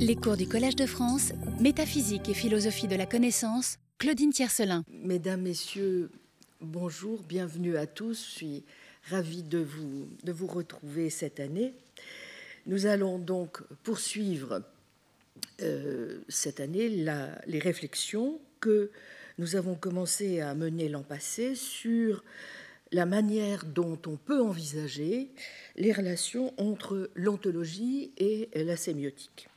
Les cours du Collège de France, Métaphysique et philosophie de la connaissance, Claudine Tiercelin. Mesdames, Messieurs, bonjour, bienvenue à tous. Je suis ravie de vous, retrouver cette année. Nous allons donc poursuivre euh, cette année les réflexions que nous avons commencé à mener l'an passé sur la manière dont on peut envisager les relations entre l'ontologie et la sémiotique.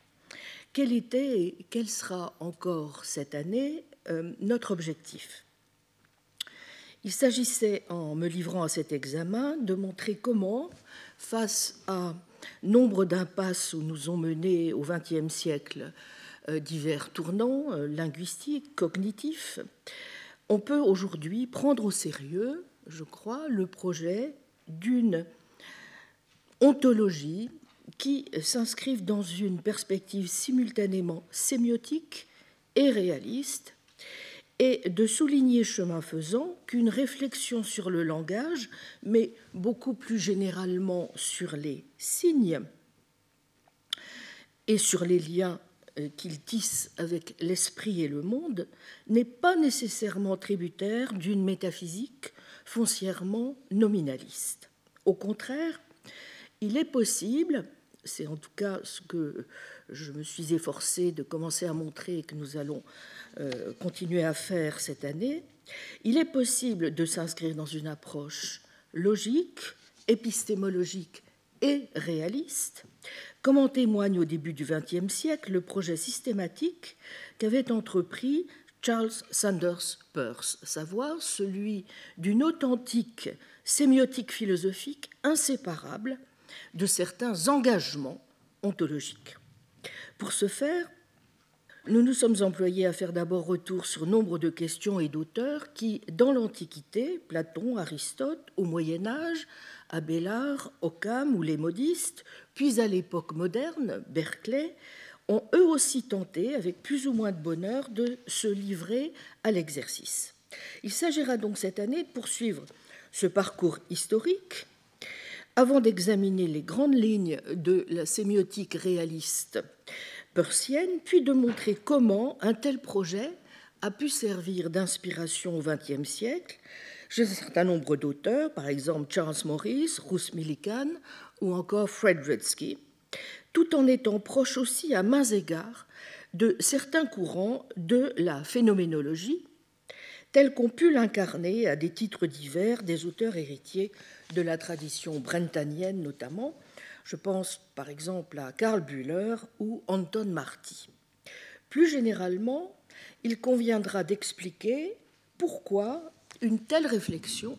Quel était et quel sera encore cette année euh, notre objectif. Il s'agissait, en me livrant à cet examen, de montrer comment, face à nombre d'impasses où nous ont mené au XXe siècle euh, divers tournants euh, linguistiques, cognitifs, on peut aujourd'hui prendre au sérieux, je crois, le projet d'une ontologie qui s'inscrivent dans une perspective simultanément sémiotique et réaliste, et de souligner chemin faisant qu'une réflexion sur le langage, mais beaucoup plus généralement sur les signes et sur les liens euh, qu'il tisse avec l'esprit et le monde, n'est pas nécessairement tributaire d'une métaphysique foncièrement nominaliste. Au contraire, il est possible c'est en tout cas ce que je me suis efforcé de commencer à montrer et que nous allons euh, continuer à faire cette année, il est possible de s'inscrire dans une approche logique, épistémologique et réaliste, comme en témoigne au début du XXe siècle le projet systématique qu'avait entrepris Charles Sanders Peirce, savoir celui d'une authentique sémiotique philosophique inséparable de certains engagements ontologiques. Pour ce faire, nous nous sommes employés à faire d'abord retour sur nombre de questions et d'auteurs qui, dans l'Antiquité, Platon, Aristote, au Moyen Âge, Abélard, Occam ou les modistes, puis à l'époque moderne, Berkeley, ont eux aussi tenté, avec plus ou moins de bonheur, de se livrer à l'exercice. Il s'agira donc cette année de poursuivre ce parcours historique avant d'examiner les grandes lignes de la sémiotique réaliste persienne, puis de montrer comment un tel projet a pu servir d'inspiration au XXe siècle chez un certain nombre d'auteurs, par exemple Charles Morris, Ruth Millikan ou encore Fred Redsky, tout en étant proche aussi à mains égards de certains courants de la phénoménologie, tels qu'ont pu l'incarner à des titres divers des auteurs héritiers de la tradition brentanienne notamment. Je pense par exemple à Karl Bühler ou Anton Marty. Plus généralement, il conviendra d'expliquer pourquoi une telle réflexion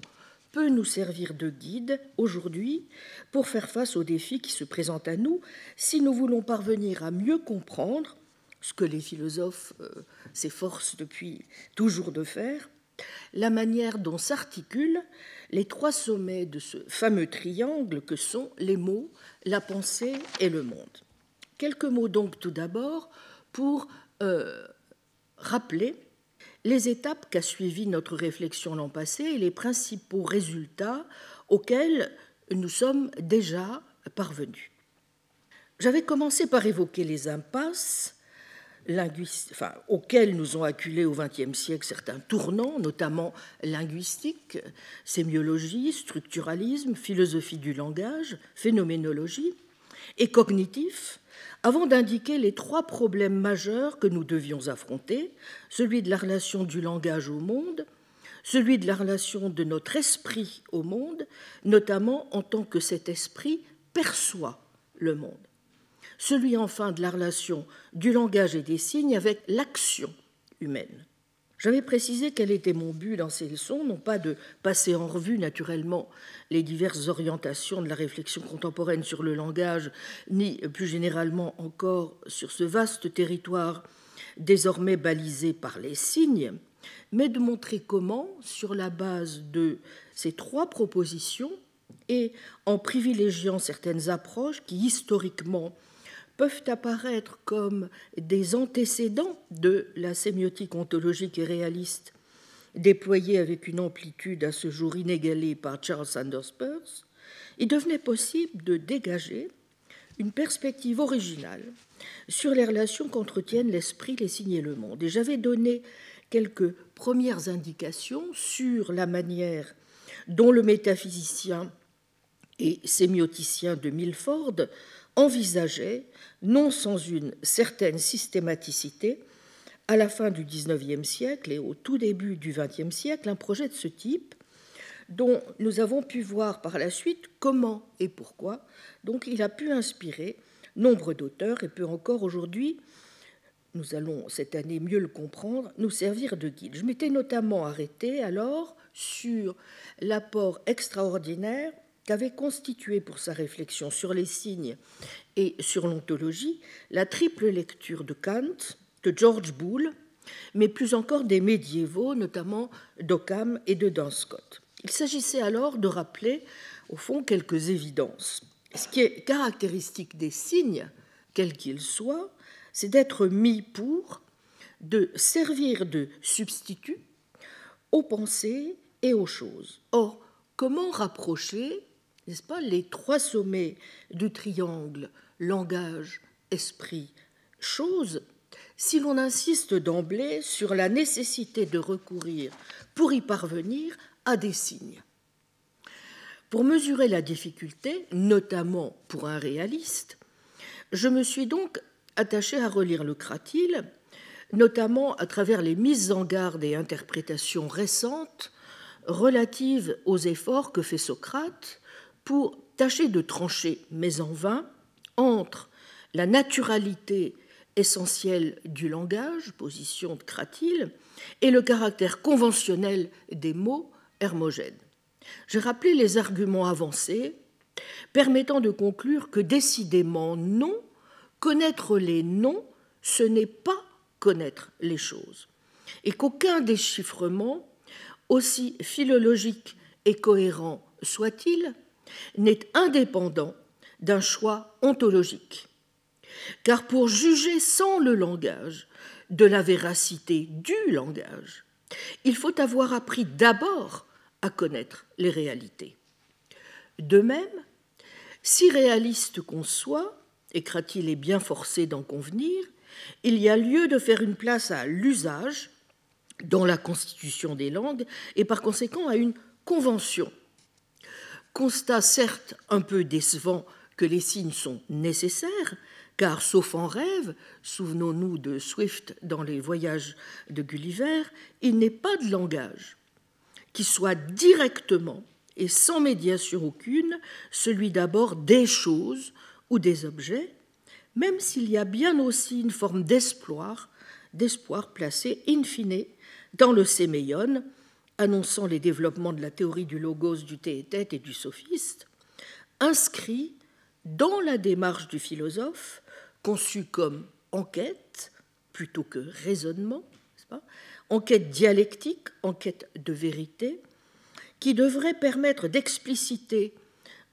peut nous servir de guide aujourd'hui pour faire face aux défis qui se présentent à nous si nous voulons parvenir à mieux comprendre ce que les philosophes euh, s'efforcent depuis toujours de faire, la manière dont s'articulent les trois sommets de ce fameux triangle que sont les mots, la pensée et le monde. Quelques mots donc tout d'abord pour euh, rappeler les étapes qu'a suivi notre réflexion l'an passé et les principaux résultats auxquels nous sommes déjà parvenus. J'avais commencé par évoquer les impasses enfin, auxquels nous ont acculés au XXe siècle certains tournants, notamment linguistiques, sémiologie, structuralisme, philosophie du langage, phénoménologie, et cognitif, avant d'indiquer les trois problèmes majeurs que nous devions affronter, celui de la relation du langage au monde, celui de la relation de notre esprit au monde, notamment en tant que cet esprit perçoit le monde, celui enfin de la relation du langage et des signes avec l'action humaine. J'avais précisé quel était mon but dans ces leçons, non pas de passer en revue naturellement les diverses orientations de la réflexion contemporaine sur le langage, ni plus généralement encore sur ce vaste territoire désormais balisé par les signes, mais de montrer comment, sur la base de ces trois propositions, et en privilégiant certaines approches qui historiquement peuvent apparaître comme des antécédents de la sémiotique ontologique et réaliste déployée avec une amplitude à ce jour inégalée par Charles Sanders Peirce, il devenait possible de dégager une perspective originale sur les relations qu'entretiennent l'esprit, les signes et le monde. Et j'avais donné quelques premières indications sur la manière dont le métaphysicien et sémioticien de Milford envisageait, non sans une certaine systématicité, à la fin du XIXe siècle et au tout début du XXe siècle, un projet de ce type dont nous avons pu voir par la suite comment et pourquoi. Donc il a pu inspirer nombre d'auteurs et peut encore aujourd'hui, nous allons cette année mieux le comprendre, nous servir de guide. Je m'étais notamment arrêté alors sur l'apport extraordinaire qu'avait constitué pour sa réflexion sur les signes et sur l'ontologie la triple lecture de Kant, de George Boole, mais plus encore des médiévaux, notamment d'Occam et de Dunscott. Il s'agissait alors de rappeler, au fond, quelques évidences. Ce qui est caractéristique des signes, quels qu'ils soient, c'est d'être mis pour, de servir de substitut aux pensées et aux choses. Or, comment rapprocher, n'est-ce pas, les trois sommets du triangle langage, esprit, chose si l'on insiste d'emblée sur la nécessité de recourir pour y parvenir à des signes. Pour mesurer la difficulté, notamment pour un réaliste, je me suis donc attaché à relire le Cratyle, notamment à travers les mises en garde et interprétations récentes relatives aux efforts que fait Socrate pour tâcher de trancher, mais en vain, entre la naturalité essentielle du langage, position de Cratyle, et le caractère conventionnel des mots hermogènes. J'ai rappelé les arguments avancés permettant de conclure que décidément non, connaître les noms, ce n'est pas connaître les choses, et qu'aucun déchiffrement, aussi philologique et cohérent soit-il, n'est indépendant d'un choix ontologique. Car pour juger sans le langage de la véracité du langage, il faut avoir appris d'abord à connaître les réalités. De même, si réaliste qu'on soit, et Cratil est bien forcé d'en convenir, il y a lieu de faire une place à l'usage dans la constitution des langues et par conséquent à une convention. Constat certes un peu décevant que les signes sont nécessaires, car sauf en rêve, souvenons-nous de Swift dans les voyages de Gulliver, il n'est pas de langage qui soit directement et sans médiation aucune celui d'abord des choses ou des objets, même s'il y a bien aussi une forme d'espoir, d'espoir placé in fine dans le séméion, annonçant les développements de la théorie du logos, du théétète et du sophiste, inscrit dans la démarche du philosophe, conçue comme enquête plutôt que raisonnement, enquête dialectique, enquête de vérité, qui devrait permettre d'expliciter,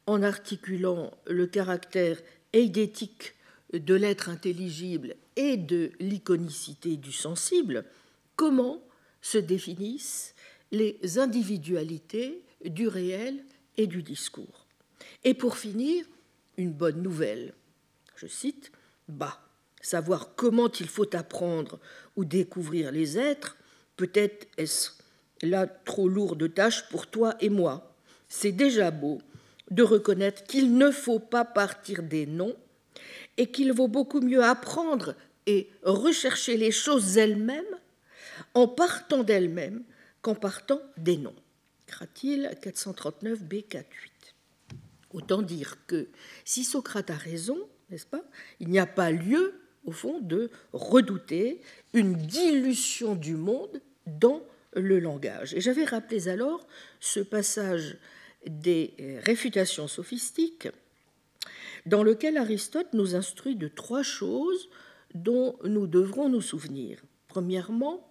en articulant le caractère eidétique de l'être intelligible et de l'iconicité du sensible, comment se définissent les individualités du réel et du discours. Et pour finir, une bonne nouvelle. Je cite, Bah, savoir comment il faut apprendre ou découvrir les êtres, peut-être est-ce là trop lourd de tâches pour toi et moi. C'est déjà beau de reconnaître qu'il ne faut pas partir des noms et qu'il vaut beaucoup mieux apprendre et rechercher les choses elles-mêmes en partant d'elles-mêmes qu'en partant des noms. Cratil 439 B 48. Autant dire que si Socrate a raison, n'est-ce pas, il n'y a pas lieu, au fond, de redouter une dilution du monde dans le langage. Et j'avais rappelé alors ce passage des réfutations sophistiques dans lequel Aristote nous instruit de trois choses dont nous devrons nous souvenir. Premièrement,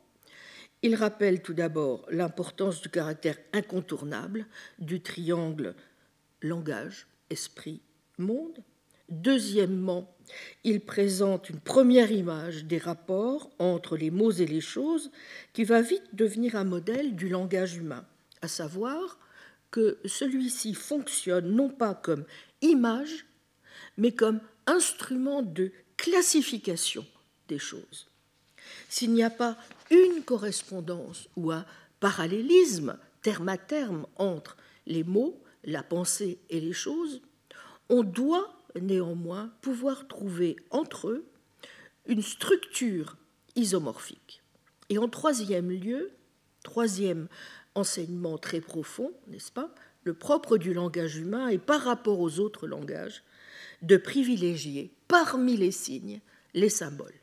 il rappelle tout d'abord l'importance du caractère incontournable du triangle langage, esprit, monde. Deuxièmement, il présente une première image des rapports entre les mots et les choses qui va vite devenir un modèle du langage humain, à savoir que celui-ci fonctionne non pas comme image, mais comme instrument de classification des choses. S'il n'y a pas une correspondance ou un parallélisme terme à terme entre les mots, la pensée et les choses, on doit néanmoins pouvoir trouver entre eux une structure isomorphique. Et en troisième lieu, troisième enseignement très profond, n'est-ce pas Le propre du langage humain et par rapport aux autres langages, de privilégier parmi les signes les symboles.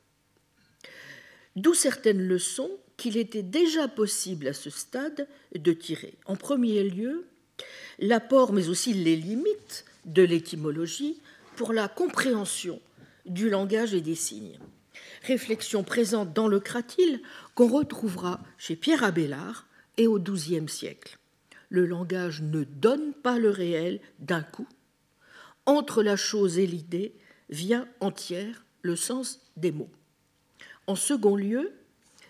D'où certaines leçons qu'il était déjà possible à ce stade de tirer. En premier lieu, l'apport, mais aussi les limites de l'étymologie pour la compréhension du langage et des signes. Réflexion présente dans le Cratyle qu'on retrouvera chez Pierre Abélard et au XIIe siècle. Le langage ne donne pas le réel d'un coup. Entre la chose et l'idée vient entière le sens des mots. En second lieu,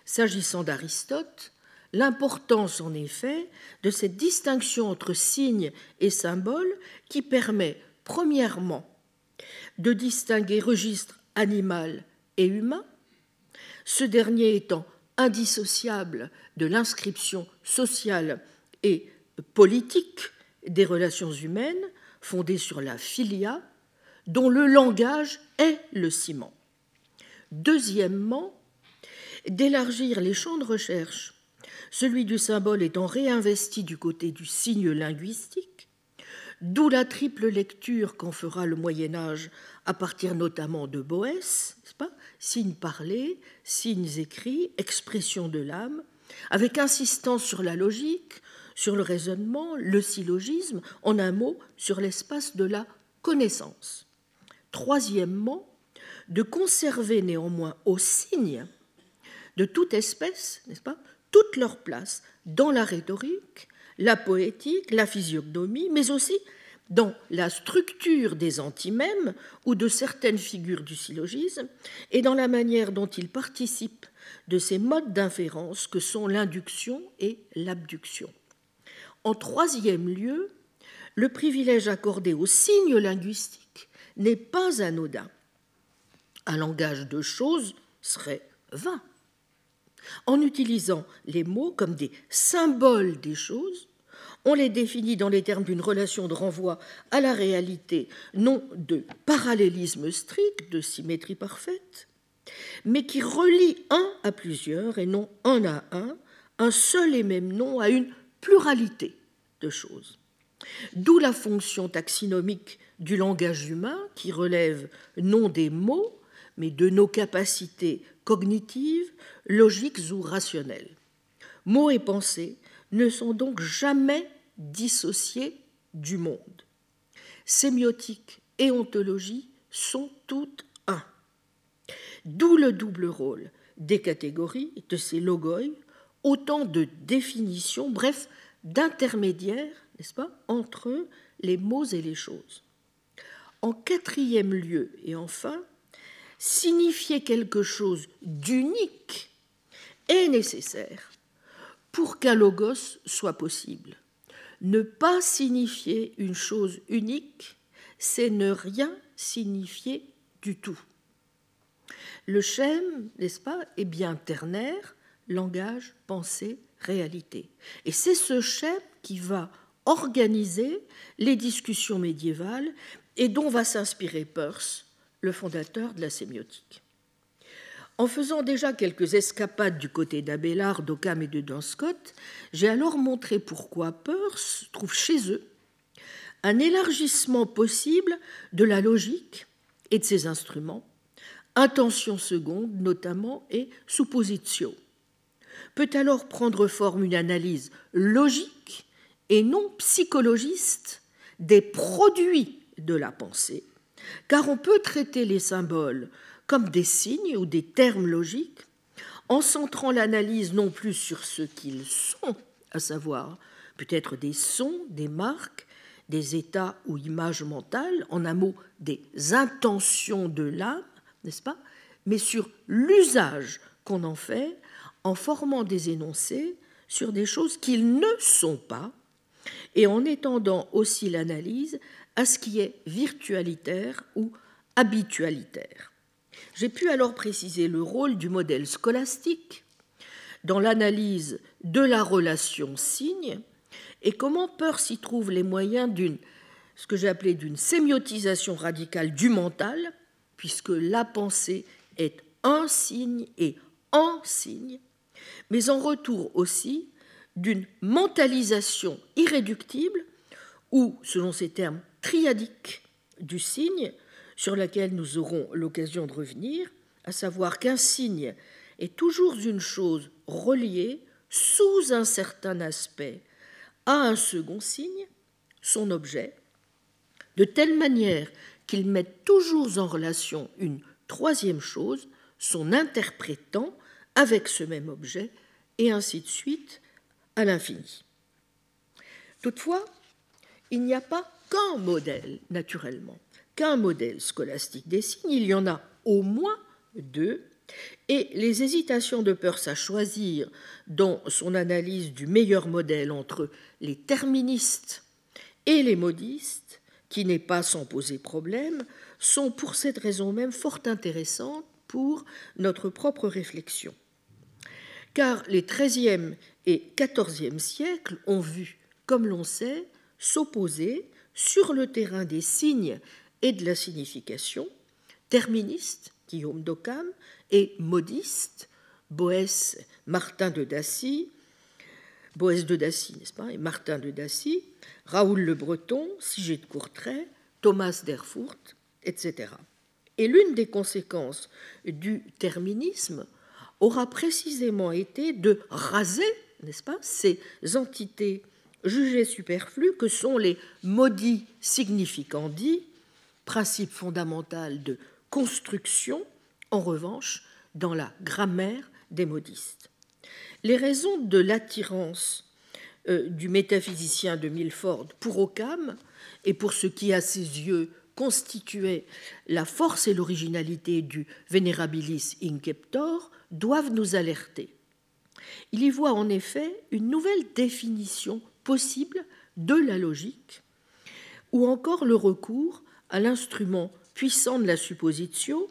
s'agissant d'Aristote, l'importance en effet de cette distinction entre signes et symboles qui permet, premièrement, de distinguer registre animal et humain, ce dernier étant indissociable de l'inscription sociale et politique des relations humaines fondées sur la filia, dont le langage est le ciment. Deuxièmement, d'élargir les champs de recherche, celui du symbole étant réinvesti du côté du signe linguistique, d'où la triple lecture qu'en fera le Moyen Âge à partir notamment de Boès, pas? Signes parlés, signes écrits, expression de l'âme, avec insistance sur la logique, sur le raisonnement, le syllogisme, en un mot, sur l'espace de la connaissance. Troisièmement, de conserver néanmoins aux signes de toute espèce, n'est-ce pas, toute leur place dans la rhétorique, la poétique, la physiognomie, mais aussi dans la structure des antimèmes ou de certaines figures du syllogisme et dans la manière dont ils participent de ces modes d'inférence que sont l'induction et l'abduction. En troisième lieu, le privilège accordé aux signes linguistiques n'est pas anodin. Un langage de choses serait vain. En utilisant les mots comme des symboles des choses, on les définit dans les termes d'une relation de renvoi à la réalité, non de parallélisme strict, de symétrie parfaite, mais qui relie un à plusieurs et non un à un, un seul et même nom à une pluralité de choses. D'où la fonction taxinomique du langage humain qui relève non des mots, mais de nos capacités cognitives, logiques ou rationnelles. Mots et pensées ne sont donc jamais dissociés du monde. Sémiotique et ontologie sont toutes un. D'où le double rôle des catégories, de ces logoi, autant de définitions, bref, d'intermédiaires, n'est-ce pas, entre les mots et les choses. En quatrième lieu, et enfin, signifier quelque chose d'unique est nécessaire pour qu'un logos soit possible. Ne pas signifier une chose unique, c'est ne rien signifier du tout. Le schème, n'est-ce pas, est bien ternaire, langage, pensée, réalité. Et c'est ce schème qui va organiser les discussions médiévales et dont va s'inspirer Peirce, le fondateur de la sémiotique. En faisant déjà quelques escapades du côté d'Abélard, d'Occam et de Dunscott, j'ai alors montré pourquoi Peirce trouve chez eux un élargissement possible de la logique et de ses instruments, intention seconde notamment et suppositio. Peut alors prendre forme une analyse logique et non psychologiste des produits de la pensée, car on peut traiter les symboles comme des signes ou des termes logiques, en centrant l'analyse non plus sur ce qu'ils sont, à savoir peut-être des sons, des marques, des états ou images mentales, en un mot des intentions de l'âme, n'est-ce pas, mais sur l'usage qu'on en fait en formant des énoncés sur des choses qu'ils ne sont pas et en étendant aussi l'analyse à ce qui est virtualitaire ou habitualitaire. J'ai pu alors préciser le rôle du modèle scolastique dans l'analyse de la relation signe et comment Peirce y trouve les moyens d'une ce que j'ai appelé d'une sémiotisation radicale du mental, puisque la pensée est un signe et en signe, mais en retour aussi d'une mentalisation irréductible ou, selon ces termes triadiques du signe, sur laquelle nous aurons l'occasion de revenir, à savoir qu'un signe est toujours une chose reliée sous un certain aspect à un second signe, son objet, de telle manière qu'il met toujours en relation une troisième chose, son interprétant, avec ce même objet, et ainsi de suite à l'infini. Toutefois, il n'y a pas qu'un modèle, naturellement, qu'un modèle scolastique des signes, il y en a au moins deux, et les hésitations de Peirce à choisir dans son analyse du meilleur modèle entre les terministes et les modistes, qui n'est pas sans poser problème, sont pour cette raison même fort intéressantes pour notre propre réflexion. Car les XIIIe et XIVe siècles ont vu, comme l'on sait, s'opposer sur le terrain des signes et de la signification, terministes, Guillaume d'Occam, et modiste, Boès Martin de Dacy, de Dacy, n'est-ce pas, et Martin de Dacy, Raoul le Breton, Sigé de Courtrai, Thomas d'Erfurt, etc. Et l'une des conséquences du terminisme aura précisément été de raser, n'est-ce pas, ces entités jugées superflues que sont les maudits significandi, principe fondamental de construction en revanche, dans la grammaire des modistes. Les raisons de l'attirance euh, du métaphysicien de Milford pour Occam et pour ce qui, à ses yeux, constituait la force et l'originalité du Venerabilis Inceptor doivent nous alerter. Il y voit en effet une nouvelle définition possible de la logique, ou encore le recours à l'instrument puissant de la supposition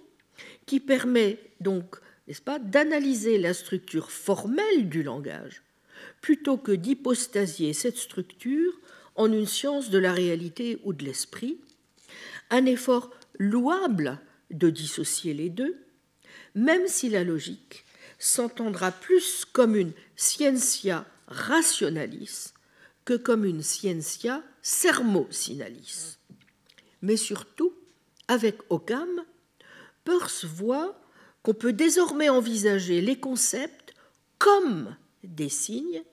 qui permet donc, n'est-ce pas, d'analyser la structure formelle du langage plutôt que d'hypostasier cette structure en une science de la réalité ou de l'esprit, un effort louable de dissocier les deux, même si la logique s'entendra plus comme une scientia rationalis que comme une scientia sermosinalis. Mais surtout, avec Occam, Peirce voit qu'on peut désormais envisager les concepts comme des signes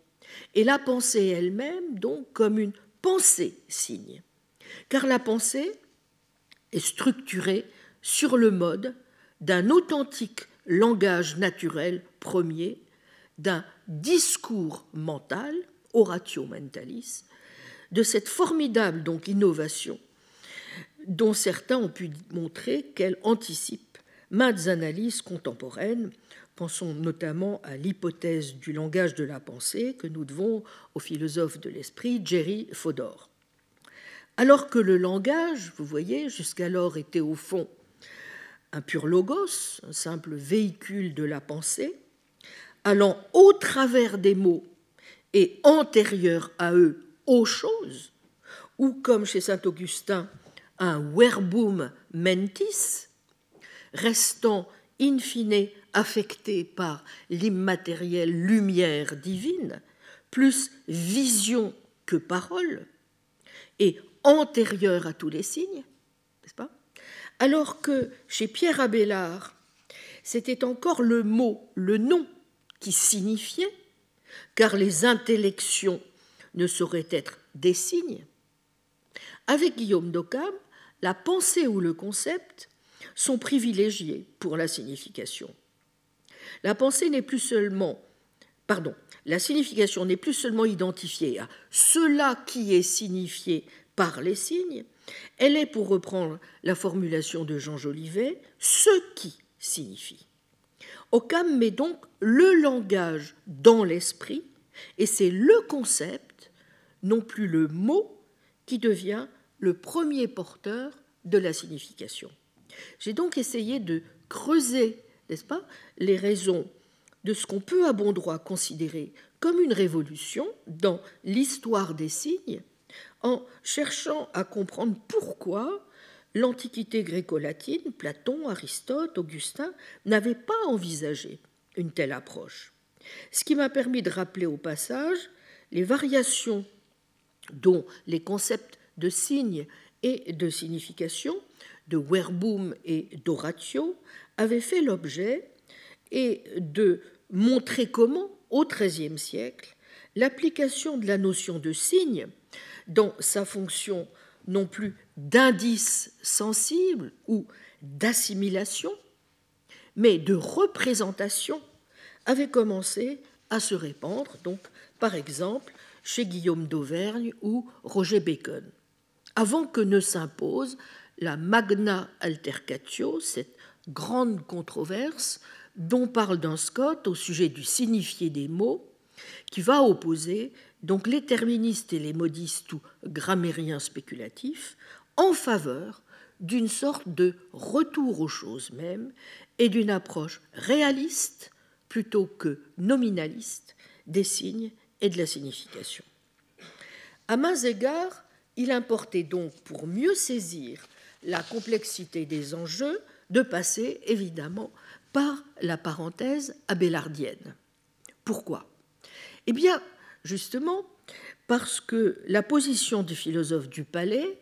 et la pensée elle-même donc comme une pensée-signe. Car la pensée est structurée sur le mode d'un authentique langage naturel premier, d'un discours mental, oratio mentalis, de cette formidable innovation dont certains ont pu montrer qu'elle anticipe maintes analyses contemporaines. Pensons notamment à l'hypothèse du langage de la pensée que nous devons au philosophe de l'esprit Jerry Fodor. Alors que le langage, vous voyez, jusqu'alors était au fond un pur logos, un simple véhicule de la pensée, allant au travers des mots et antérieur à eux aux choses, ou comme chez saint Augustin, un verbum mentis, restant in fine affecté par l'immatérielle lumière divine, plus vision que parole, et antérieur à tous les signes, n'est-ce pas? Alors que chez Pierre Abélard, c'était encore le mot, le nom qui signifiait, car les intellections ne sauraient être des signes. Avec Guillaume d'Occam, la pensée ou le concept sont privilégiés pour la signification. La pensée n'est plus seulement, pardon, la signification n'est plus seulement identifiée à cela qui est signifié par les signes, elle est, pour reprendre la formulation de Jean Jolivet, ce qui signifie. Occam met donc le langage dans l'esprit, et c'est le concept, non plus le mot, qui devient le premier porteur de la signification. J'ai donc essayé de creuser, n'est-ce pas, les raisons de ce qu'on peut à bon droit considérer comme une révolution dans l'histoire des signes, en cherchant à comprendre pourquoi l'Antiquité gréco-latine, Platon, Aristote, Augustin, n'avaient pas envisagé une telle approche. Ce qui m'a permis de rappeler au passage les variations dont les concepts de signes et de signification de Werboom et d'Oratio avaient fait l'objet et de montrer comment, au XIIIe siècle, l'application de la notion de signe, dans sa fonction non plus d'indice sensible ou d'assimilation, mais de représentation, avait commencé à se répandre, donc par exemple chez Guillaume d'Auvergne ou Roger Bacon, avant que ne s'impose la Magna Altercatio, cette grande controverse dont parle dans Scott au sujet du signifié des mots, qui va opposer donc les terministes et les modistes ou grammairiens spéculatifs en faveur d'une sorte de retour aux choses mêmes et d'une approche réaliste plutôt que nominaliste des signes et de la signification. À mains égards, il importait donc, pour mieux saisir la complexité des enjeux, de passer évidemment par la parenthèse abélardienne. Pourquoi? Eh bien, justement, parce que la position du philosophe du palais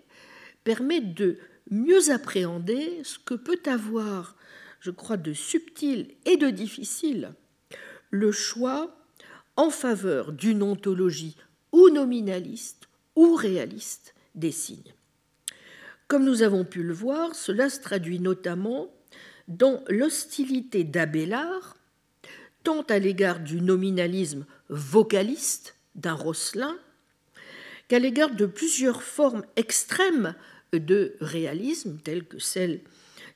permet de mieux appréhender ce que peut avoir, je crois, de subtil et de difficile le choix en faveur d'une ontologie ou nominaliste ou réaliste des signes. Comme nous avons pu le voir, cela se traduit notamment dans l'hostilité d'Abélard, tant à l'égard du nominalisme vocaliste d'un Rosselin qu'à l'égard de plusieurs formes extrêmes de réalisme, telles que celles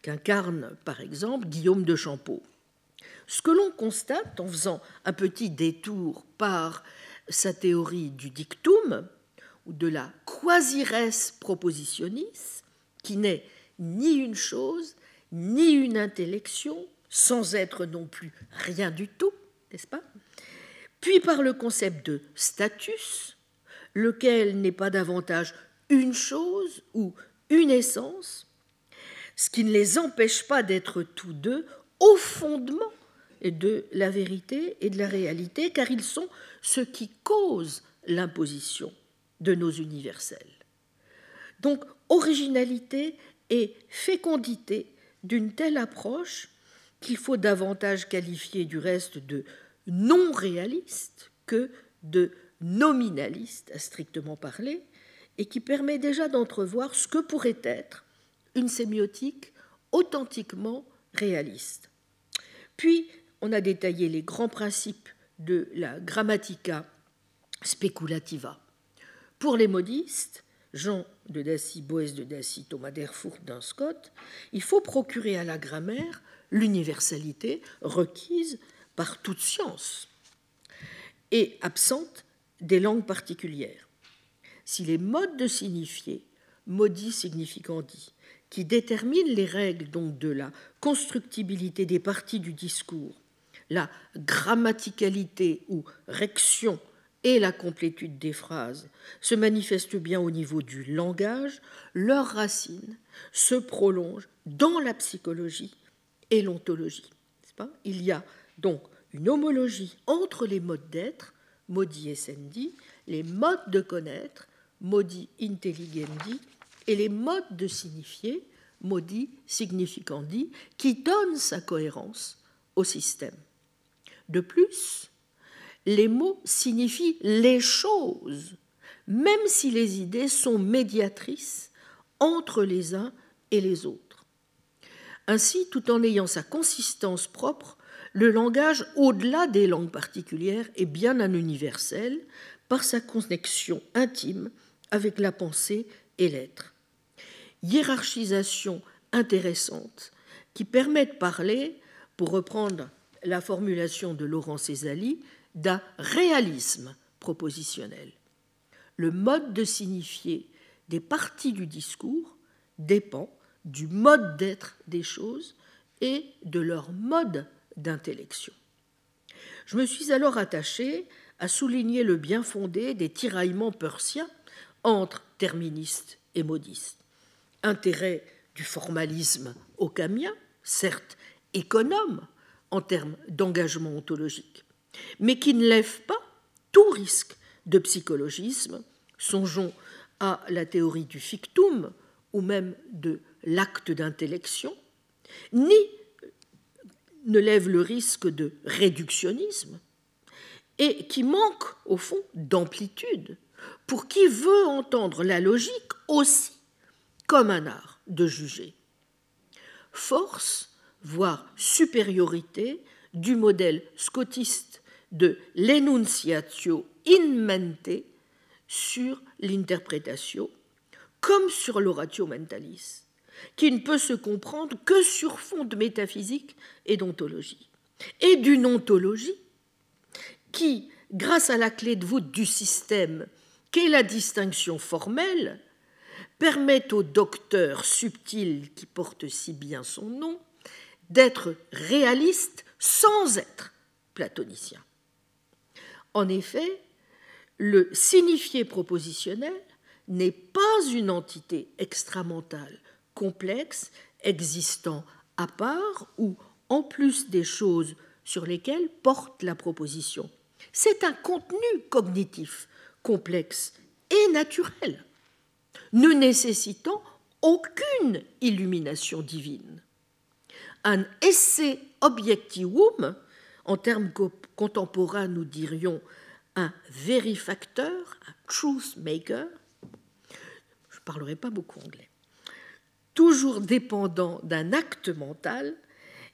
qu'incarne par exemple Guillaume de Champeau. Ce que l'on constate en faisant un petit détour par sa théorie du dictum ou de la quasi-res propositionis, qui n'est ni une chose, ni une intellection, sans être non plus rien du tout, n'est-ce pas? Puis par le concept de status, lequel n'est pas davantage une chose ou une essence, ce qui ne les empêche pas d'être tous deux au fondement de la vérité et de la réalité, car ils sont ce qui cause l'imposition de nos universels. Donc, originalité et fécondité d'une telle approche qu'il faut davantage qualifier du reste de non réaliste que de nominaliste à strictement parler, et qui permet déjà d'entrevoir ce que pourrait être une sémiotique authentiquement réaliste. Puis, on a détaillé les grands principes de la grammatica speculativa. Pour les modistes, Jean de Dacy, Boès de Dacy, Thomas d'Erfurt, d'un Scott, il faut procurer à la grammaire l'universalité requise par toute science et absente des langues particulières. Si les modes de signifier, maudit signifiant dit, qui déterminent les règles donc de la constructibilité des parties du discours, la grammaticalité ou rection et la complétude des phrases se manifestent bien au niveau du langage, leurs racines se prolongent dans la psychologie et l'ontologie. Il y a donc une homologie entre les modes d'être, modi essendi, les modes de connaître, modi intelligendi, et les modes de signifier, modi significandi, qui donnent sa cohérence au système. De plus, les mots signifient les choses, même si les idées sont médiatrices entre les uns et les autres. Ainsi, tout en ayant sa consistance propre, le langage, au-delà des langues particulières, est bien un universel par sa connexion intime avec la pensée et l'être. Hiérarchisation intéressante qui permet de parler, pour reprendre la formulation de Laurent Césali, d'un réalisme propositionnel. Le mode de signifier des parties du discours dépend du mode d'être des choses et de leur mode d'intellection. Je me suis alors attaché à souligner le bien fondé des tiraillements persiens entre terministes et modistes. Intérêt du formalisme ocamien, certes économe en termes d'engagement ontologique, mais qui ne lève pas tout risque de psychologisme. Songeons à la théorie du fictum ou même de l'acte d'intellection, ni ne lève le risque de réductionnisme, et qui manque, au fond, d'amplitude pour qui veut entendre la logique aussi comme un art de juger. Force, voire supériorité, du modèle scotiste de l'enunciatio in mente sur l'interprétation, comme sur l'oratio mentalis, qui ne peut se comprendre que sur fond de métaphysique et d'ontologie, et d'une ontologie qui, grâce à la clé de voûte du système qu'est la distinction formelle, permet au docteur subtil qui porte si bien son nom d'être réaliste sans être platonicien. En effet, le signifié propositionnel n'est pas une entité extramentale complexe existant à part ou en plus des choses sur lesquelles porte la proposition. C'est un contenu cognitif complexe et naturel, ne nécessitant aucune illumination divine. Un essai objectivum, en termes contemporains nous dirions un vérifacteur, un truth maker, je ne parlerai pas beaucoup anglais, toujours dépendant d'un acte mental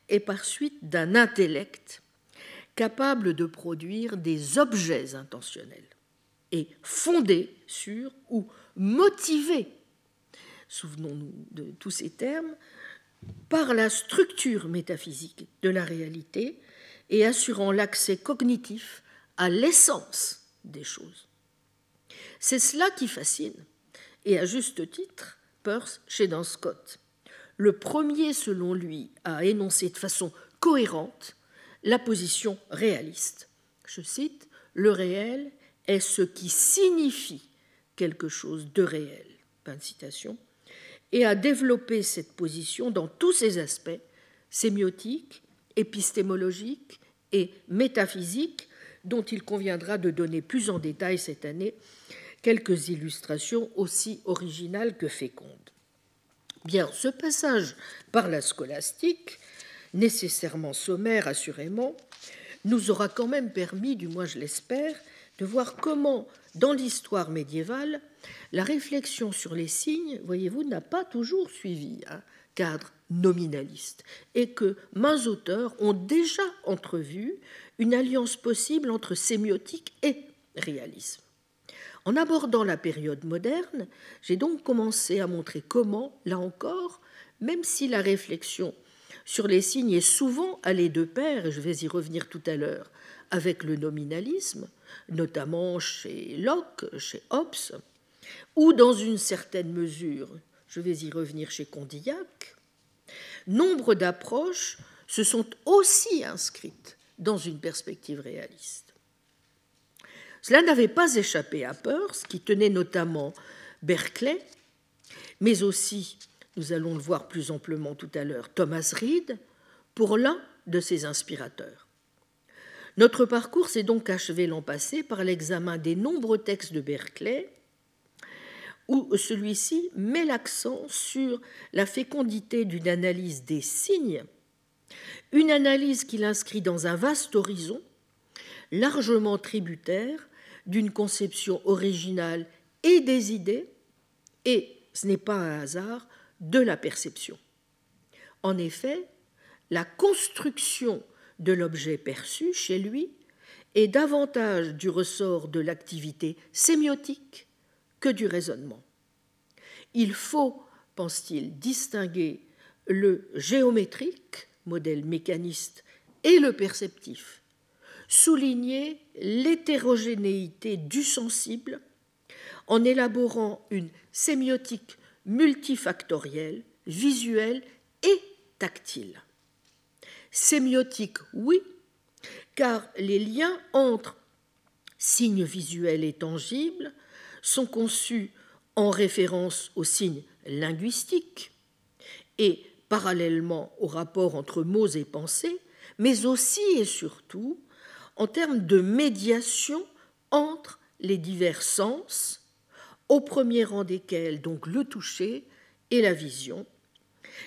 et par suite d'un intellect capable de produire des objets intentionnels et fondés sur ou motivés, souvenons-nous de tous ces termes, par la structure métaphysique de la réalité et assurant l'accès cognitif à l'essence des choses. C'est cela qui fascine, et à juste titre, Peirce chez Dan Scott. Le premier, selon lui, à énoncer de façon cohérente la position réaliste. Je cite Le réel est ce qui signifie quelque chose de réel. Et à développer cette position dans tous ses aspects, sémiotiques, épistémologiques et métaphysiques, dont il conviendra de donner plus en détail cette année quelques illustrations aussi originales que fécondes. Bien, ce passage par la scolastique, nécessairement sommaire assurément, nous aura quand même permis, du moins je l'espère, de voir comment, dans l'histoire médiévale, la réflexion sur les signes, voyez-vous, n'a pas toujours suivi un cadre nominaliste, et que mains auteurs ont déjà entrevu une alliance possible entre sémiotique et réalisme. En abordant la période moderne, j'ai donc commencé à montrer comment, là encore, même si la réflexion sur les signes est souvent allée de pair, et je vais y revenir tout à l'heure, avec le nominalisme, notamment chez Locke, chez Hobbes, ou dans une certaine mesure, je vais y revenir chez Condillac, nombre d'approches se sont aussi inscrites dans une perspective réaliste. Cela n'avait pas échappé à Peirce, qui tenait notamment Berkeley, mais aussi, nous allons le voir plus amplement tout à l'heure, Thomas Reed, pour l'un de ses inspirateurs. Notre parcours s'est donc achevé l'an passé par l'examen des nombreux textes de Berkeley, où celui-ci met l'accent sur la fécondité d'une analyse des signes, une analyse qu'il inscrit dans un vaste horizon, largement tributaire d'une conception originale et des idées, et, ce n'est pas un hasard, de la perception. En effet, la construction de l'objet perçu chez lui est davantage du ressort de l'activité sémiotique que du raisonnement. Il faut, pense-t-il, distinguer le géométrique, modèle mécaniste, et le perceptif, souligner l'hétérogénéité du sensible en élaborant une sémiotique multifactorielle, visuelle et tactile. Sémiotique, oui, car les liens entre signes visuels et tangibles sont conçus en référence aux signes linguistiques et parallèlement au rapport entre mots et pensées, mais aussi et surtout en termes de médiation entre les divers sens, au premier rang desquels donc le toucher et la vision,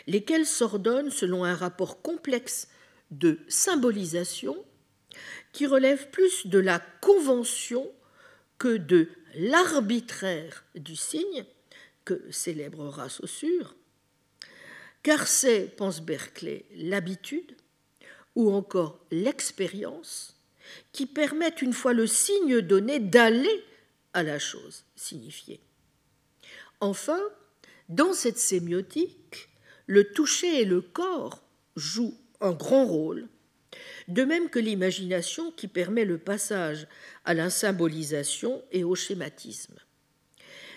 lesquels s'ordonnent selon un rapport complexe de symbolisation qui relève plus de la convention que de l'arbitraire du signe que célébrera Saussure, car c'est, pense Berkeley, l'habitude ou encore l'expérience qui permettent, une fois le signe donné, d'aller à la chose signifiée. Enfin, dans cette sémiotique, le toucher et le corps jouent un grand rôle, de même que l'imagination qui permet le passage à la symbolisation et au schématisme.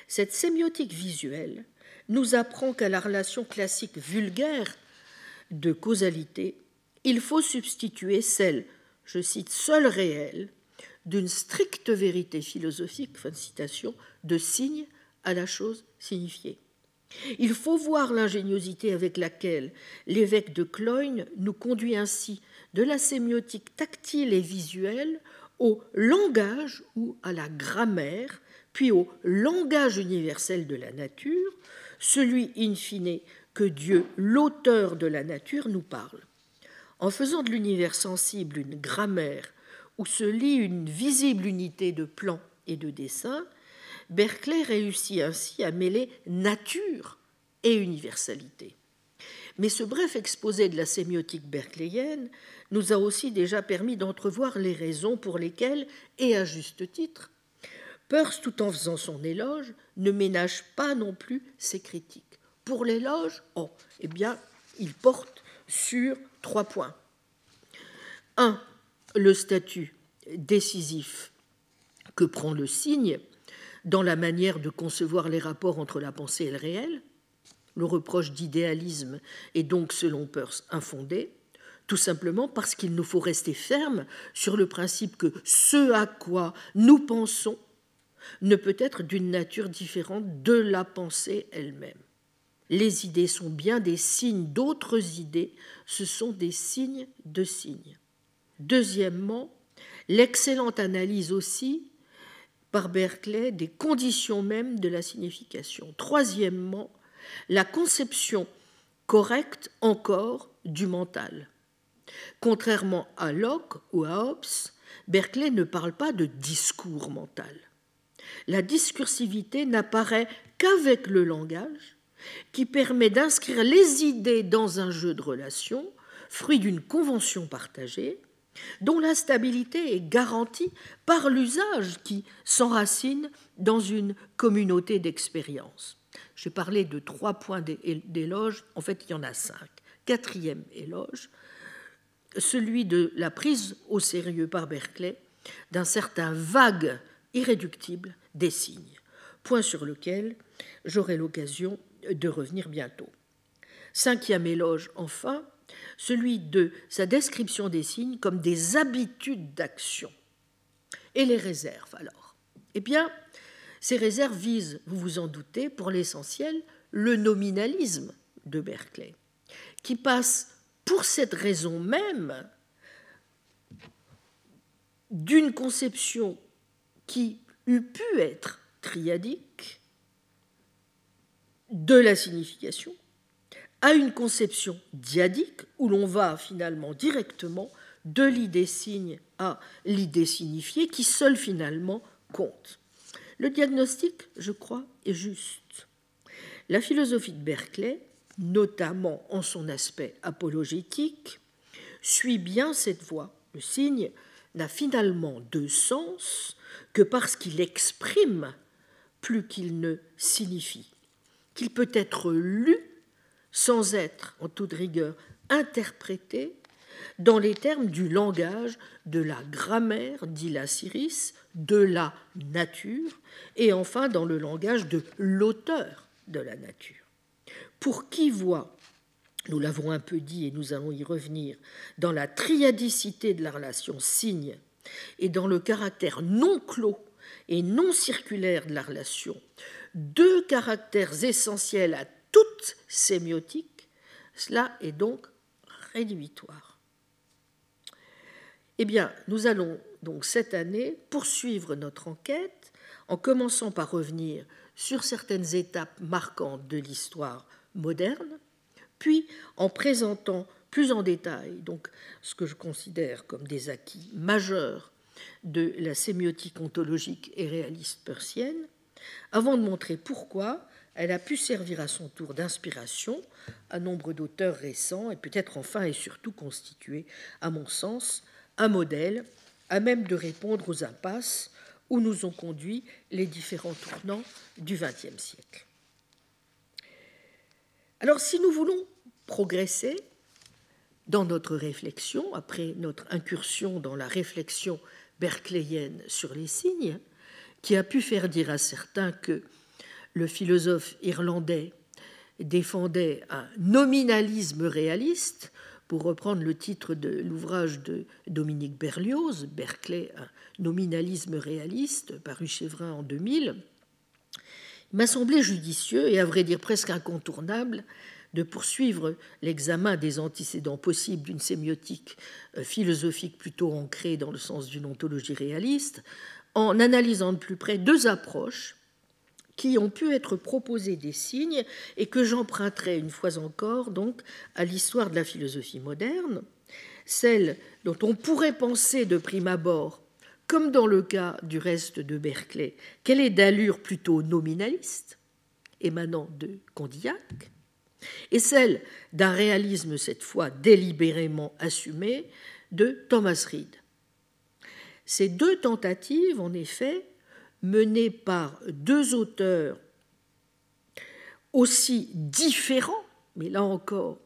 Cette sémiotique visuelle nous apprend qu'à la relation classique vulgaire de causalité, il faut substituer celle, je cite, seule réelle, d'une stricte vérité philosophique, fin de citation, de signe à la chose signifiée. Il faut voir l'ingéniosité avec laquelle l'évêque de Cloyne nous conduit ainsi de la sémiotique tactile et visuelle au langage ou à la grammaire, puis au langage universel de la nature, celui in fine que Dieu, l'auteur de la nature, nous parle. En faisant de l'univers sensible une grammaire où se lie une visible unité de plan et de dessin, Berkeley réussit ainsi à mêler nature et universalité. Mais ce bref exposé de la sémiotique berkeleyenne nous a aussi déjà permis d'entrevoir les raisons pour lesquelles, et à juste titre, Peirce, tout en faisant son éloge, ne ménage pas non plus ses critiques. Pour l'éloge, oh, eh bien, il porte sur trois points. Un, le statut décisif que prend le signe dans la manière de concevoir les rapports entre la pensée et le réel. Le reproche d'idéalisme est donc, selon Peirce, infondé, tout simplement parce qu'il nous faut rester ferme sur le principe que ce à quoi nous pensons ne peut être d'une nature différente de la pensée elle-même. Les idées sont bien des signes d'autres idées, ce sont des signes de signes. Deuxièmement, l'excellente analyse aussi par Berkeley des conditions mêmes de la signification. Troisièmement, la conception correcte encore du mental. Contrairement à Locke ou à Hobbes, Berkeley ne parle pas de discours mental. La discursivité n'apparaît qu'avec le langage, qui permet d'inscrire les idées dans un jeu de relations, fruit d'une convention partagée, dont la stabilité est garantie par l'usage qui s'enracine dans une communauté d'expérience. J'ai parlé de trois points d'éloge, en fait il y en a cinq. Quatrième éloge, celui de la prise au sérieux par Berkeley d'un certain vague irréductible des signes, point sur lequel j'aurai l'occasion de revenir bientôt. Cinquième éloge, enfin, celui de sa description des signes comme des habitudes d'action. Et les réserves, alors? Eh bien, ces réserves visent, vous vous en doutez, pour l'essentiel, le nominalisme de Berkeley, qui passe pour cette raison même d'une conception qui eût pu être triadique de la signification à une conception diadique où l'on va finalement directement de l'idée signe à l'idée signifiée qui seule finalement compte. Le diagnostic, je crois, est juste. La philosophie de Berkeley, notamment en son aspect apologétique, suit bien cette voie. Le signe n'a finalement de sens que parce qu'il exprime plus qu'il ne signifie, qu'il peut être lu sans être, en toute rigueur, interprété dans les termes du langage de la grammaire, dit la de la nature, et enfin dans le langage de l'auteur de la nature. Pour qui voit nous l'avons un peu dit et nous allons y revenir, dans la triadicité de la relation signe et dans le caractère non clos et non circulaire de la relation, deux caractères essentiels à toute sémiotique, cela est donc rédhibitoire. Eh bien, nous allons donc cette année poursuivre notre enquête en commençant par revenir sur certaines étapes marquantes de l'histoire moderne, puis en présentant plus en détail donc ce que je considère comme des acquis majeurs de la sémiotique ontologique et réaliste persienne, avant de montrer pourquoi elle a pu servir à son tour d'inspiration à nombre d'auteurs récents et peut-être enfin et surtout constituer, à mon sens, un modèle à même de répondre aux impasses où nous ont conduit les différents tournants du XXe siècle. Alors si nous voulons progresser dans notre réflexion, après notre incursion dans la réflexion berkeleyenne sur les signes, qui a pu faire dire à certains que le philosophe irlandais défendait un nominalisme réaliste, pour reprendre le titre de l'ouvrage de Dominique Berlioz, Berkeley, un nominalisme réaliste, paru chez Vrin en 2000, il m'a semblé judicieux et à vrai dire presque incontournable de poursuivre l'examen des antécédents possibles d'une sémiotique euh, philosophique plutôt ancrée dans le sens d'une ontologie réaliste, en analysant de plus près deux approches qui ont pu être proposées des signes et que j'emprunterai une fois encore donc à l'histoire de la philosophie moderne, celle dont on pourrait penser de prime abord, comme dans le cas du reste de Berkeley, qu'elle est d'allure plutôt nominaliste, émanant de Condillac, et celle d'un réalisme cette fois délibérément assumé de Thomas Reid. Ces deux tentatives, en effet, menées par deux auteurs aussi différents, mais là encore,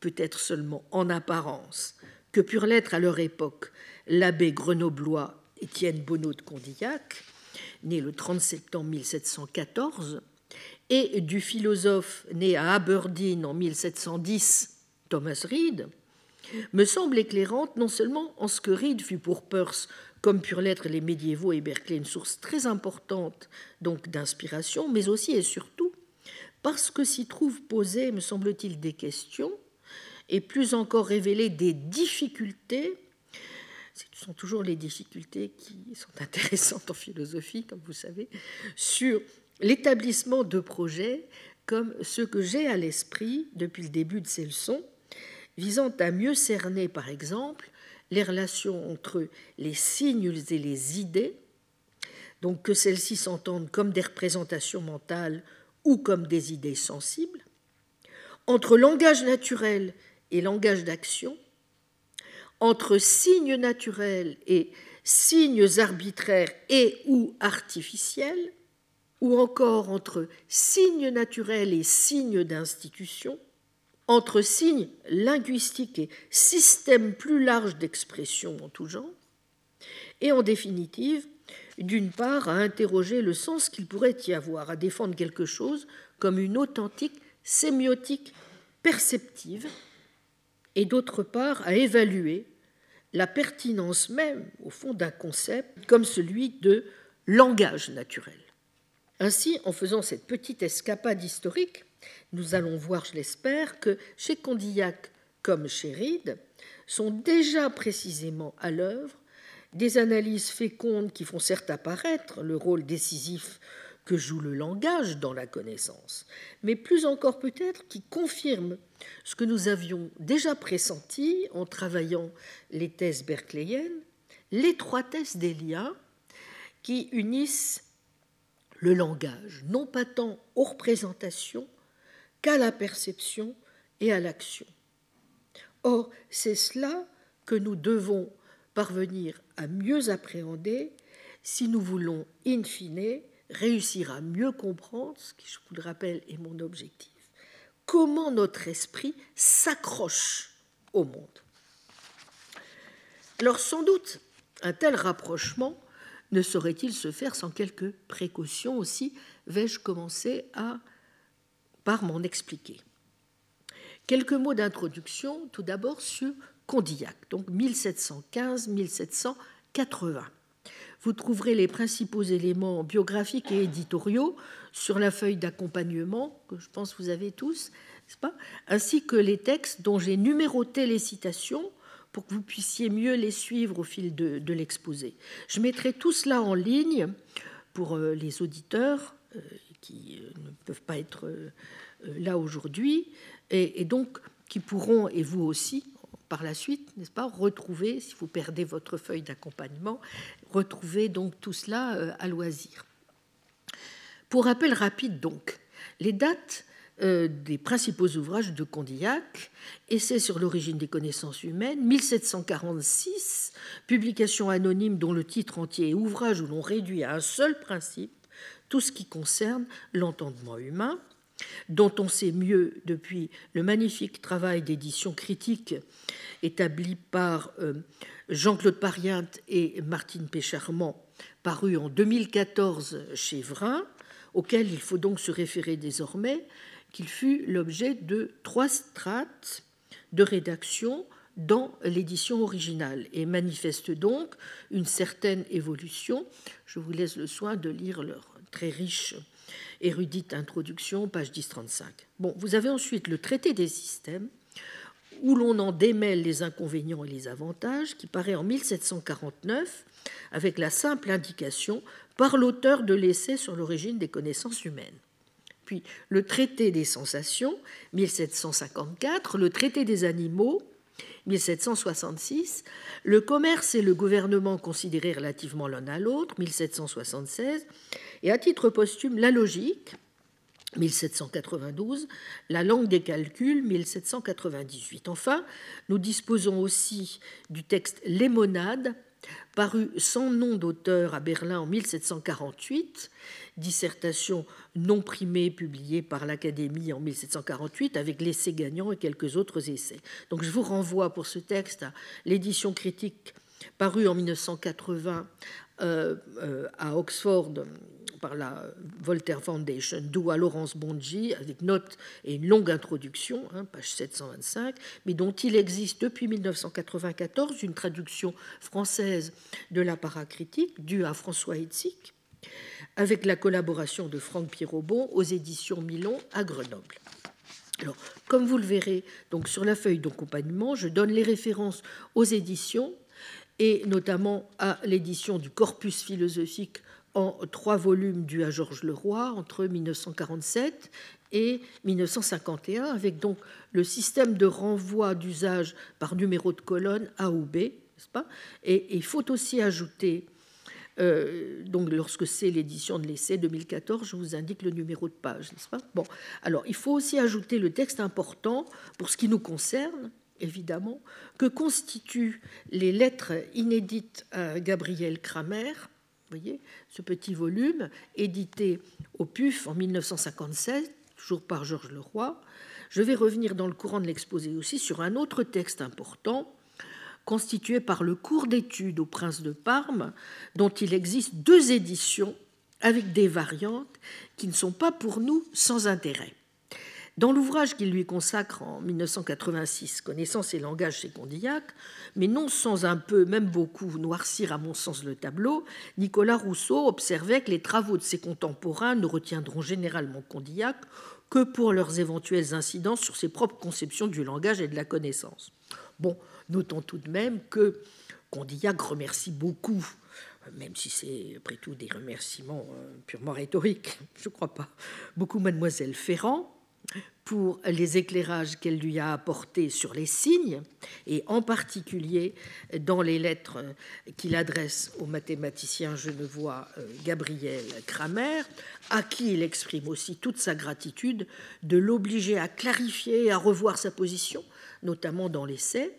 peut-être seulement en apparence, que purent l'être à leur époque l'abbé grenoblois Étienne Bonneau de Condillac, né le 30 septembre 1714, et du philosophe né à Aberdeen en 1710, Thomas Reid, me semble éclairante non seulement en ce que Reid fut pour Peirce, comme purent l'être les médiévaux et Berkeley, une source très importante donc d'inspiration, mais aussi et surtout parce que s'y trouvent posées, me semble-t-il, des questions et plus encore révéler des difficultés. Ce sont toujours les difficultés qui sont intéressantes en philosophie, comme vous savez, sur l'établissement de projets comme ceux que j'ai à l'esprit depuis le début de ces leçons, visant à mieux cerner, par exemple, les relations entre les signes et les idées, donc que celles-ci s'entendent comme des représentations mentales ou comme des idées sensibles, entre langage naturel et langage d'action, entre signes naturels et signes arbitraires et ou artificiels, ou encore entre signes naturels et signes d'institution, entre signes linguistiques et systèmes plus larges d'expression en tout genre, et en définitive, d'une part, à interroger le sens qu'il pourrait y avoir, à défendre quelque chose comme une authentique sémiotique perceptive, et d'autre part, à évaluer la pertinence même, au fond, d'un concept comme celui de langage naturel. Ainsi, en faisant cette petite escapade historique, nous allons voir, je l'espère, que chez Condillac comme chez Reed sont déjà précisément à l'œuvre des analyses fécondes qui font certes apparaître le rôle décisif que joue le langage dans la connaissance, mais plus encore peut-être qui confirment ce que nous avions déjà pressenti en travaillant les thèses berkeleyennes, l'étroitesse des liens qui unissent le langage, non pas tant aux représentations qu'à la perception et à l'action. Or, c'est cela que nous devons parvenir à mieux appréhender si nous voulons, in fine, réussir à mieux comprendre, ce qui, je vous le rappelle, est mon objectif, comment notre esprit s'accroche au monde. Alors, sans doute, un tel rapprochement ne saurait-il se faire sans quelques précautions aussi? Vais-je commencer à, par m'en expliquer Quelques mots d'introduction, tout d'abord sur Condillac, donc 1715-1780. Vous trouverez les principaux éléments biographiques et éditoriaux sur la feuille d'accompagnement, que je pense vous avez tous, pas ainsi que les textes dont j'ai numéroté les citations pour que vous puissiez mieux les suivre au fil de, l'exposé. Je mettrai tout cela en ligne pour euh, les auditeurs euh, qui euh, ne peuvent pas être là aujourd'hui et, donc qui pourront, et vous aussi, par la suite, n'est-ce pas, retrouver, si vous perdez votre feuille d'accompagnement, retrouver donc tout cela à loisir. Pour rappel rapide donc, les dates euh, des principaux ouvrages de Condillac, Essai sur l'origine des connaissances humaines, 1746, publication anonyme dont le titre entier est Ouvrage où l'on réduit à un seul principe tout ce qui concerne l'entendement humain, dont on sait mieux depuis le magnifique travail d'édition critique établi par euh, Jean-Claude Pariente et Martine Pécharmant, paru en 2014 chez Vrin, auquel il faut donc se référer désormais, qu'il fut l'objet de trois strates de rédaction dans l'édition originale et manifeste donc une certaine évolution. Je vous laisse le soin de lire leur très riche érudite introduction, page 1035. Bon, vous avez ensuite le traité des systèmes, où l'on en démêle les inconvénients et les avantages, qui paraît en 1749, avec la simple indication par l'auteur de l'essai sur l'origine des connaissances humaines puis le traité des sensations, 1754, le traité des animaux, 1766, le commerce et le gouvernement considérés relativement l'un à l'autre, 1776, et à titre posthume la logique, 1792, la langue des calculs, 1798. Enfin, nous disposons aussi du texte Les monades, paru sans nom d'auteur à Berlin en 1748, dissertation non primée publiée par l'Académie en 1748 avec l'essai gagnant et quelques autres essais. Donc je vous renvoie pour ce texte à l'édition critique parue en 1980 euh, euh, à Oxford par la Voltaire Foundation, d'où à Laurence Bonji, avec notes et une longue introduction, hein, page 725, mais dont il existe depuis 1994 une traduction française de la paracritique due à François Hitzik, avec la collaboration de Franck Pierrobon aux éditions Milon à Grenoble. Alors, comme vous le verrez donc sur la feuille d'accompagnement, je donne les références aux éditions et notamment à l'édition du Corpus philosophique en trois volumes dû à Georges Leroy entre 1947 et 1951, avec donc le système de renvoi d'usage par numéro de colonne A ou B, pas? Et, il faut aussi ajouter, euh, donc lorsque c'est l'édition de l'essai 2014, je vous indique le numéro de page, n'est-ce pas? Bon, alors il faut aussi ajouter le texte important pour ce qui nous concerne, évidemment, que constituent les lettres inédites à Gabriel Kramer, voyez, ce petit volume, édité au PUF en 1957, toujours par Georges Leroy. Je vais revenir dans le courant de l'exposé aussi sur un autre texte important, constitué par le cours d'études au Prince de Parme, dont il existe deux éditions avec des variantes qui ne sont pas pour nous sans intérêt. Dans l'ouvrage qu'il lui consacre en 1986, Connaissance et langage chez Condillac, mais non sans un peu, même beaucoup, noircir à mon sens le tableau, Nicolas Rousseau observait que les travaux de ses contemporains ne retiendront généralement Condillac que pour leurs éventuelles incidences sur ses propres conceptions du langage et de la connaissance. Bon, notons tout de même que Condillac remercie beaucoup même si c'est après tout des remerciements euh, purement rhétoriques, je ne crois pas, beaucoup mademoiselle Ferrand, pour les éclairages qu'elle lui a apportés sur les signes, et en particulier dans les lettres qu'il adresse au mathématicien genevois euh, Gabriel Kramer, à qui il exprime aussi toute sa gratitude de l'obliger à clarifier et à revoir sa position, notamment dans l'essai.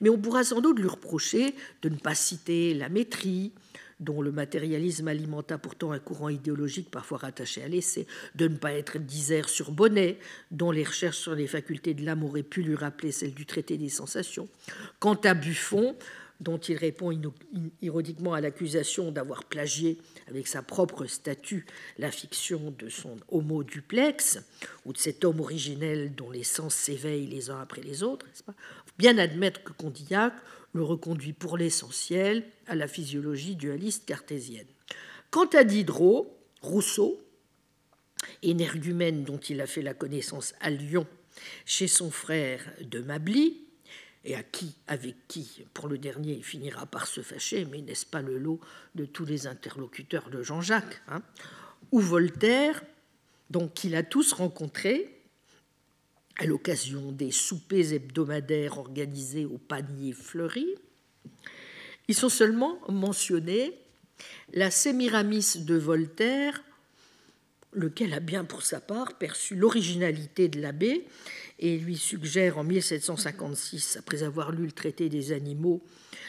Mais on pourra sans doute lui reprocher de ne pas citer la métrie, dont le matérialisme alimenta pourtant un courant idéologique parfois rattaché à l'essai, de ne pas être disert sur Bonnet, dont les recherches sur les facultés de l'âme auraient pu lui rappeler celles du traité des sensations. Quant à Buffon, dont il répond ironiquement à l'accusation d'avoir plagié avec sa propre statue la fiction de son homo duplex, ou de cet homme originel dont les sens s'éveillent les uns après les autres, pas? Bien admettre que Condillac le reconduit pour l'essentiel à la physiologie dualiste cartésienne. Quant à Diderot, Rousseau, énergumène dont il a fait la connaissance à Lyon chez son frère de Mably, et à qui, avec qui, pour le dernier, il finira par se fâcher, mais n'est-ce pas le lot de tous les interlocuteurs de Jean-Jacques hein, Ou Voltaire, donc qu'il a tous rencontrés à l'occasion des soupers hebdomadaires organisés au panier fleuri. Ils sont seulement mentionnés la Sémiramis de Voltaire, lequel a bien pour sa part perçu l'originalité de l'abbé et lui suggère en 1756, après avoir lu le traité des animaux,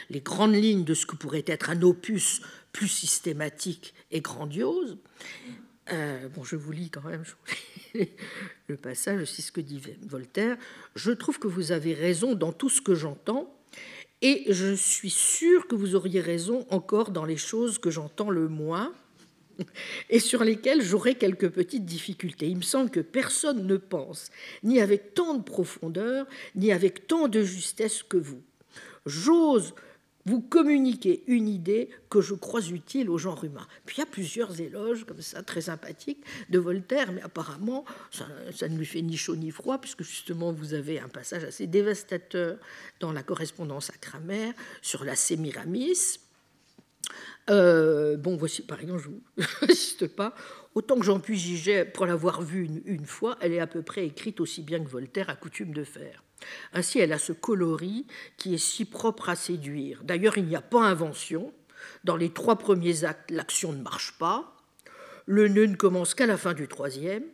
les grandes lignes de ce que pourrait être un opus plus systématique et grandiose. Euh, bon, je vous lis quand même le passage, c'est ce que dit Voltaire. Je trouve que vous avez raison dans tout ce que j'entends, et je suis sûr que vous auriez raison encore dans les choses que j'entends le moins et sur lesquelles j'aurai quelques petites difficultés. Il me semble que personne ne pense, ni avec tant de profondeur, ni avec tant de justesse que vous. J'ose vous communiquer une idée que je crois utile au genre humain. Puis il y a plusieurs éloges comme ça, très sympathiques, de Voltaire, mais apparemment, ça, ne lui fait ni chaud ni froid, puisque justement, vous avez un passage assez dévastateur dans la correspondance à Cramer sur la Sémiramis, euh, bon, voici, par exemple, je n'insiste pas. Autant que j'en puis juger, pour l'avoir vue une, fois, elle est à peu près écrite aussi bien que Voltaire a coutume de faire. Ainsi, elle a ce coloris qui est si propre à séduire. D'ailleurs, il n'y a pas invention. Dans les trois premiers actes, l'action ne marche pas. Le nœud ne commence qu'à la fin du troisième.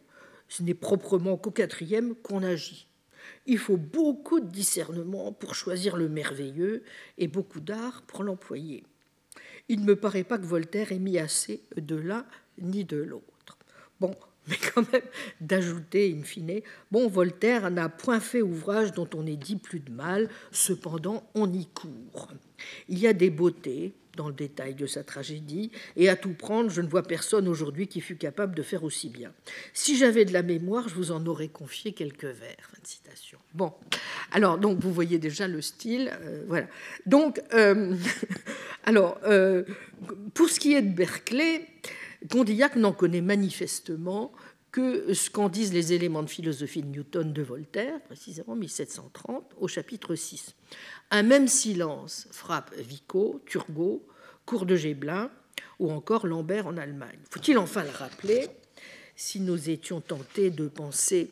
Ce n'est proprement qu'au quatrième qu'on agit. Il faut beaucoup de discernement pour choisir le merveilleux et beaucoup d'art pour l'employer il ne me paraît pas que Voltaire ait mis assez de l'un ni de l'autre. Bon, mais quand même d'ajouter, in fine, bon, Voltaire n'a point fait ouvrage dont on ait dit plus de mal, cependant on y court. Il y a des beautés dans le détail de sa tragédie, et à tout prendre, je ne vois personne aujourd'hui qui fût capable de faire aussi bien. Si j'avais de la mémoire, je vous en aurais confié quelques vers. Fin de citation. Bon, alors donc vous voyez déjà le style, euh, voilà. Donc, euh, alors euh, pour ce qui est de Berkeley, Condillac n'en connaît manifestement que ce qu'en disent les éléments de philosophie de Newton de Voltaire, précisément 1730, au chapitre 6. Un même silence frappe Vico, Turgot, Cour de Géblin ou encore Lambert en Allemagne. Faut-il enfin le rappeler si nous étions tentés de penser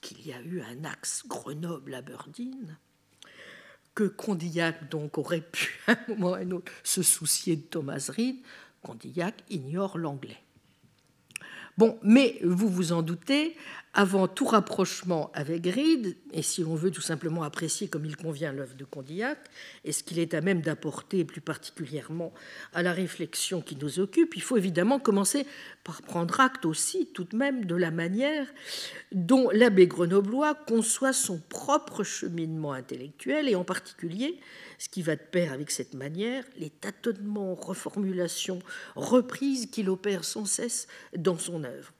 qu'il y a eu un axe Grenoble-Aberdeen, que Condillac donc aurait pu à un moment ou à un autre se soucier de Thomas Reed, Condillac ignore l'anglais. Bon, mais vous vous en doutez, avant tout rapprochement avec Reed, et si on veut tout simplement apprécier comme il convient l'œuvre de Condillac, et ce qu'il est à même d'apporter plus particulièrement à la réflexion qui nous occupe, il faut évidemment commencer par prendre acte aussi tout de même de la manière dont l'abbé grenoblois conçoit son propre cheminement intellectuel, et en particulier ce qui va de pair avec cette manière, les tâtonnements, reformulations, reprises qu'il opère sans cesse dans son œuvre.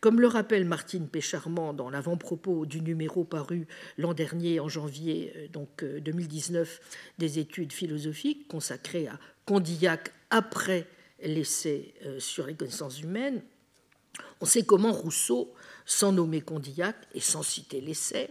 Comme le rappelle Martine Pécharmant dans l'avant-propos du numéro paru l'an dernier, en janvier euh, donc 2019, euh, des études philosophiques consacrées à Condillac après l'essai euh, sur les connaissances humaines, on sait comment Rousseau, sans nommer Condillac et sans citer l'essai,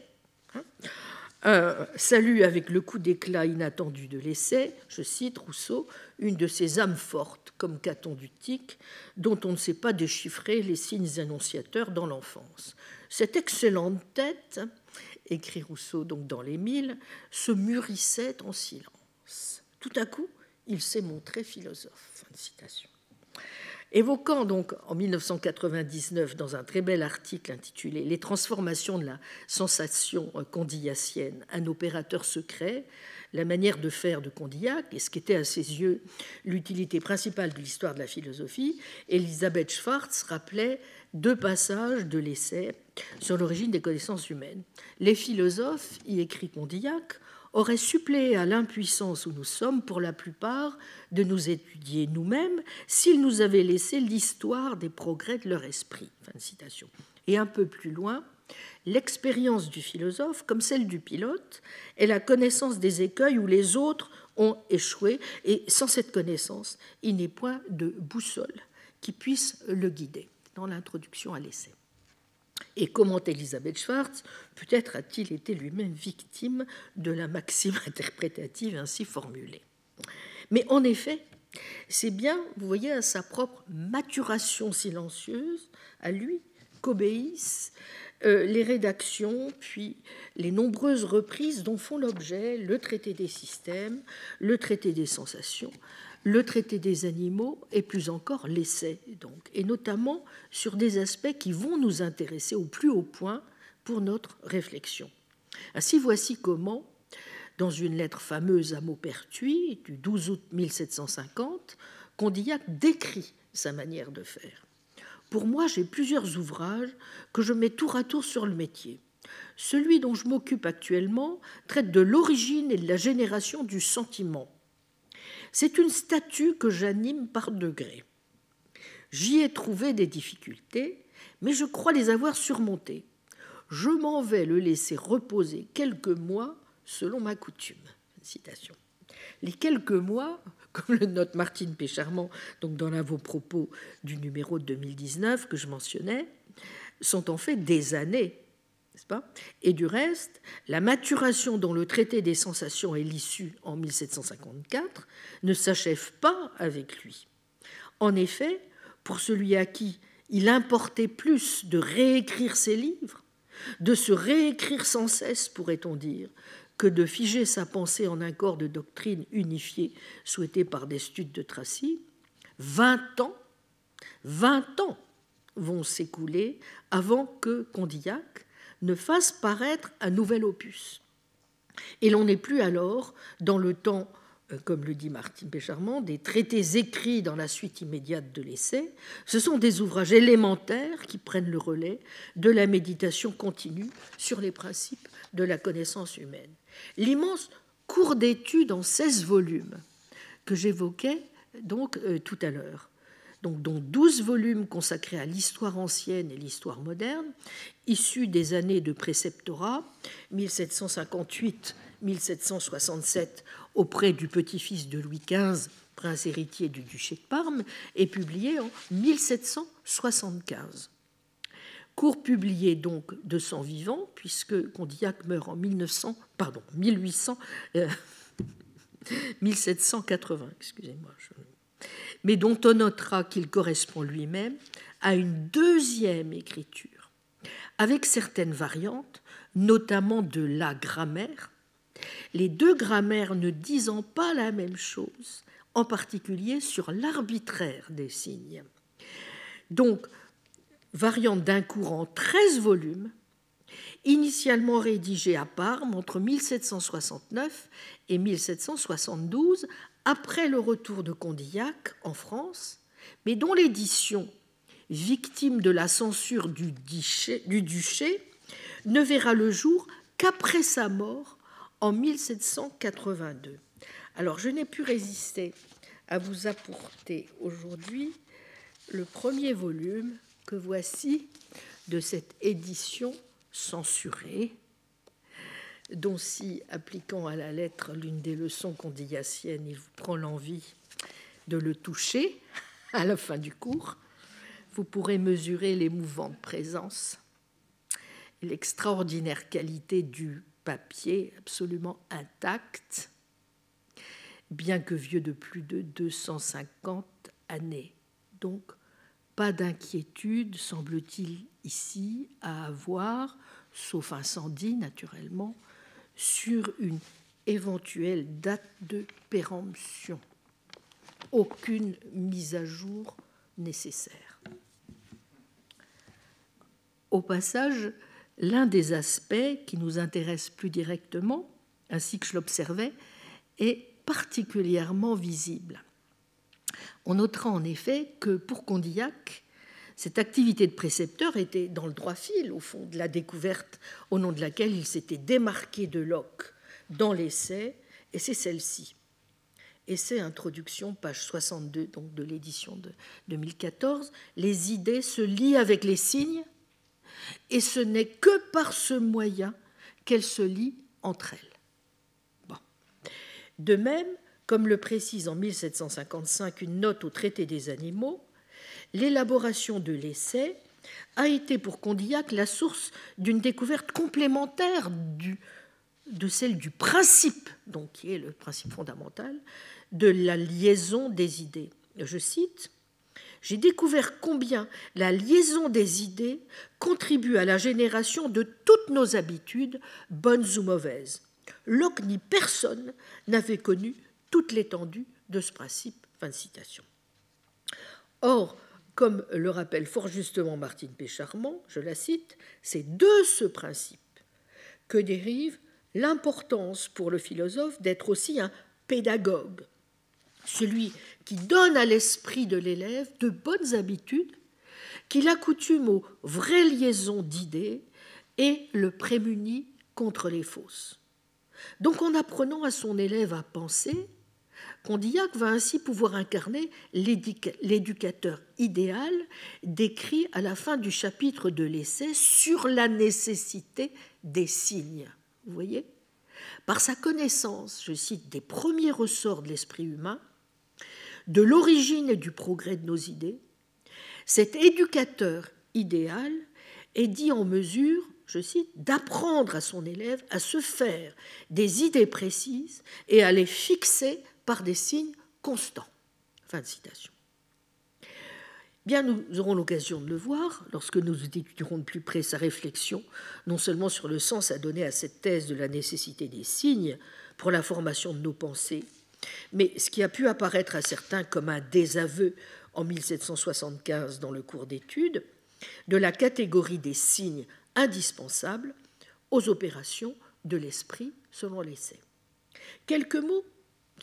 hein, salue avec le coup d'éclat inattendu de l'essai, je cite Rousseau, une de ces âmes fortes, comme Caton du Tic, dont on ne sait pas déchiffrer les signes annonciateurs dans l'enfance. Cette excellente tête, écrit Rousseau donc dans Les Mille, se mûrissait en silence. Tout à coup, il s'est montré philosophe. Évoquant donc en 1999 dans un très bel article intitulé Les transformations de la sensation condillacienne, un opérateur secret, la manière de faire de Condillac et ce qu'était à ses yeux l'utilité principale de l'histoire de la philosophie, Elisabeth Schwartz rappelait deux passages de l'essai sur l'origine des connaissances humaines. Les philosophes, y écrit Condillac, aurait suppléé à l'impuissance où nous sommes, pour la plupart, de nous étudier nous-mêmes s'ils nous avaient laissé l'histoire des progrès de leur esprit. Fin de citation. Et un peu plus loin, l'expérience du philosophe, comme celle du pilote, est la connaissance des écueils où les autres ont échoué, et sans cette connaissance, il n'est point de boussole qui puisse le guider, dans l'introduction à l'essai. Et comment Elisabeth Schwartz, peut-être a-t-il été lui-même victime de la maxime interprétative ainsi formulée. Mais en effet, c'est bien, vous voyez, à sa propre maturation silencieuse, à lui, qu'obéissent euh, les rédactions, puis les nombreuses reprises dont font l'objet le traité des systèmes, le traité des sensations, le traité des animaux et plus encore l'essai, donc, et notamment sur des aspects qui vont nous intéresser au plus haut point pour notre réflexion. Ainsi, voici comment, dans une lettre fameuse à Maupertuis du 12 août 1750, Condillac décrit sa manière de faire. Pour moi, j'ai plusieurs ouvrages que je mets tour à tour sur le métier. Celui dont je m'occupe actuellement traite de l'origine et de la génération du sentiment. C'est une statue que j'anime par degrés. J'y ai trouvé des difficultés, mais je crois les avoir surmontées. Je m'en vais le laisser reposer quelques mois selon ma coutume. Citation. Les quelques mois le note Martine Pécharmant, donc dans l'avant-propos du numéro de 2019 que je mentionnais, sont en fait des années, n'est-ce pas? Et du reste, la maturation dont le traité des sensations est l'issue en 1754 ne s'achève pas avec lui. En effet, pour celui à qui il importait plus de réécrire ses livres, de se réécrire sans cesse, pourrait-on dire, que de figer sa pensée en un corps de doctrine unifié souhaité par des studes de Tracy, 20 ans, 20 ans vont s'écouler avant que Condillac ne fasse paraître un nouvel opus. Et l'on n'est plus alors dans le temps, euh, comme le dit Martine Pécharmant, des traités écrits dans la suite immédiate de l'essai. Ce sont des ouvrages élémentaires qui prennent le relais de la méditation continue sur les principes de la connaissance humaine l'immense cours d'études en 16 volumes que j'évoquais donc euh, tout à l'heure, dont 12 volumes consacrés à l'histoire ancienne et l'histoire moderne, issus des années de préceptorat 1758-1767 auprès du petit-fils de Louis XV, prince héritier du duché de Parme, et publiés en 1775 cours publié donc de son vivant, puisque Condillac meurt en 1900, pardon, 1800, 1780, euh, excusez-moi. Mais dont on notera qu'il correspond lui-même à une deuxième écriture, avec certaines variantes, notamment de la grammaire, les deux grammaires ne disant pas la même chose, en particulier sur l'arbitraire des signes. Donc, variante d'un courant 13 volumes, initialement rédigé à Parme entre 1769 et 1772, après le retour de Condillac en France, mais dont l'édition, victime de la censure du, du duché, ne verra le jour qu'après sa mort en 1782. Alors je n'ai pu résister à vous apporter aujourd'hui le premier volume voici de cette édition censurée, dont si, appliquant à la lettre l'une des leçons condillaciennes, il vous prend l'envie de le toucher à la fin du cours, vous pourrez mesurer les mouvements de présence et l'extraordinaire qualité du papier absolument intact, bien que vieux de plus de 250 années. Donc, pas d'inquiétude, semble-t-il, ici à avoir, sauf incendie naturellement, sur une éventuelle date de péremption. Aucune mise à jour nécessaire. Au passage, l'un des aspects qui nous intéresse plus directement, ainsi que je l'observais, est particulièrement visible. On notera en effet que pour Condillac, cette activité de précepteur était dans le droit fil, au fond, de la découverte au nom de laquelle il s'était démarqué de Locke dans l'essai, et c'est celle-ci. Essai introduction, page 62 donc de l'édition de 2014. Les idées se lient avec les signes, et ce n'est que par ce moyen qu'elles se lient entre elles. De même, comme le précise en 1755 une note au traité des animaux, l'élaboration de l'essai a été pour Condillac la source d'une découverte complémentaire de celle du principe, donc qui est le principe fondamental, de la liaison des idées. Je cite J'ai découvert combien la liaison des idées contribue à la génération de toutes nos habitudes, bonnes ou mauvaises. Locke ni personne n'avait connu toute l'étendue de ce principe. Fin de citation. Or, comme le rappelle fort justement Martine Pécharmont, je la cite, c'est de ce principe que dérive l'importance pour le philosophe d'être aussi un pédagogue, celui qui donne à l'esprit de l'élève de bonnes habitudes, qui l'accoutume aux vraies liaisons d'idées et le prémunit contre les fausses. Donc en apprenant à son élève à penser, Condillac va ainsi pouvoir incarner l'éducateur idéal décrit à la fin du chapitre de l'essai sur la nécessité des signes. Vous voyez? Par sa connaissance, je cite, des premiers ressorts de l'esprit humain, de l'origine et du progrès de nos idées, cet éducateur idéal est dit en mesure, je cite, d'apprendre à son élève à se faire des idées précises et à les fixer par des signes constants. Fin de citation. Bien, nous aurons l'occasion de le voir lorsque nous étudierons de plus près sa réflexion, non seulement sur le sens à donner à cette thèse de la nécessité des signes pour la formation de nos pensées, mais ce qui a pu apparaître à certains comme un désaveu en 1775 dans le cours d'études, de la catégorie des signes indispensables aux opérations de l'esprit selon l'essai. Quelques mots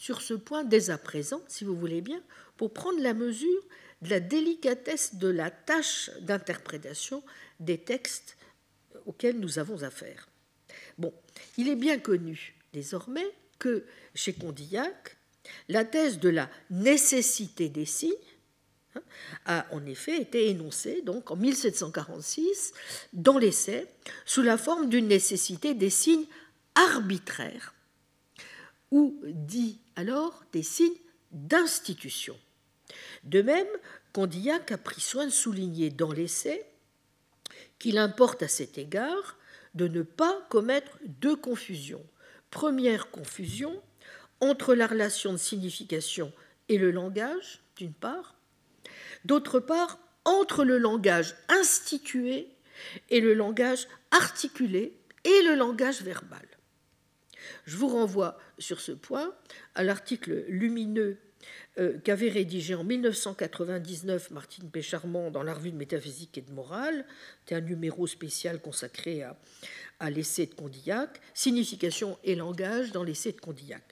sur ce point dès à présent, si vous voulez bien, pour prendre la mesure de la délicatesse de la tâche d'interprétation des textes auxquels nous avons affaire. Bon, il est bien connu désormais que chez Condillac, la thèse de la nécessité des signes hein, a en effet été énoncée donc en 1746 dans l'essai sous la forme d'une nécessité des signes arbitraires ou dit alors des signes d'institution. De même, Condillac a pris soin de souligner dans l'essai qu'il importe à cet égard de ne pas commettre deux confusions. Première confusion entre la relation de signification et le langage, d'une part, d'autre part, entre le langage institué et le langage articulé et le langage verbal. Je vous renvoie sur ce point à l'article lumineux euh, qu'avait rédigé en 1999 Martine Pécharmont dans la revue de métaphysique et de morale. C'était un numéro spécial consacré à, à l'essai de Condillac, Signification et langage dans l'essai de Condillac.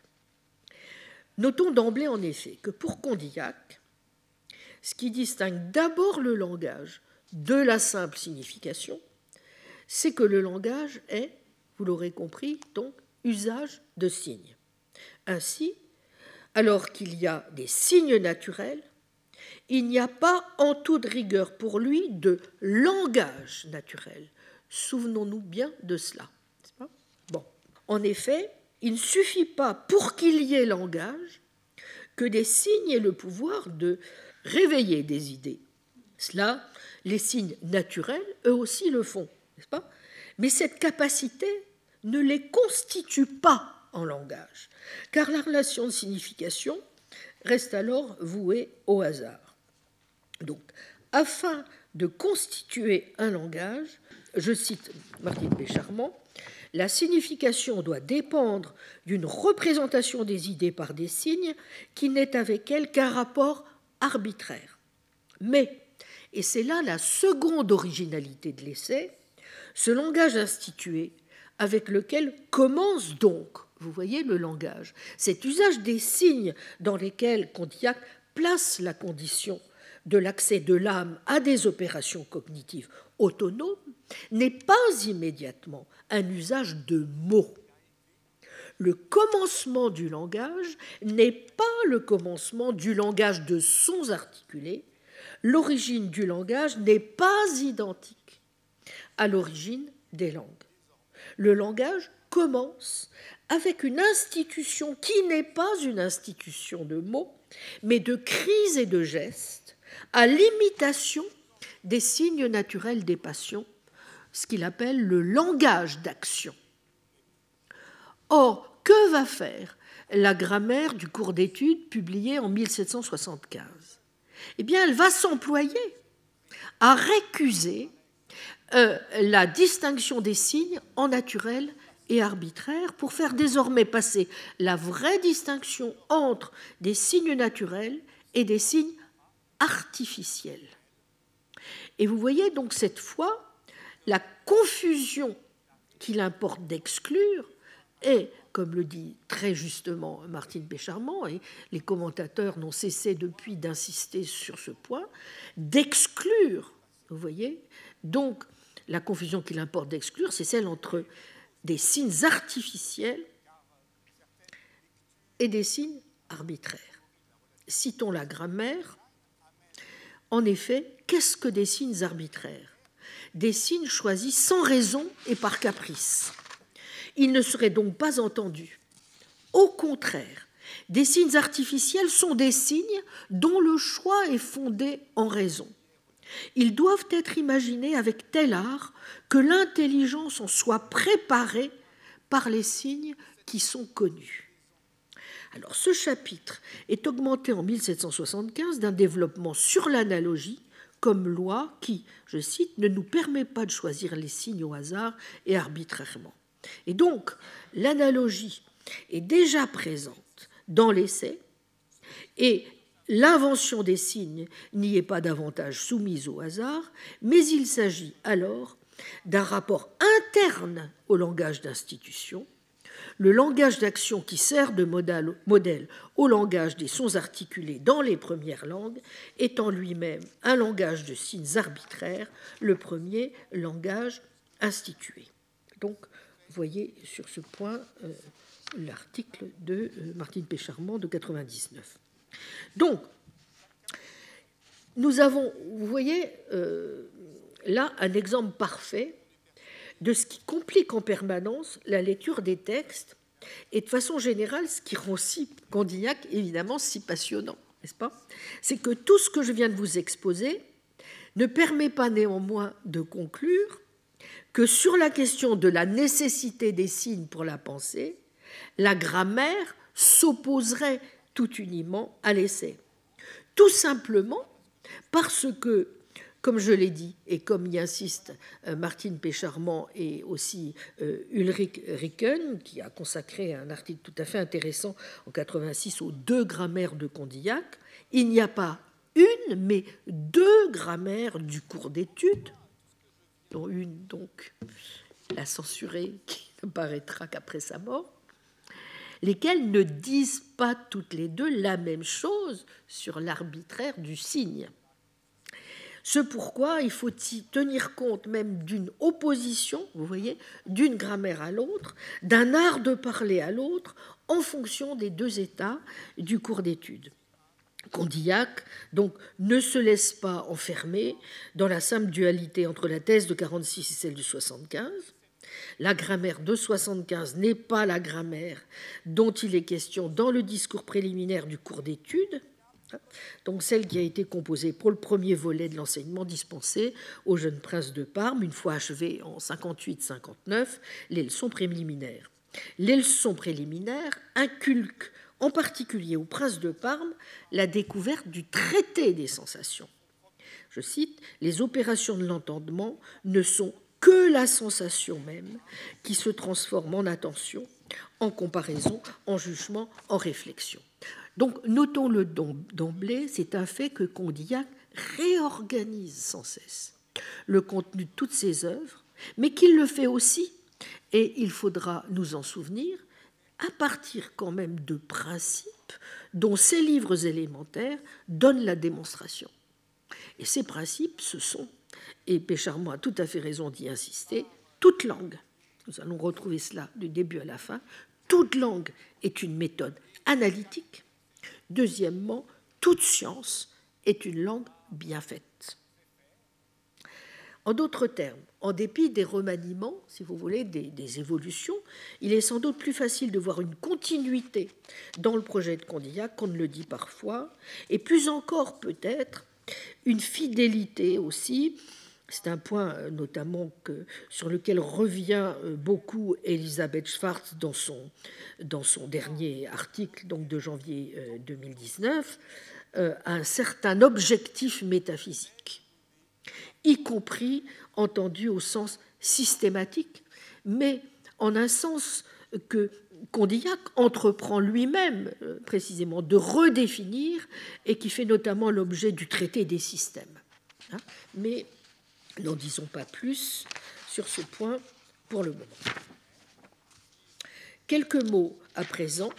Notons d'emblée en effet que pour Condillac, ce qui distingue d'abord le langage de la simple signification, c'est que le langage est, vous l'aurez compris, donc usage de signes. Ainsi, alors qu'il y a des signes naturels, il n'y a pas en toute rigueur pour lui de langage naturel. Souvenons-nous bien de cela. bon. En effet, il ne suffit pas pour qu'il y ait langage que des signes aient le pouvoir de réveiller des idées. Cela, les signes naturels, eux aussi le font, n'est-ce pas? Mais cette capacité ne les constitue pas en langage, car la relation de signification reste alors vouée au hasard. Donc, afin de constituer un langage, je cite Martine Pécharmont, la signification doit dépendre d'une représentation des idées par des signes qui n'est avec elle qu'un rapport arbitraire. Mais, et c'est là la seconde originalité de l'essai, ce langage institué avec lequel commence donc, vous voyez le langage, cet usage des signes dans lesquels Condillac place la condition de l'accès de l'âme à des opérations cognitives autonomes n'est pas immédiatement un usage de mots. Le commencement du langage n'est pas le commencement du langage de sons articulés. L'origine du langage n'est pas identique à l'origine des langues. Le langage commence avec une institution qui n'est pas une institution de mots, mais de cris et de gestes, à l'imitation des signes naturels des passions, ce qu'il appelle le langage d'action. Or, que va faire la grammaire du cours d'études publiée en 1775 Eh bien, elle va s'employer à récuser euh, la distinction des signes en naturel et arbitraire pour faire désormais passer la vraie distinction entre des signes naturels et des signes artificiels. Et vous voyez donc cette fois la confusion qu'il importe d'exclure est, comme le dit très justement Martine Bécharmant, et les commentateurs n'ont cessé depuis d'insister sur ce point, d'exclure, vous voyez, donc la confusion qu'il importe d'exclure, c'est celle entre des signes artificiels et des signes arbitraires. Citons la grammaire. En effet, qu'est-ce que des signes arbitraires? Des signes choisis sans raison et par caprice. Ils ne seraient donc pas entendus. Au contraire, des signes artificiels sont des signes dont le choix est fondé en raison. Ils doivent être imaginés avec tel art que l'intelligence en soit préparée par les signes qui sont connus. Alors ce chapitre est augmenté en 1775 d'un développement sur l'analogie comme loi qui, je cite, ne nous permet pas de choisir les signes au hasard et arbitrairement. Et donc l'analogie est déjà présente dans l'essai et L'invention des signes n'y est pas davantage soumise au hasard, mais il s'agit alors d'un rapport interne au langage d'institution, le langage d'action qui sert de modèle, au langage des sons articulés dans les premières langues étant lui-même un langage de signes arbitraires, le premier langage institué. Donc, voyez sur ce point euh, l'article de euh, Martine Pécharmont de 99. Donc, nous avons, vous voyez, euh, là un exemple parfait de ce qui complique en permanence la lecture des textes et de façon générale ce qui rend si Condignac évidemment si passionnant, n'est-ce pas? C'est que tout ce que je viens de vous exposer ne permet pas néanmoins de conclure que sur la question de la nécessité des signes pour la pensée, la grammaire s'opposerait tout uniment à l'essai. Tout simplement parce que, comme je l'ai dit, et comme y insiste euh, Martine Pécharmant et aussi euh, Ulrich Ricken, qui a consacré un article tout à fait intéressant en 86 aux deux grammaires de Condillac, il n'y a pas une, mais deux grammaires du cours d'études, dont une, donc, la censurée, qui n'apparaîtra qu'après sa mort, lesquelles ne disent pas toutes les deux la même chose sur l'arbitraire du signe. Ce pourquoi il faut y tenir compte même d'une opposition, vous voyez, d'une grammaire à l'autre, d'un art de parler à l'autre, en fonction des deux états du cours d'études. Condillac, donc, ne se laisse pas enfermer dans la simple dualité entre la thèse de 46 et celle de 75. La grammaire de 75 n'est pas la grammaire dont il est question dans le discours préliminaire du cours d'études, donc celle qui a été composée pour le premier volet de l'enseignement dispensé au jeune prince de Parme, une fois achevé en 58-59, les leçons préliminaires. Les leçons préliminaires inculquent en particulier au prince de Parme la découverte du traité des sensations. Je cite, Les opérations de l'entendement ne sont que la sensation même qui se transforme en attention, en comparaison, en jugement, en réflexion. Donc notons-le d'emblée, c'est un fait que Condillac réorganise sans cesse le contenu de toutes ses œuvres, mais qu'il le fait aussi, et il faudra nous en souvenir, à partir quand même de principes dont ces livres élémentaires donnent la démonstration. Et ces principes, ce sont, et Pécharmont a tout à fait raison d'y insister, toute langue, nous allons retrouver cela du début à la fin, toute langue est une méthode analytique. Deuxièmement, toute science est une langue bien faite. En d'autres termes, en dépit des remaniements, si vous voulez, des, évolutions, il est sans doute plus facile de voir une continuité dans le projet de Condillac qu'on ne le dit parfois, et plus encore peut-être une fidélité aussi. C'est un point euh, notamment que, sur lequel revient euh, beaucoup Elisabeth Schwartz dans son, dans son dernier article donc de janvier 2019, euh, un certain objectif métaphysique y compris entendu au sens systématique, mais en un sens que Condillac entreprend lui-même euh, précisément de redéfinir et qui fait notamment l'objet du traité des systèmes. Hein. Mais n'en disons pas plus sur ce point pour le moment. Quelques mots à présent,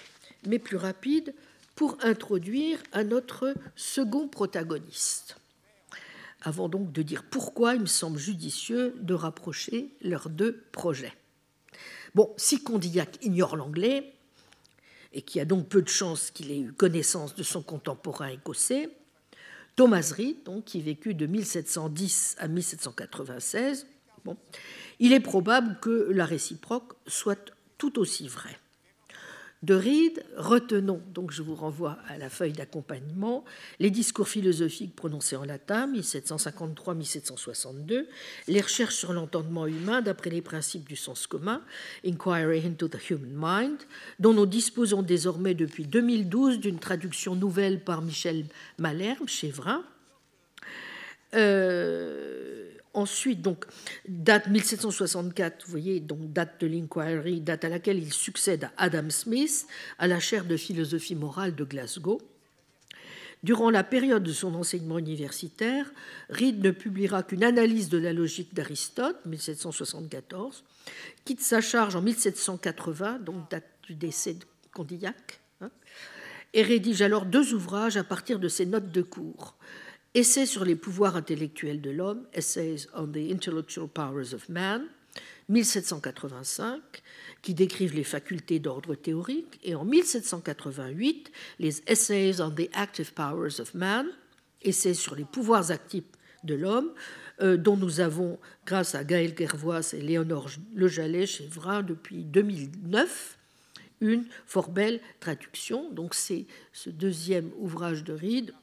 mais plus rapides, pour introduire un autre second protagoniste avant donc de dire pourquoi il me semble judicieux de rapprocher leurs deux projets. Bon, si Condillac ignore l'anglais, et qui a donc peu de chances qu'il ait eu connaissance de son contemporain écossais, Thomas Reid, donc, qui vécut de 1710 à 1796, bon, il est probable que la réciproque soit tout aussi vraie de Reed, retenons, donc je vous renvoie à la feuille d'accompagnement, les discours philosophiques prononcés en latin, 1753-1762, les recherches sur l'entendement humain d'après les principes du sens commun, Inquiry into the Human Mind, dont nous disposons désormais depuis 2012 d'une traduction nouvelle par Michel Malherbe, Chevrin. Euh, Ensuite, date 1764, vous voyez, date de l'inquiry, date à laquelle il succède à Adam Smith, à la chaire de philosophie morale de Glasgow. Durant la période de son enseignement universitaire, Reed ne publiera qu'une analyse de la logique d'Aristote, 1774, quitte sa charge en 1780, donc date du décès de Condillac, hein, et rédige alors deux ouvrages à partir de ses notes de cours. Essais sur les pouvoirs intellectuels de l'homme, Essays on the Intellectual Powers of Man, 1785, qui décrivent les facultés d'ordre théorique, et en 1788, les Essays on the Active Powers of Man, Essais sur les pouvoirs actifs de l'homme, euh, dont nous avons, grâce à Gaël Gervois et Léonore Lejalet chez Vrin depuis 2009, une fort belle traduction. Donc c'est ce deuxième ouvrage de Reed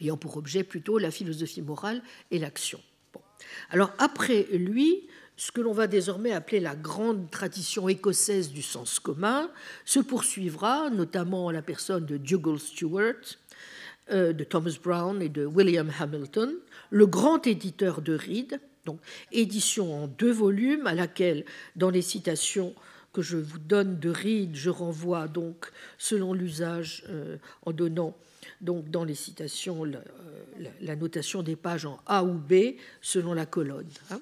ayant pour objet plutôt la philosophie morale et l'action. Alors après lui, ce que l'on va désormais appeler la grande tradition écossaise du sens commun se poursuivra, notamment en la personne de Dougal Stewart, euh, de Thomas Brown et de William Hamilton, le grand éditeur de Reed, donc édition en deux volumes à laquelle, dans les citations que je vous donne de Reed, je renvoie donc, selon l'usage, euh, en donnant donc dans les citations la, notation des pages en A ou B selon la colonne. Hein.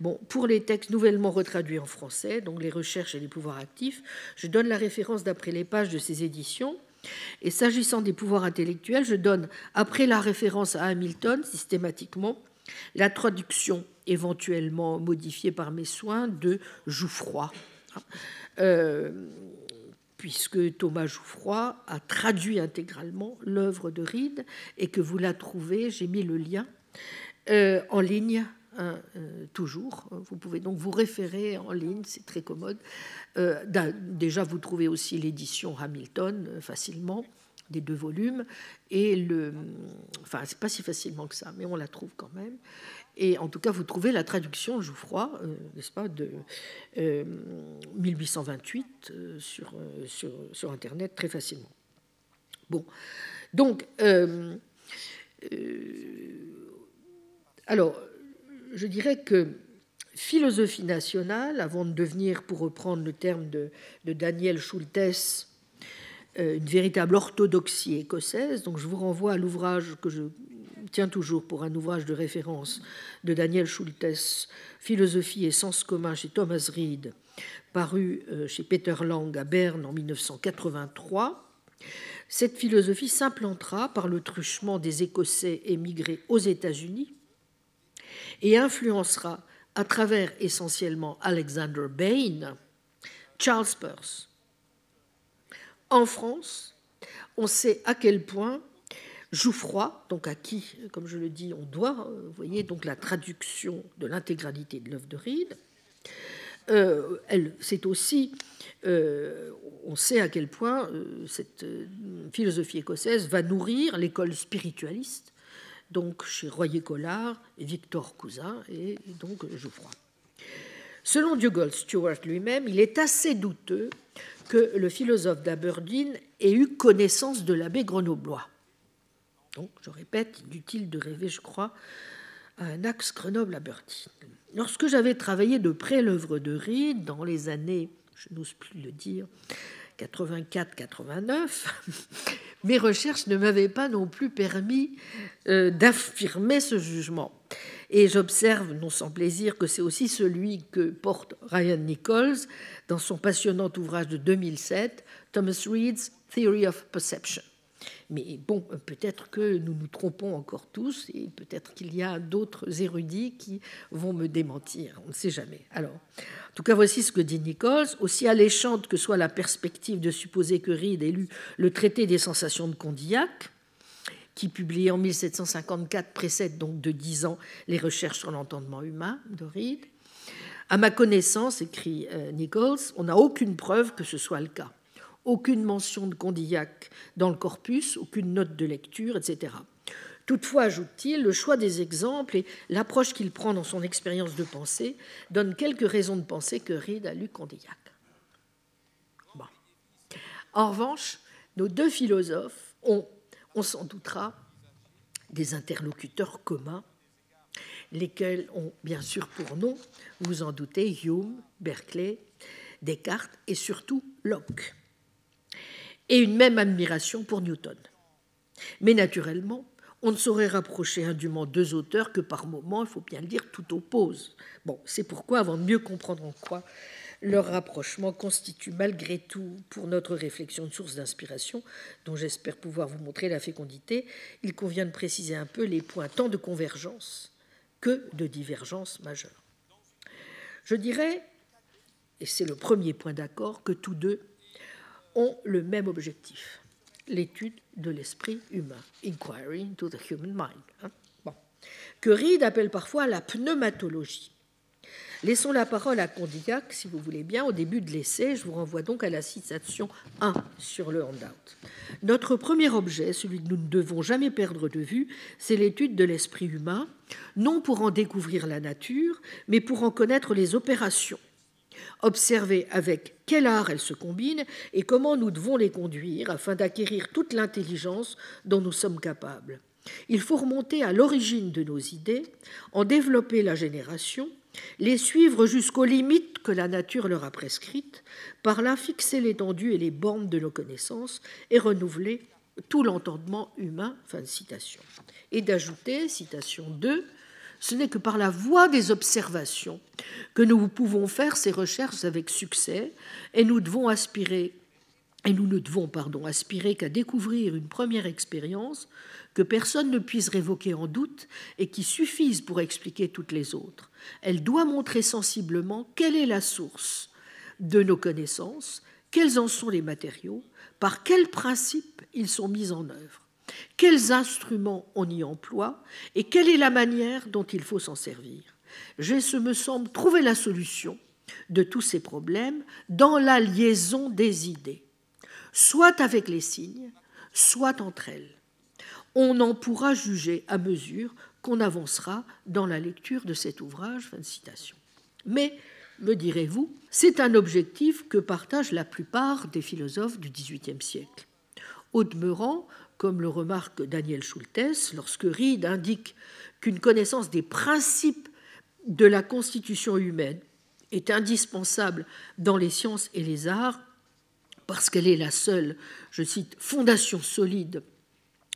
Bon, pour les textes nouvellement retraduits en français, donc les recherches et les pouvoirs actifs, je donne la référence d'après les pages de ces éditions. Et s'agissant des pouvoirs intellectuels, je donne, après la référence à Hamilton, systématiquement, la traduction éventuellement modifiée par mes soins de Jouffroy. Hein. Euh, puisque Thomas Jouffroy a traduit intégralement l'œuvre de Reed et que vous la trouvez, j'ai mis le lien, euh, en ligne hein, euh, toujours. Vous pouvez donc vous référer en ligne, c'est très commode. Euh, déjà, vous trouvez aussi l'édition Hamilton facilement des deux volumes et le, enfin c'est pas si facilement que ça, mais on la trouve quand même. Et en tout cas, vous trouvez la traduction Jouffroy, euh, n'est-ce pas, de 1828 euh, euh, sur, sur, sur, Internet très facilement. Bon, donc, alors, je dirais que philosophie nationale, avant de devenir, pour reprendre le terme de, de Daniel Schultes, une véritable orthodoxie écossaise. Donc je vous renvoie à l'ouvrage que je tient toujours pour un ouvrage de référence de Daniel Schultes, Philosophie et sens commun chez Thomas Reed, paru euh, chez Peter Lang à Berne en 1983. Cette philosophie s'implantera par le truchement des Écossais émigrés aux États-Unis et influencera à travers essentiellement Alexander Bain, Charles Peirce En France, on sait à quel point Jouffroy, donc à qui, comme je le dis, on doit, euh, vous voyez, donc la traduction de l'intégralité de l'œuvre de Reed, euh, c'est aussi, euh, on sait à quel point cette philosophie écossaise va nourrir l'école spiritualiste, donc chez Royer-Collard et Victor Cousin et donc Jouffroy. Selon Dugald Stewart lui-même, il est assez douteux que le philosophe d'Aberdeen ait eu connaissance de l'abbé grenoblois. Donc, je répète, inutile de rêver, je crois, à un axe Grenoble-Aberdeen. Lorsque j'avais travaillé de près l'œuvre de Reed dans les années, je n'ose plus le dire, 84-89, mes recherches ne m'avaient pas non plus permis euh, d'affirmer ce jugement. Et j'observe, non sans plaisir, que c'est aussi celui que porte Ryan Nichols dans son passionnant ouvrage de 2007, Thomas Reed's Theory of Perception. Mais bon, peut-être que nous nous trompons encore tous et peut-être qu'il y a d'autres érudits qui vont me démentir. On ne sait jamais. Alors, en tout cas, voici ce que dit Nichols. Aussi alléchante que soit la perspective de supposer que Reed ait lu le traité des sensations de Condillac, qui, publié en 1754, précède donc de dix ans les recherches sur l'entendement humain de Reed. À ma connaissance, écrit euh, Nichols, on n'a aucune preuve que ce soit le cas. Aucune mention de Condillac dans le corpus, aucune note de lecture, etc. Toutefois, ajoute-t-il, le choix des exemples et l'approche qu'il prend dans son expérience de pensée donnent quelques raisons de penser que Reed a lu Condillac. En revanche, nos deux philosophes ont on s'en doutera, des interlocuteurs communs, lesquels ont bien sûr pour nom, vous en doutez, Hume, Berkeley, Descartes et surtout Locke, et une même admiration pour Newton. Mais naturellement, on ne saurait rapprocher indûment deux auteurs que par moments, il faut bien le dire, tout oppose. Bon, c'est pourquoi, avant de mieux comprendre en quoi leur rapprochement constitue malgré tout pour notre réflexion une source d'inspiration dont j'espère pouvoir vous montrer la fécondité. Il convient de préciser un peu les points tant de convergence que de divergence majeure. Je dirais, et c'est le premier point d'accord, que tous deux ont le même objectif, l'étude de l'esprit humain, inquiry into the human mind, hein. que Reed appelle parfois la pneumatologie. Laissons la parole à Condillac, si vous voulez bien, au début de l'essai. Je vous renvoie donc à la citation 1 sur le handout. Notre premier objet, celui que nous ne devons jamais perdre de vue, c'est l'étude de l'esprit humain, non pour en découvrir la nature, mais pour en connaître les opérations. Observer avec quel art elles se combinent et comment nous devons les conduire afin d'acquérir toute l'intelligence dont nous sommes capables. Il faut remonter à l'origine de nos idées, en développer la génération, les suivre jusqu'aux limites que la nature leur a prescrites, par là fixer l'étendue et les bornes de nos connaissances et renouveler tout l'entendement humain. Citation. Et d'ajouter, citation 2, ce n'est que par la voie des observations que nous pouvons faire ces recherches avec succès et nous devons aspirer et nous ne devons pardon, aspirer qu'à découvrir une première expérience que personne ne puisse révoquer en doute et qui suffise pour expliquer toutes les autres. Elle doit montrer sensiblement quelle est la source de nos connaissances, quels en sont les matériaux, par quels principes ils sont mis en œuvre, quels instruments on y emploie et quelle est la manière dont il faut s'en servir. J'ai, ce me semble, trouvé la solution de tous ces problèmes dans la liaison des idées, soit avec les signes, soit entre elles on en pourra juger à mesure qu'on avancera dans la lecture de cet ouvrage. Mais, me direz-vous, c'est un objectif que partagent la plupart des philosophes du XVIIIe siècle. Au demeurant, comme le remarque Daniel Schultes, lorsque Reed indique qu'une connaissance des principes de la constitution humaine est indispensable dans les sciences et les arts, parce qu'elle est la seule, je cite, fondation solide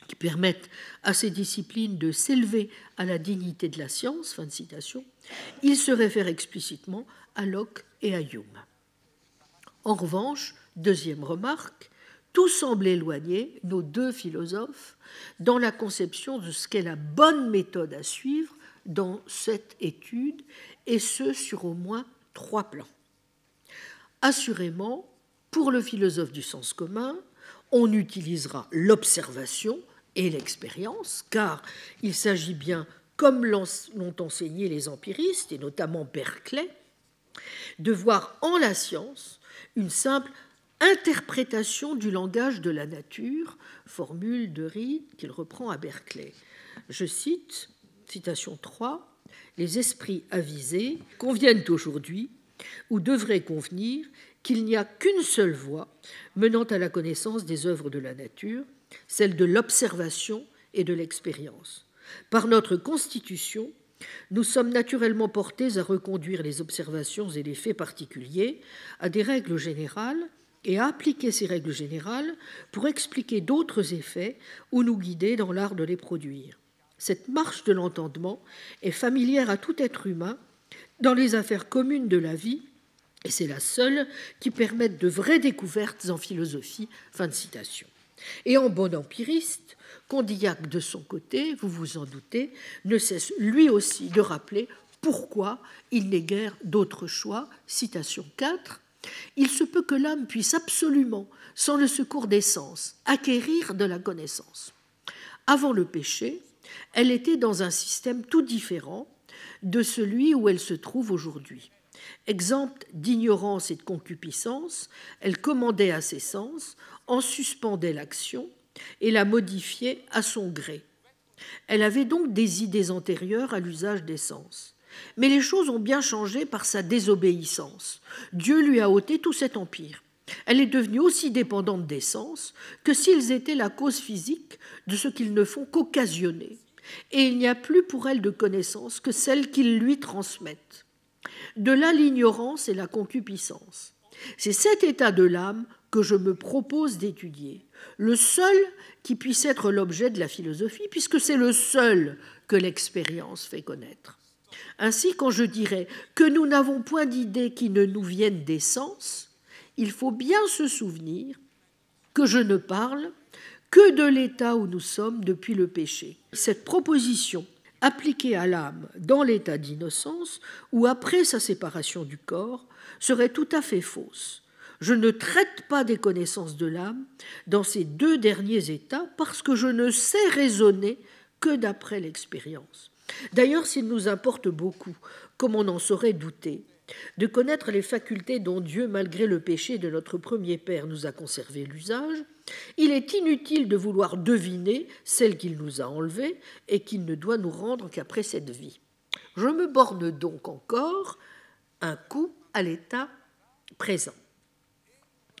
qui permettent à ces disciplines de s'élever à la dignité de la science, fin de citation, il se réfère explicitement à Locke et à Hume. En revanche, deuxième remarque, tout semble éloigner nos deux philosophes dans la conception de ce qu'est la bonne méthode à suivre dans cette étude, et ce sur au moins trois plans. Assurément, Pour le philosophe du sens commun, on utilisera l'observation et l'expérience, car il s'agit bien, comme l'ont enseigné les empiristes, et notamment Berkeley, de voir en la science une simple interprétation du langage de la nature, formule de Reed qu'il reprend à Berkeley. Je cite, citation 3, Les esprits avisés conviennent aujourd'hui, ou devraient convenir, qu'il n'y a qu'une seule voie menant à la connaissance des œuvres de la nature, celle de l'observation et de l'expérience. Par notre constitution, nous sommes naturellement portés à reconduire les observations et les faits particuliers à des règles générales et à appliquer ces règles générales pour expliquer d'autres effets ou nous guider dans l'art de les produire. Cette marche de l'entendement est familière à tout être humain dans les affaires communes de la vie, et c'est la seule qui permette de vraies découvertes en philosophie. Fin de citation. Et en bon empiriste, Condillac, de son côté, vous vous en doutez, ne cesse lui aussi de rappeler pourquoi il n'est guère d'autre choix. Citation 4. Il se peut que l'âme puisse absolument, sans le secours des sens, acquérir de la connaissance. Avant le péché, elle était dans un système tout différent de celui où elle se trouve aujourd'hui. Exempte d'ignorance et de concupiscence, elle commandait à ses sens, en suspendait l'action et la modifiait à son gré. Elle avait donc des idées antérieures à l'usage des sens. Mais les choses ont bien changé par sa désobéissance. Dieu lui a ôté tout cet empire. Elle est devenue aussi dépendante des sens que s'ils étaient la cause physique de ce qu'ils ne font qu'occasionner. Et il n'y a plus pour elle de connaissance que celle qu'ils lui transmettent. De là l'ignorance et la concupiscence. C'est cet état de l'âme que je me propose d'étudier, le seul qui puisse être l'objet de la philosophie, puisque c'est le seul que l'expérience fait connaître. Ainsi, quand je dirais que nous n'avons point d'idées qui ne nous viennent des sens, il faut bien se souvenir que je ne parle que de l'état où nous sommes depuis le péché. Cette proposition appliquée à l'âme dans l'état d'innocence ou après sa séparation du corps serait tout à fait fausse. Je ne traite pas des connaissances de l'âme dans ces deux derniers états parce que je ne sais raisonner que d'après l'expérience. D'ailleurs, s'il nous importe beaucoup, comme on en saurait douter, de connaître les facultés dont Dieu, malgré le péché de notre premier Père, nous a conservé l'usage, il est inutile de vouloir deviner celle qu'il nous a enlevée et qu'il ne doit nous rendre qu'après cette vie. Je me borne donc encore un coup à l'état présent.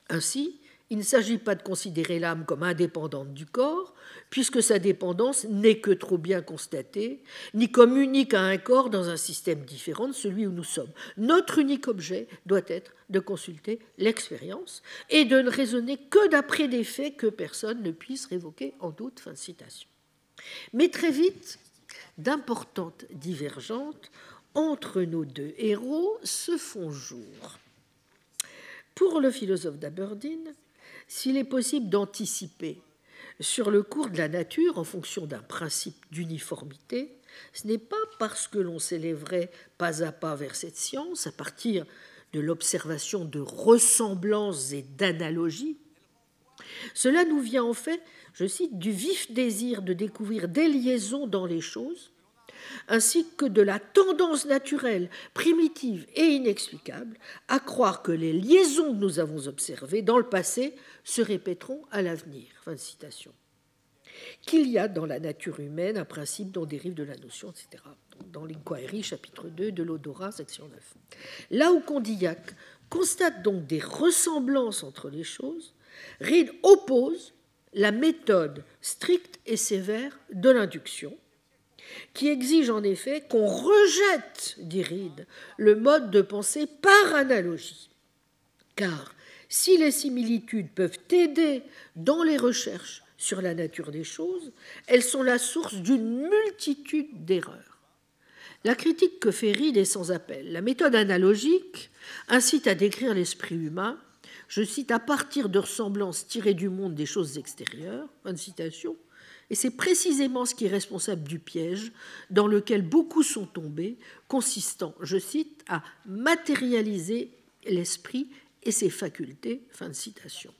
Ainsi, il ne s'agit pas de considérer l'âme comme indépendante du corps, puisque sa dépendance n'est que trop bien constatée, ni comme unique à un corps dans un système différent de celui où nous sommes. Notre unique objet doit être de consulter l'expérience et de ne raisonner que d'après des faits que personne ne puisse révoquer en doute. Fin. Mais très vite, d'importantes divergentes entre nos deux héros se font jour. Pour le philosophe d'Aberdeen, s'il est possible d'anticiper sur le cours de la nature en fonction d'un principe d'uniformité, ce n'est pas parce que l'on s'élèverait pas à pas vers cette science, à partir de l'observation de ressemblances et d'analogies. Cela nous vient en fait, je cite, du vif désir de découvrir des liaisons dans les choses, ainsi que de la tendance naturelle, primitive et inexplicable à croire que les liaisons que nous avons observées dans le passé se répéteront à l'avenir. Fin de citation. Qu'il y a dans la nature humaine un principe dont dérive de la notion, etc. Dans l'Inquiry, chapitre 2 de l'Odorat, section 9. Là où Condillac constate donc des ressemblances entre les choses, Reed oppose la méthode stricte et sévère de l'induction, qui exige en effet qu'on rejette, dit Reed, le mode de pensée par analogie. Car si les similitudes peuvent aider dans les recherches sur la nature des choses, elles sont la source d'une multitude d'erreurs. La critique que fait Reed est sans appel. La méthode analogique incite à décrire l'esprit humain, je cite, à partir de ressemblances tirées du monde des choses extérieures, fin de citation, et c'est précisément ce qui est responsable du piège dans lequel beaucoup sont tombés, consistant, je cite, à matérialiser l'esprit et ses facultés. Fin de citation.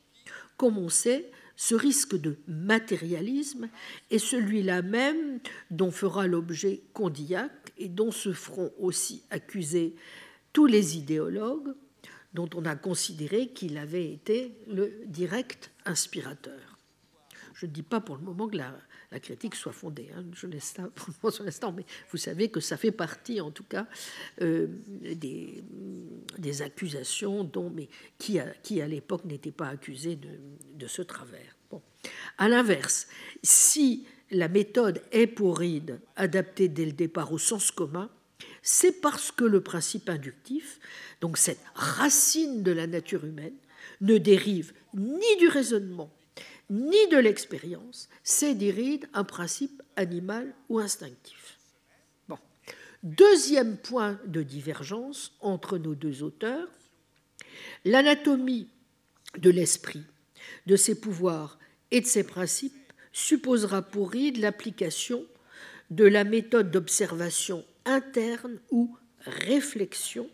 Comme on sait, ce risque de matérialisme est celui-là même dont fera l'objet Condillac et dont se feront aussi accusés tous les idéologues dont on a considéré qu'il avait été le direct inspirateur. Je ne dis pas pour le moment que la, critique soit fondée, hein, je laisse ça pour sur l'instant, mais vous savez que ça fait partie en tout cas euh, des, accusations dont, mais qui, à l'époque n'étaient pas accusés de, de ce travers. Bon. À l'inverse, si la méthode est pour Reed adaptée dès le départ au sens commun, c'est parce que le principe inductif, donc cette racine de la nature humaine, ne dérive ni du raisonnement, ni de l'expérience, c'est, dit un principe animal ou instinctif. Deuxième point de divergence entre nos deux auteurs, l'anatomie de l'esprit, de ses pouvoirs et de ses principes supposera pour Reed l'application de la méthode d'observation interne ou réflexion,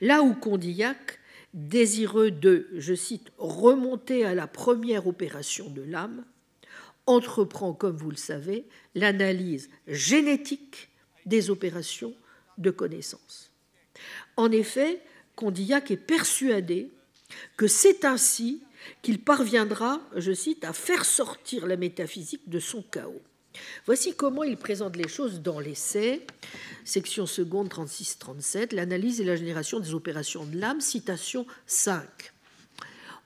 là où Condillac, désireux de, je cite, remonter à la première opération de l'âme, entreprend, comme vous le savez, l'analyse génétique des opérations de connaissance. En effet, Condillac est persuadé que c'est ainsi qu'il parviendra, je cite, à faire sortir la métaphysique de son chaos. Voici comment il présente les choses dans l'essai, section seconde 36-37, l'analyse et la génération des opérations de l'âme, citation 5.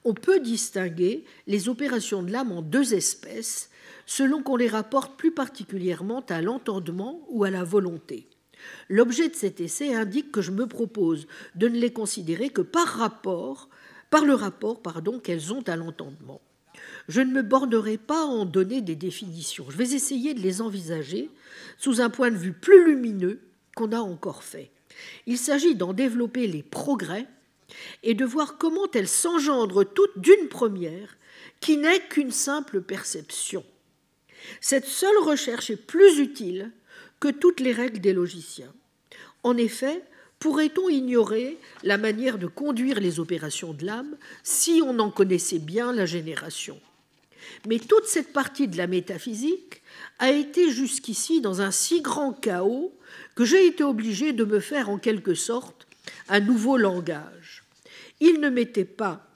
On peut distinguer les opérations de l'âme en deux espèces, selon qu'on les rapporte plus particulièrement à l'entendement ou à la volonté. L'objet de cet essai indique que je me propose de ne les considérer que par rapport, par le rapport qu'elles ont à l'entendement. Je ne me bornerai pas à en donner des définitions. Je vais essayer de les envisager sous un point de vue plus lumineux qu'on a encore fait. Il s'agit d'en développer les progrès et de voir comment elles s'engendrent toutes d'une première qui n'est qu'une simple perception. Cette seule recherche est plus utile que toutes les règles des logiciens. En effet, pourrait-on ignorer la manière de conduire les opérations de l'âme si on en connaissait bien la génération? Mais toute cette partie de la métaphysique a été jusqu'ici dans un si grand chaos que j'ai été obligé de me faire en quelque sorte un nouveau langage. Il ne m'était pas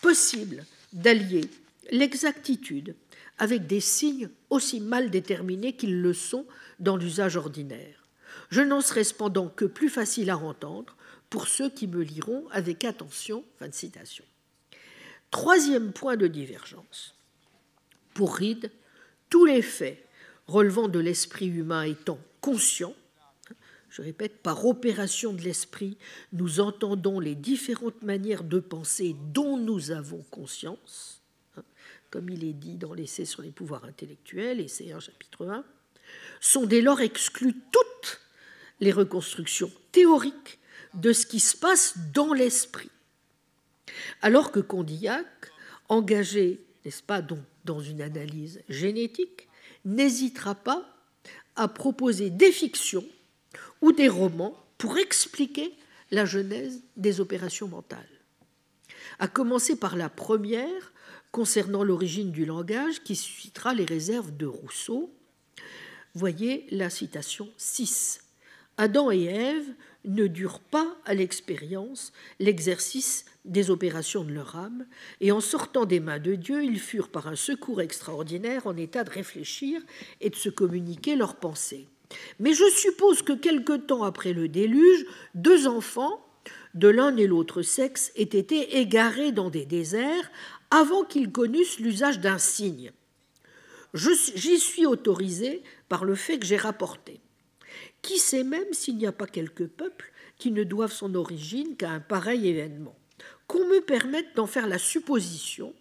possible d'allier l'exactitude avec des signes aussi mal déterminés qu'ils le sont dans l'usage ordinaire. Je n'en serai cependant que plus facile à entendre pour ceux qui me liront avec attention. Troisième point de divergence. Pour Reed, tous les faits relevant de l'esprit humain étant conscients, je répète, par opération de l'esprit, nous entendons les différentes manières de penser dont nous avons conscience, hein, comme il est dit dans l'essai sur les pouvoirs intellectuels, essai 1, chapitre 1, sont dès lors exclues toutes les reconstructions théoriques de ce qui se passe dans l'esprit. Alors que Condillac, engagé, n'est-ce pas, donc dans une analyse génétique, n'hésitera pas à proposer des fictions ou des romans pour expliquer la genèse des opérations mentales. À commencer par la première, concernant l'origine du langage, qui suscitera les réserves de Rousseau. Voyez la citation 6. Adam et Ève ne durent pas à l'expérience l'exercice des opérations de leur âme, et en sortant des mains de Dieu, ils furent par un secours extraordinaire en état de réfléchir et de se communiquer leurs pensées. Mais je suppose que quelque temps après le déluge, deux enfants, de l'un et l'autre sexe, aient été égarés dans des déserts avant qu'ils connussent l'usage d'un signe. J'y suis autorisé par le fait que j'ai rapporté. Qui sait même s'il n'y a pas quelques peuples qui ne doivent son origine qu'à un pareil événement Qu'on me permette d'en faire la supposition,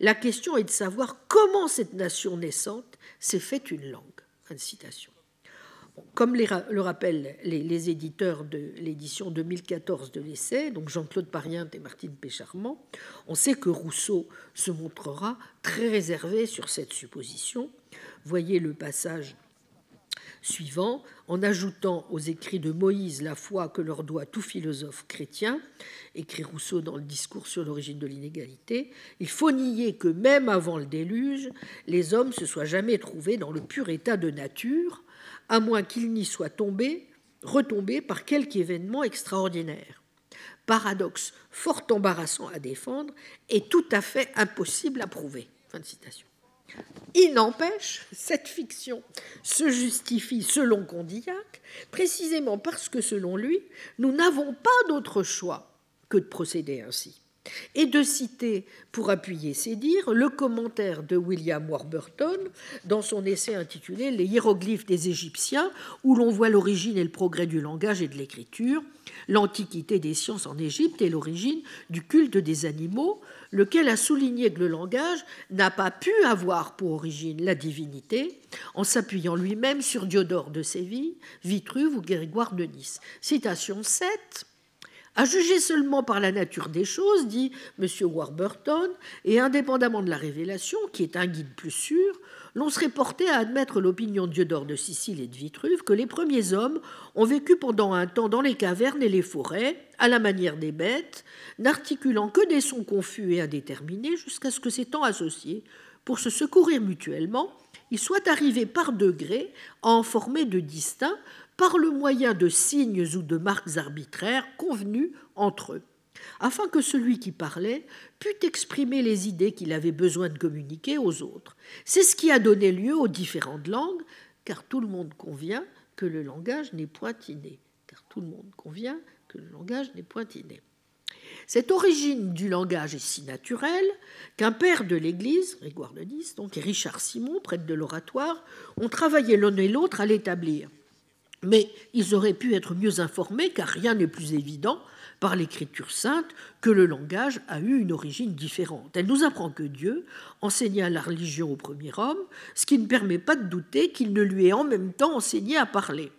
la question est de savoir comment cette nation naissante s'est faite une langue. comme le rappellent les, éditeurs de l'édition 2014 de l'essai, donc Jean-Claude Parient et Martine Pécharmant, on sait que Rousseau se montrera très réservé sur cette supposition. Voyez le passage suivant, en ajoutant aux écrits de Moïse la foi que leur doit tout philosophe chrétien, écrit Rousseau dans le discours sur l'origine de l'inégalité, il faut nier que même avant le déluge, les hommes se soient jamais trouvés dans le pur état de nature, à moins qu'ils n'y soient tombés, retombés par quelque événement extraordinaire. Paradoxe fort embarrassant à défendre et tout à fait impossible à prouver. Fin de citation. Il n'empêche, cette fiction se justifie selon Condillac, précisément parce que selon lui, nous n'avons pas d'autre choix que de procéder ainsi. Et de citer, pour appuyer ses dires, le commentaire de William Warburton dans son essai intitulé Les hiéroglyphes des Égyptiens, où l'on voit l'origine et le progrès du langage et de l'écriture, l'antiquité des sciences en Égypte et l'origine du culte des animaux, lequel a souligné que le langage n'a pas pu avoir pour origine la divinité, en s'appuyant lui-même sur Diodore de Séville, Vitruve ou Grégoire de Nice. Citation 7. À juger seulement par la nature des choses, dit M. Warburton, et indépendamment de la révélation, qui est un guide plus sûr, l'on serait porté à admettre l'opinion de Diodore de Sicile et de Vitruve que les premiers hommes ont vécu pendant un temps dans les cavernes et les forêts, à la manière des bêtes, n'articulant que des sons confus et indéterminés jusqu'à ce que ces temps associés, pour se secourir mutuellement, ils soient arrivés par degrés à en former de distincts par le moyen de signes ou de marques arbitraires convenus entre eux afin que celui qui parlait pût exprimer les idées qu'il avait besoin de communiquer aux autres. C'est ce qui a donné lieu aux différentes langues, car tout le monde convient que le langage n'est point inné. Car tout le monde convient que le langage n'est point inné. Cette origine du langage est si naturelle qu'un père de l'Église, Grégoire Nice, donc, et Richard Simon, prêtre de l'oratoire, ont travaillé l'un et l'autre à l'établir. Mais ils auraient pu être mieux informés, car rien n'est plus évident par l'écriture sainte que le langage a eu une origine différente. Elle nous apprend que Dieu enseigna la religion au premier homme, ce qui ne permet pas de douter qu'il ne lui ait en même temps enseigné à parler.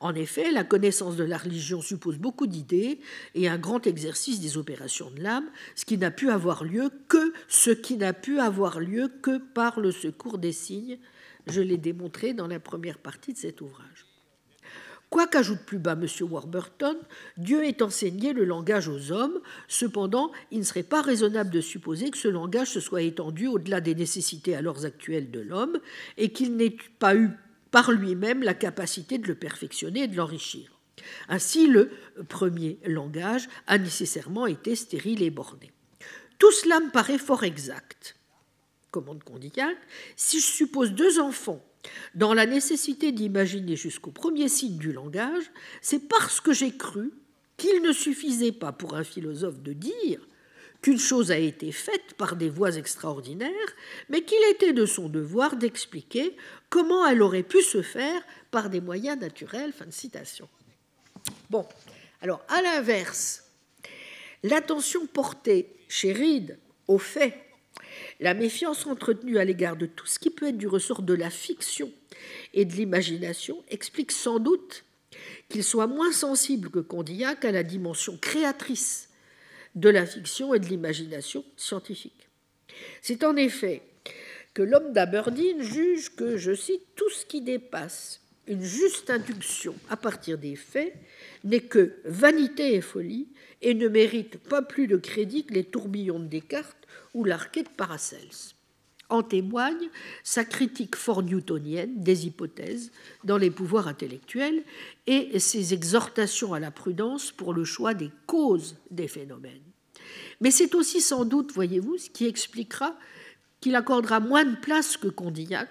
En effet, la connaissance de la religion suppose beaucoup d'idées et un grand exercice des opérations de l'âme, ce qui n'a pu avoir lieu que par le secours des signes. Je l'ai démontré dans la première partie de cet ouvrage. Quoi qu'ajoute plus bas M. Warburton, Dieu ait enseigné le langage aux hommes, cependant, il ne serait pas raisonnable de supposer que ce langage se soit étendu au-delà des nécessités alors actuelles de l'homme et qu'il n'ait pas eu par lui-même la capacité de le perfectionner et de l'enrichir. Ainsi, le premier langage a nécessairement été stérile et borné. Tout cela me paraît fort exact. Commande Condillac, si je suppose deux enfants dans la nécessité d'imaginer jusqu'au premier signe du langage, c'est parce que j'ai cru qu'il ne suffisait pas pour un philosophe de dire qu'une chose a été faite par des voies extraordinaires, mais qu'il était de son devoir d'expliquer comment elle aurait pu se faire par des moyens naturels. Fin de citation. Bon, alors à l'inverse, l'attention portée chez Reed au fait la méfiance entretenue à l'égard de tout ce qui peut être du ressort de la fiction et de l'imagination explique sans doute qu'il soit moins sensible que Condillac à la dimension créatrice de la fiction et de l'imagination scientifique. C'est en effet que l'homme d'Aberdeen juge que, je cite, tout ce qui dépasse une juste induction à partir des faits n'est que vanité et folie et ne mérite pas plus de crédit que les tourbillons de Descartes ou l'archet de Paracels. En témoigne sa critique fort newtonienne des hypothèses dans les pouvoirs intellectuels et ses exhortations à la prudence pour le choix des causes des phénomènes. Mais c'est aussi sans doute, voyez-vous, ce qui expliquera qu'il accordera moins de place que Condillac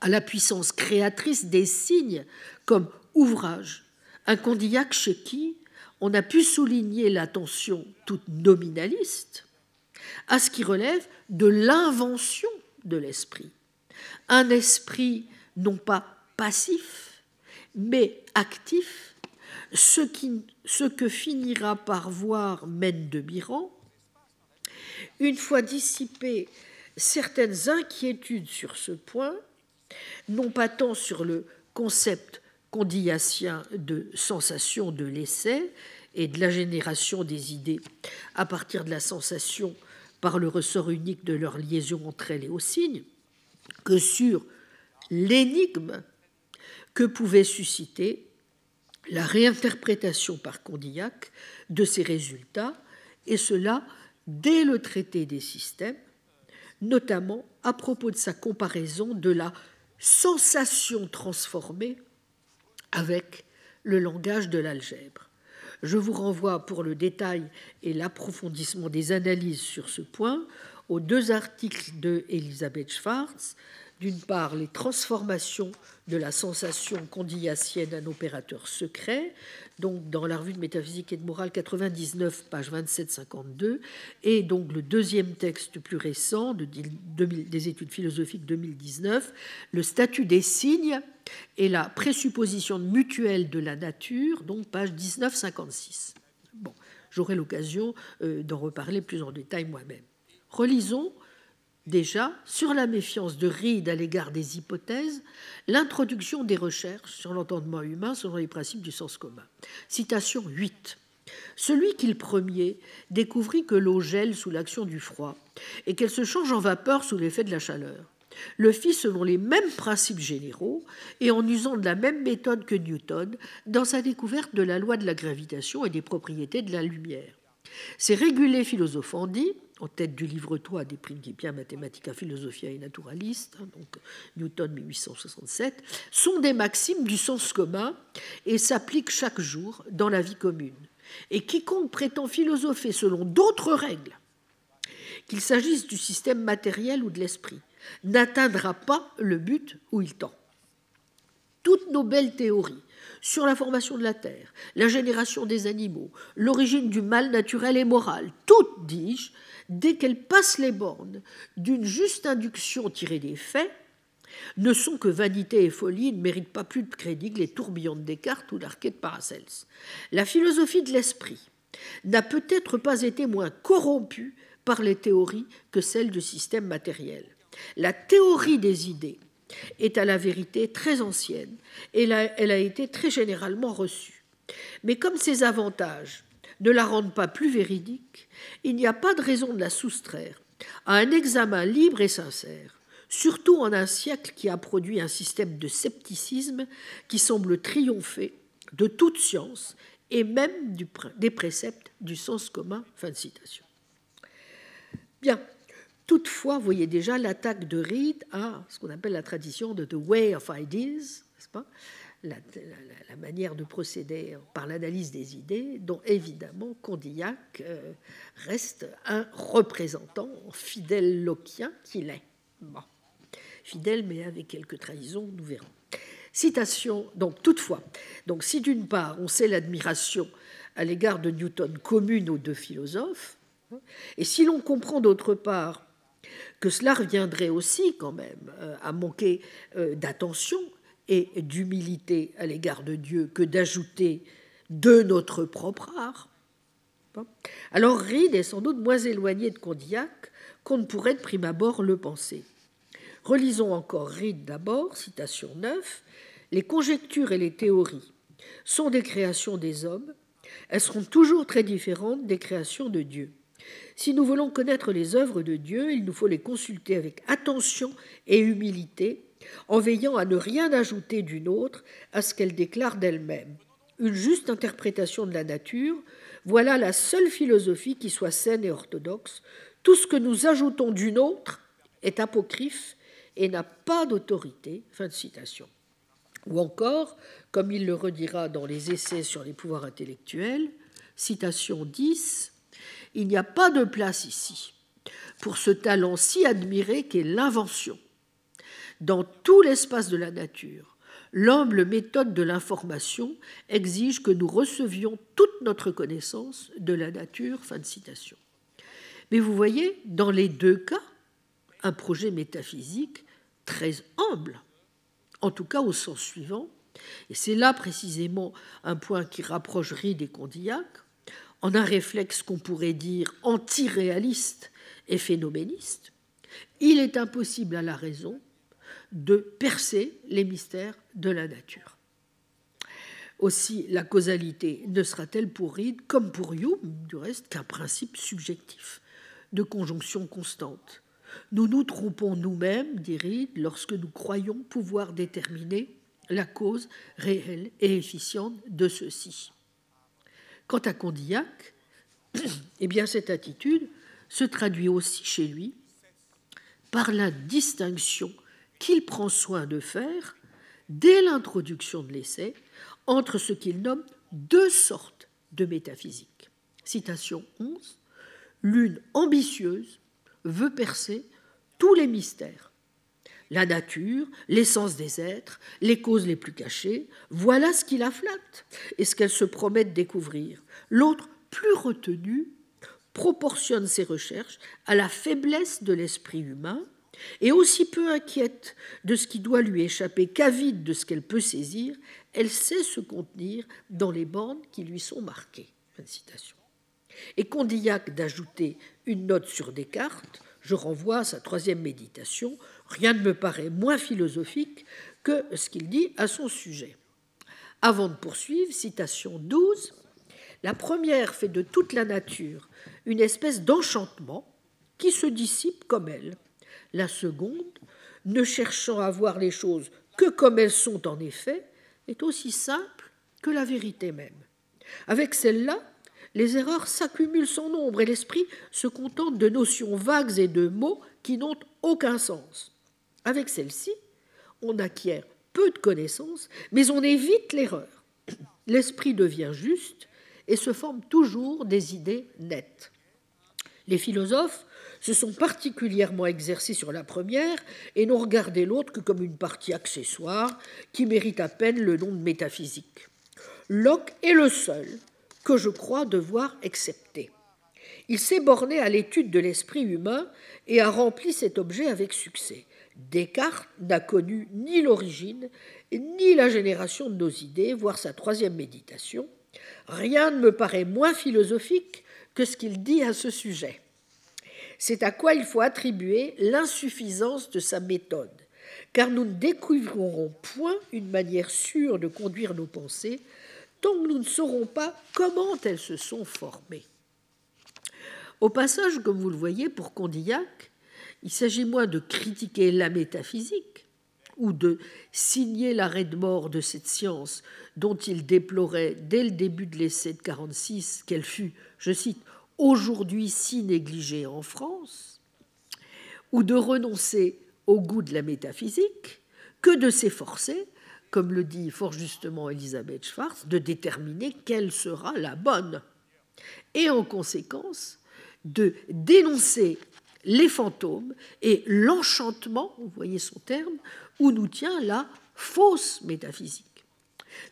à la puissance créatrice des signes comme ouvrage. Un Condillac chez qui on a pu souligner l'attention toute nominaliste à ce qui relève de l'invention de l'esprit. Un esprit non pas passif, mais actif, ce, que finira par voir Mène de Biran, une fois dissipées certaines inquiétudes sur ce point, non pas tant sur le concept condillacien de sensation de l'essai et de la génération des idées à partir de la sensation par le ressort unique de leur liaison entre elles et aux signes, que sur l'énigme que pouvait susciter la réinterprétation par Condillac de ces résultats, et cela dès le traité des systèmes, notamment à propos de sa comparaison de la sensation transformée avec le langage de l'algèbre. Je vous renvoie pour le détail et l'approfondissement des analyses sur ce point aux deux articles de Elisabeth Schwartz, d'une part les transformations de la sensation condillacienne un opérateur secret, donc dans la revue de métaphysique et de morale 99, page 27-52, et donc le deuxième texte plus récent de, des études philosophiques 2019, le statut des signes et la présupposition mutuelle de la nature, donc page 19-56. Bon, j'aurai l'occasion euh, d'en reparler plus en détail moi-même. Relisons déjà sur la méfiance de Reed à l'égard des hypothèses, l'introduction des recherches sur l'entendement humain selon les principes du sens commun. Citation 8. Celui qui le premier découvrit que l'eau gèle sous l'action du froid et qu'elle se change en vapeur sous l'effet de la chaleur, le fit selon les mêmes principes généraux et en usant de la même méthode que Newton dans sa découverte de la loi de la gravitation et des propriétés de la lumière. Ces régulés philosophandi en tête du livre 3 des Principia Mathematica Philosophia et Naturaliste, hein, donc Newton 1867, sont des maximes du sens commun et s'appliquent chaque jour dans la vie commune. Et quiconque prétend philosopher selon d'autres règles, qu'il s'agisse du système matériel ou de l'esprit, n'atteindra pas le but où il tend. Toutes nos belles théories sur la formation de la Terre, la génération des animaux, l'origine du mal naturel et moral, toutes, dis-je, dès qu'elles passent les bornes d'une juste induction tirée des faits, ne sont que vanité et folie, ne méritent pas plus de crédit que les tourbillons de Descartes ou l'archet de Paracels. La philosophie de l'esprit n'a peut-être pas été moins corrompue par les théories que celle du système matériel. La théorie des idées est à la vérité très ancienne et elle a été très généralement reçue. Mais comme ses avantages ne la rendent pas plus véridique, il n'y a pas de raison de la soustraire à un examen libre et sincère, surtout en un siècle qui a produit un système de scepticisme qui semble triompher de toute science et même des préceptes du sens commun. Fin de citation. Bien. Toutefois, vous voyez déjà l'attaque de Reed à ce qu'on appelle la tradition de The Way of Ideas, pas? La, manière de procéder par l'analyse des idées, dont évidemment Condillac euh, reste un représentant fidèle loquien qu'il est. Fidèle, mais avec quelques trahisons, nous verrons. Citation, donc toutefois, donc si d'une part on sait l'admiration à l'égard de Newton commune aux deux philosophes, hein, et si l'on comprend d'autre part cela reviendrait aussi quand même euh, à manquer euh, d'attention et d'humilité à l'égard de Dieu que d'ajouter de notre propre art. Alors Reed est sans doute moins éloigné de Condillac qu'on ne pourrait de prime abord le penser. Relisons encore Reed d'abord, citation 9. Les conjectures et les théories sont des créations des hommes, elles seront toujours très différentes des créations de Dieu. Si nous voulons connaître les œuvres de Dieu, il nous faut les consulter avec attention et humilité en veillant à ne rien ajouter d'une autre à ce qu'elle déclare d'elle-même. Une juste interprétation de la nature, voilà la seule philosophie qui soit saine et orthodoxe. Tout ce que nous ajoutons d'une autre est apocryphe et n'a pas d'autorité. Fin de citation. Ou encore, comme il le redira dans les essais sur les pouvoirs intellectuels, citation 10, Il n'y a pas de place ici pour ce talent si admiré qu'est l'invention dans tout l'espace de la nature, l'humble méthode de l'information exige que nous recevions toute notre connaissance de la nature. Fin de citation. Mais vous voyez, dans les deux cas, un projet métaphysique très humble, en tout cas au sens suivant, et c'est là précisément un point qui rapproche Reed et Condillac, en un réflexe qu'on pourrait dire antiréaliste et phénoméniste, il est impossible à la raison de percer les mystères de la nature. Aussi, la causalité ne sera-t-elle pour Reed, comme pour Hume, du reste, qu'un principe subjectif de conjonction constante Nous nous trompons nous-mêmes, dit Reed, lorsque nous croyons pouvoir déterminer la cause réelle et efficiente de ceux-ci. Quant à Condillac, eh bien cette attitude se traduit aussi chez lui par la distinction qu'il prend soin de faire dès l'introduction de l'essai entre ce qu'il nomme deux sortes de métaphysique. Citation 11. L'une ambitieuse veut percer tous les mystères. La nature, l'essence des êtres, les causes les plus cachées, voilà ce qui la flatte et ce qu'elle se promet de découvrir. L'autre, plus retenue, proportionne ses recherches à la faiblesse de l'esprit humain et aussi peu inquiète de ce qui doit lui échapper qu'avide de ce qu'elle peut saisir, elle sait se contenir dans les bandes qui lui sont marquées. Et Condillac d'ajouter une note sur Descartes, je renvoie à sa troisième méditation, rien ne me paraît moins philosophique que ce qu'il dit à son sujet. Avant de poursuivre, citation 12, la première fait de toute la nature une espèce d'enchantement qui se dissipe comme elle. La seconde, ne cherchant à voir les choses que comme elles sont en effet, est aussi simple que la vérité même. Avec celle-là, les erreurs s'accumulent sans nombre et l'esprit se contente de notions vagues et de mots qui n'ont aucun sens. Avec celle-ci, on acquiert peu de connaissances, mais on évite l'erreur. L'esprit devient juste et se forment toujours des idées nettes. Les philosophes se sont particulièrement exercés sur la première et n'ont regardé l'autre que comme une partie accessoire qui mérite à peine le nom de métaphysique. Locke est le seul que je crois devoir accepter. Il s'est borné à l'étude de l'esprit humain et a rempli cet objet avec succès. Descartes n'a connu ni l'origine ni la génération de nos idées, voire sa troisième méditation. Rien ne me paraît moins philosophique que ce qu'il dit à ce sujet. C'est à quoi il faut attribuer l'insuffisance de sa méthode, car nous ne découvrirons point une manière sûre de conduire nos pensées tant que nous ne saurons pas comment elles se sont formées. Au passage, comme vous le voyez, pour Condillac, il s'agit moins de critiquer la métaphysique ou de signer l'arrêt de mort de cette science dont il déplorait dès le début de l'essai de 46 qu'elle fut, je cite, aujourd'hui si négligée en France, ou de renoncer au goût de la métaphysique, que de s'efforcer, comme le dit fort justement Elisabeth Schwartz, de déterminer quelle sera la bonne, et en conséquence de dénoncer les fantômes et l'enchantement, vous voyez son terme, où nous tient la fausse métaphysique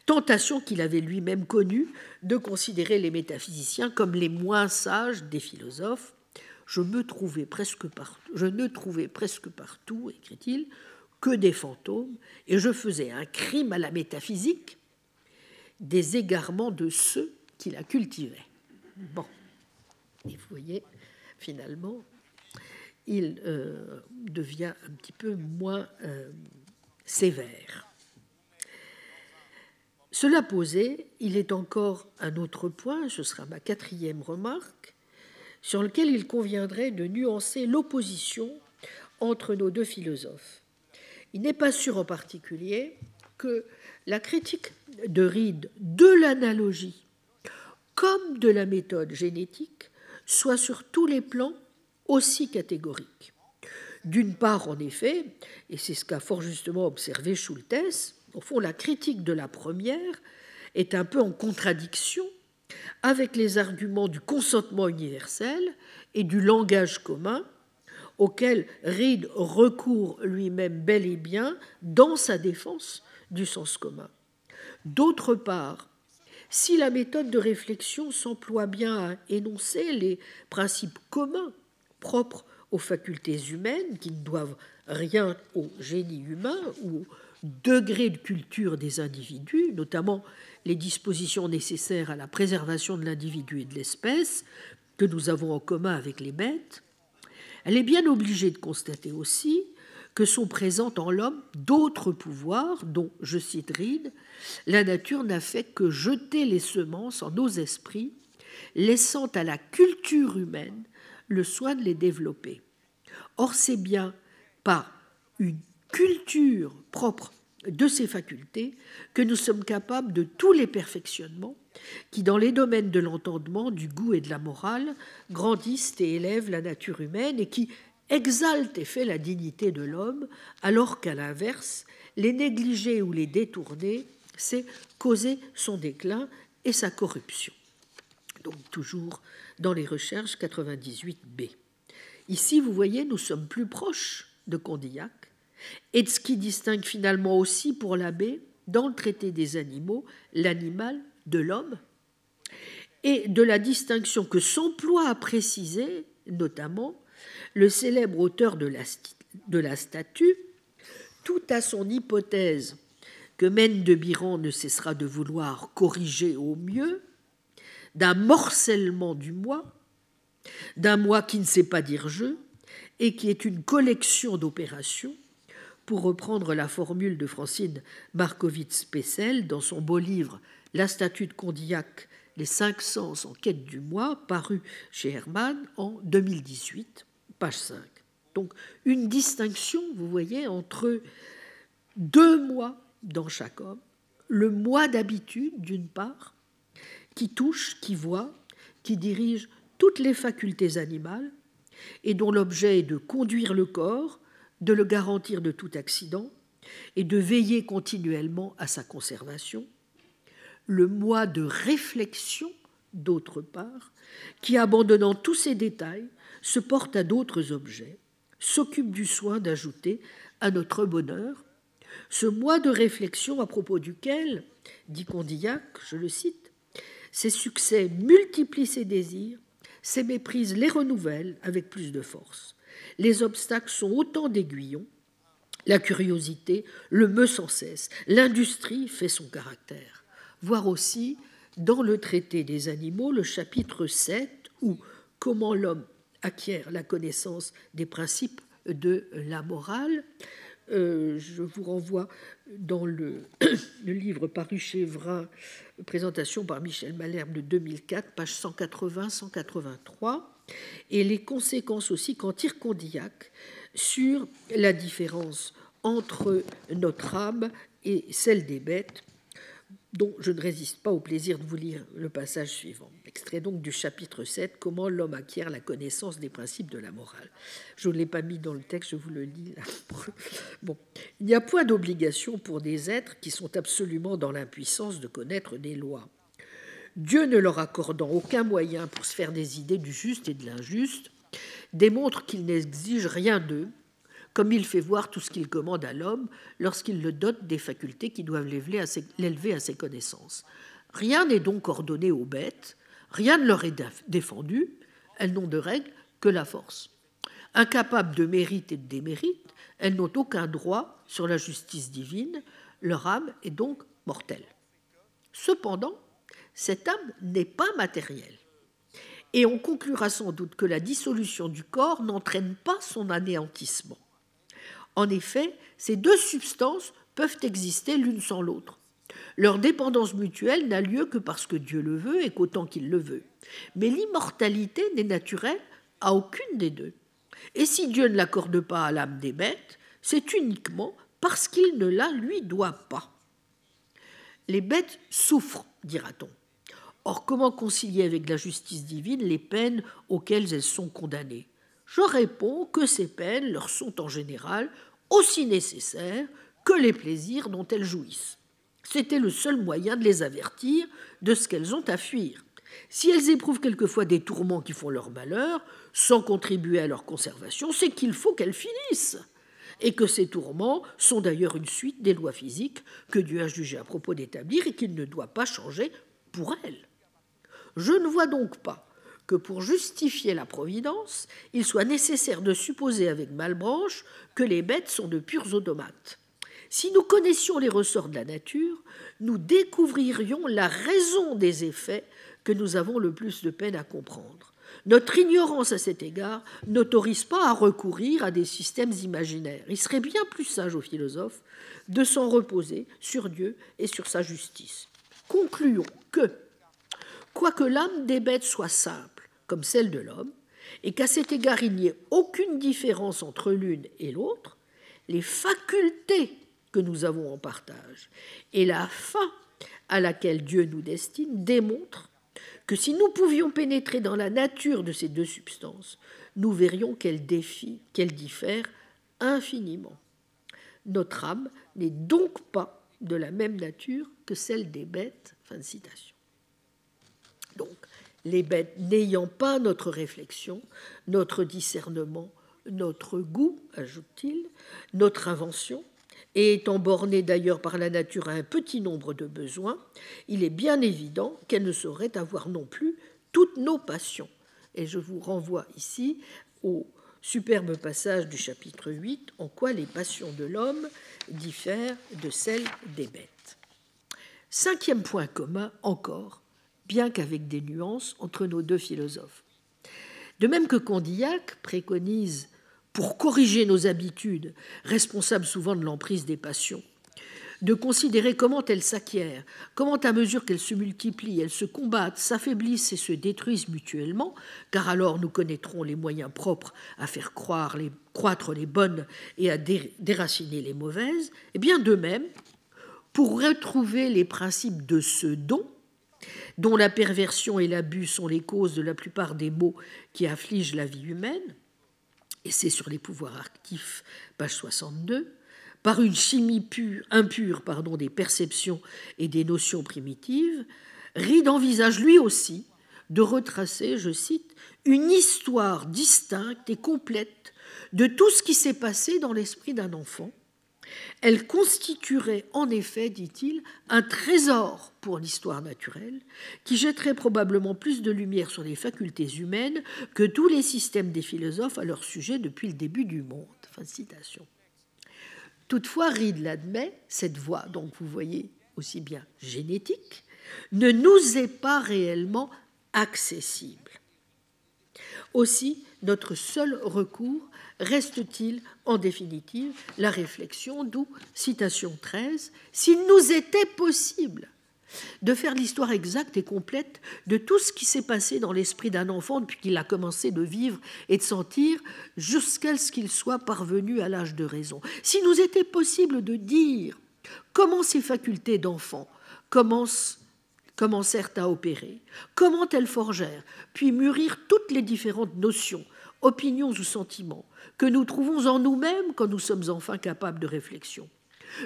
tentation qu'il avait lui-même connue de considérer les métaphysiciens comme les moins sages des philosophes. Je, me trouvais presque partout, ne trouvais presque partout, écrit-il, que des fantômes, et je faisais un crime à la métaphysique des égarements de ceux qui la cultivaient. Bon, et vous voyez, finalement, il euh, devient un petit peu moins euh, sévère. Cela posé, il est encore un autre point, ce sera ma quatrième remarque, sur lequel il conviendrait de nuancer l'opposition entre nos deux philosophes. Il n'est pas sûr en particulier que la critique de Reed de l'analogie comme de la méthode génétique soit sur tous les plans aussi catégorique. D'une part, en effet, et c'est ce qu'a fort justement observé Schultes, au fond, la critique de la première est un peu en contradiction avec les arguments du consentement universel et du langage commun auquel Reed recourt lui-même bel et bien dans sa défense du sens commun. D'autre part, si la méthode de réflexion s'emploie bien à énoncer les principes communs propres aux facultés humaines qui ne doivent rien au génie humain ou degré de culture des individus, notamment les dispositions nécessaires à la préservation de l'individu et de l'espèce, que nous avons en commun avec les bêtes, elle est bien obligée de constater aussi que sont présents en l'homme d'autres pouvoirs dont, je cite Reed, la nature n'a fait que jeter les semences en nos esprits, laissant à la culture humaine le soin de les développer. Or, c'est bien par une culture propre de ces facultés que nous sommes capables de tous les perfectionnements qui, dans les domaines de l'entendement, du goût et de la morale, grandissent et élèvent la nature humaine et qui exaltent et fait la dignité de l'homme, alors qu'à l'inverse, les négliger ou les détourner, c'est causer son déclin et sa corruption. Donc toujours dans les recherches 98b. Ici, vous voyez, nous sommes plus proches de Condillac et de ce qui distingue finalement aussi pour l'abbé, dans le traité des animaux, l'animal de l'homme, et de la distinction que s'emploie à préciser, notamment, le célèbre auteur de la, statue, tout à son hypothèse que Mène de Biran ne cessera de vouloir corriger au mieux, d'un morcellement du moi, d'un moi qui ne sait pas dire je, et qui est une collection d'opérations, pour reprendre la formule de Francine Markovitz-Pessel dans son beau livre La statue de Condillac, Les cinq sens en quête du moi, paru chez Hermann en 2018, page 5. Donc une distinction, vous voyez, entre deux moi dans chaque homme, le moi d'habitude d'une part, qui touche, qui voit, qui dirige toutes les facultés animales, et dont l'objet est de conduire le corps, de le garantir de tout accident, et de veiller continuellement à sa conservation, le moi de réflexion, d'autre part, qui, abandonnant tous ces détails, se porte à d'autres objets, s'occupe du soin d'ajouter à notre bonheur. Ce moi de réflexion à propos duquel, dit Condillac, je le cite, ses succès multiplient ses désirs, ses méprises les renouvellent avec plus de force. Les obstacles sont autant d'aiguillons, la curiosité le meut sans cesse, l'industrie fait son caractère. Voir aussi dans le traité des animaux le chapitre 7 où comment l'homme acquiert la connaissance des principes de la morale. Euh, je vous renvoie dans le, livre paru chez Vrin, présentation par Michel Malherbe de 2004, page 180-183, et les conséquences aussi qu'en tire Condillac sur la différence entre notre âme et celle des bêtes, dont je ne résiste pas au plaisir de vous lire le passage suivant. Extrait donc du chapitre 7, Comment l'homme acquiert la connaissance des principes de la morale. Je ne l'ai pas mis dans le texte, je vous le lis là. Bon. Il n'y a point d'obligation pour des êtres qui sont absolument dans l'impuissance de connaître des lois. Dieu ne leur accordant aucun moyen pour se faire des idées du juste et de l'injuste, démontre qu'il n'exige rien d'eux comme il fait voir tout ce qu'il commande à l'homme lorsqu'il le dote des facultés qui doivent l'élever à ses connaissances. Rien n'est donc ordonné aux bêtes, rien ne leur est défendu, elles n'ont de règle que la force. Incapables de mérite et de démérite, elles n'ont aucun droit sur la justice divine, leur âme est donc mortelle. Cependant, cette âme n'est pas matérielle. Et on conclura sans doute que la dissolution du corps n'entraîne pas son anéantissement. En effet, ces deux substances peuvent exister l'une sans l'autre. Leur dépendance mutuelle n'a lieu que parce que Dieu le veut et qu'autant qu'il le veut. Mais l'immortalité n'est naturelle à aucune des deux. Et si Dieu ne l'accorde pas à l'âme des bêtes, c'est uniquement parce qu'il ne la lui doit pas. Les bêtes souffrent, dira-t-on. Or, comment concilier avec la justice divine les peines auxquelles elles sont condamnées? Je réponds que ces peines leur sont en général aussi nécessaires que les plaisirs dont elles jouissent. C'était le seul moyen de les avertir de ce qu'elles ont à fuir. Si elles éprouvent quelquefois des tourments qui font leur malheur, sans contribuer à leur conservation, c'est qu'il faut qu'elles finissent, et que ces tourments sont d'ailleurs une suite des lois physiques que Dieu a jugé à propos d'établir et qu'il ne doit pas changer pour elles. Je ne vois donc pas que pour justifier la providence, il soit nécessaire de supposer avec Malbranche que les bêtes sont de purs automates. Si nous connaissions les ressorts de la nature, nous découvririons la raison des effets que nous avons le plus de peine à comprendre. Notre ignorance à cet égard n'autorise pas à recourir à des systèmes imaginaires. Il serait bien plus sage aux philosophes de s'en reposer sur Dieu et sur sa justice. Concluons que, quoique l'âme des bêtes soit simple, comme celle de l'homme, et qu'à cet égard il n'y ait aucune différence entre l'une et l'autre, les facultés que nous avons en partage. Et la fin à laquelle Dieu nous destine démontre que si nous pouvions pénétrer dans la nature de ces deux substances, nous verrions qu'elles, qu'elles diffèrent infiniment. Notre âme n'est donc pas de la même nature que celle des bêtes. Fin de citation. Donc, les bêtes n'ayant pas notre réflexion, notre discernement, notre goût, ajoute-t-il, notre invention, et étant bornées d'ailleurs par la nature à un petit nombre de besoins, il est bien évident qu'elles ne sauraient avoir non plus toutes nos passions. Et je vous renvoie ici au superbe passage du chapitre 8, en quoi les passions de l'homme diffèrent de celles des bêtes? Cinquième point commun encore, bien qu'avec des nuances entre nos deux philosophes. De même que Condillac préconise pour corriger nos habitudes, responsables souvent de l'emprise des passions, de considérer comment elles s'acquièrent, comment à mesure qu'elles se multiplient, elles se combattent, s'affaiblissent et se détruisent mutuellement, car alors nous connaîtrons les moyens propres à faire croître les bonnes et à déraciner les mauvaises, et eh bien de même, pour retrouver les principes de ce don, dont la perversion et l'abus sont les causes de la plupart des maux qui affligent la vie humaine, et c'est sur les pouvoirs actifs, page 62, par une chimie pure, impure pardon, des perceptions et des notions primitives, Reed envisage lui aussi de retracer, je cite, une histoire distincte et complète de tout ce qui s'est passé dans l'esprit d'un enfant elle constituerait en effet, dit-il, un trésor pour l'histoire naturelle, qui jetterait probablement plus de lumière sur les facultés humaines que tous les systèmes des philosophes à leur sujet depuis le début du monde. Toutefois, Reed l'admet, cette voie, donc vous voyez aussi bien génétique, ne nous est pas réellement accessible. Aussi, notre seul recours reste-t-il en définitive la réflexion, d'où citation 13, s'il nous était possible de faire l'histoire exacte et complète de tout ce qui s'est passé dans l'esprit d'un enfant depuis qu'il a commencé de vivre et de sentir jusqu'à ce qu'il soit parvenu à l'âge de raison. S'il nous était possible de dire comment ces facultés d'enfant commencent commencèrent à opérer, comment elles forgèrent, puis mûrir toutes les différentes notions, opinions ou sentiments que nous trouvons en nous-mêmes quand nous sommes enfin capables de réflexion.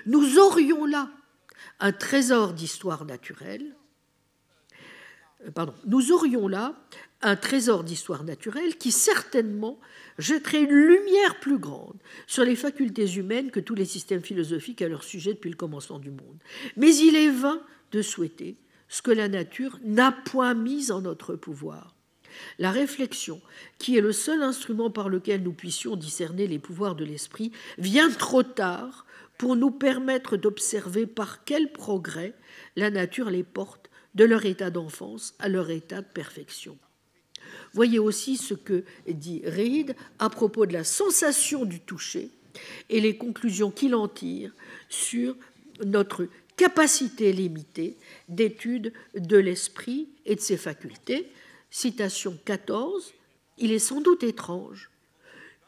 Nous aurions là un trésor d'histoire naturelle, euh, nous aurions là un trésor d'histoire naturelle qui certainement jetterait une lumière plus grande sur les facultés humaines que tous les systèmes philosophiques à leur sujet depuis le commencement du monde. Mais il est vain de souhaiter ce que la nature n'a point mis en notre pouvoir. La réflexion, qui est le seul instrument par lequel nous puissions discerner les pouvoirs de l'esprit, vient trop tard pour nous permettre d'observer par quel progrès la nature les porte de leur état d'enfance à leur état de perfection. Voyez aussi ce que dit Reid à propos de la sensation du toucher et les conclusions qu'il en tire sur notre capacité limitée d'étude de l'esprit et de ses facultés, citation 14, il est sans doute étrange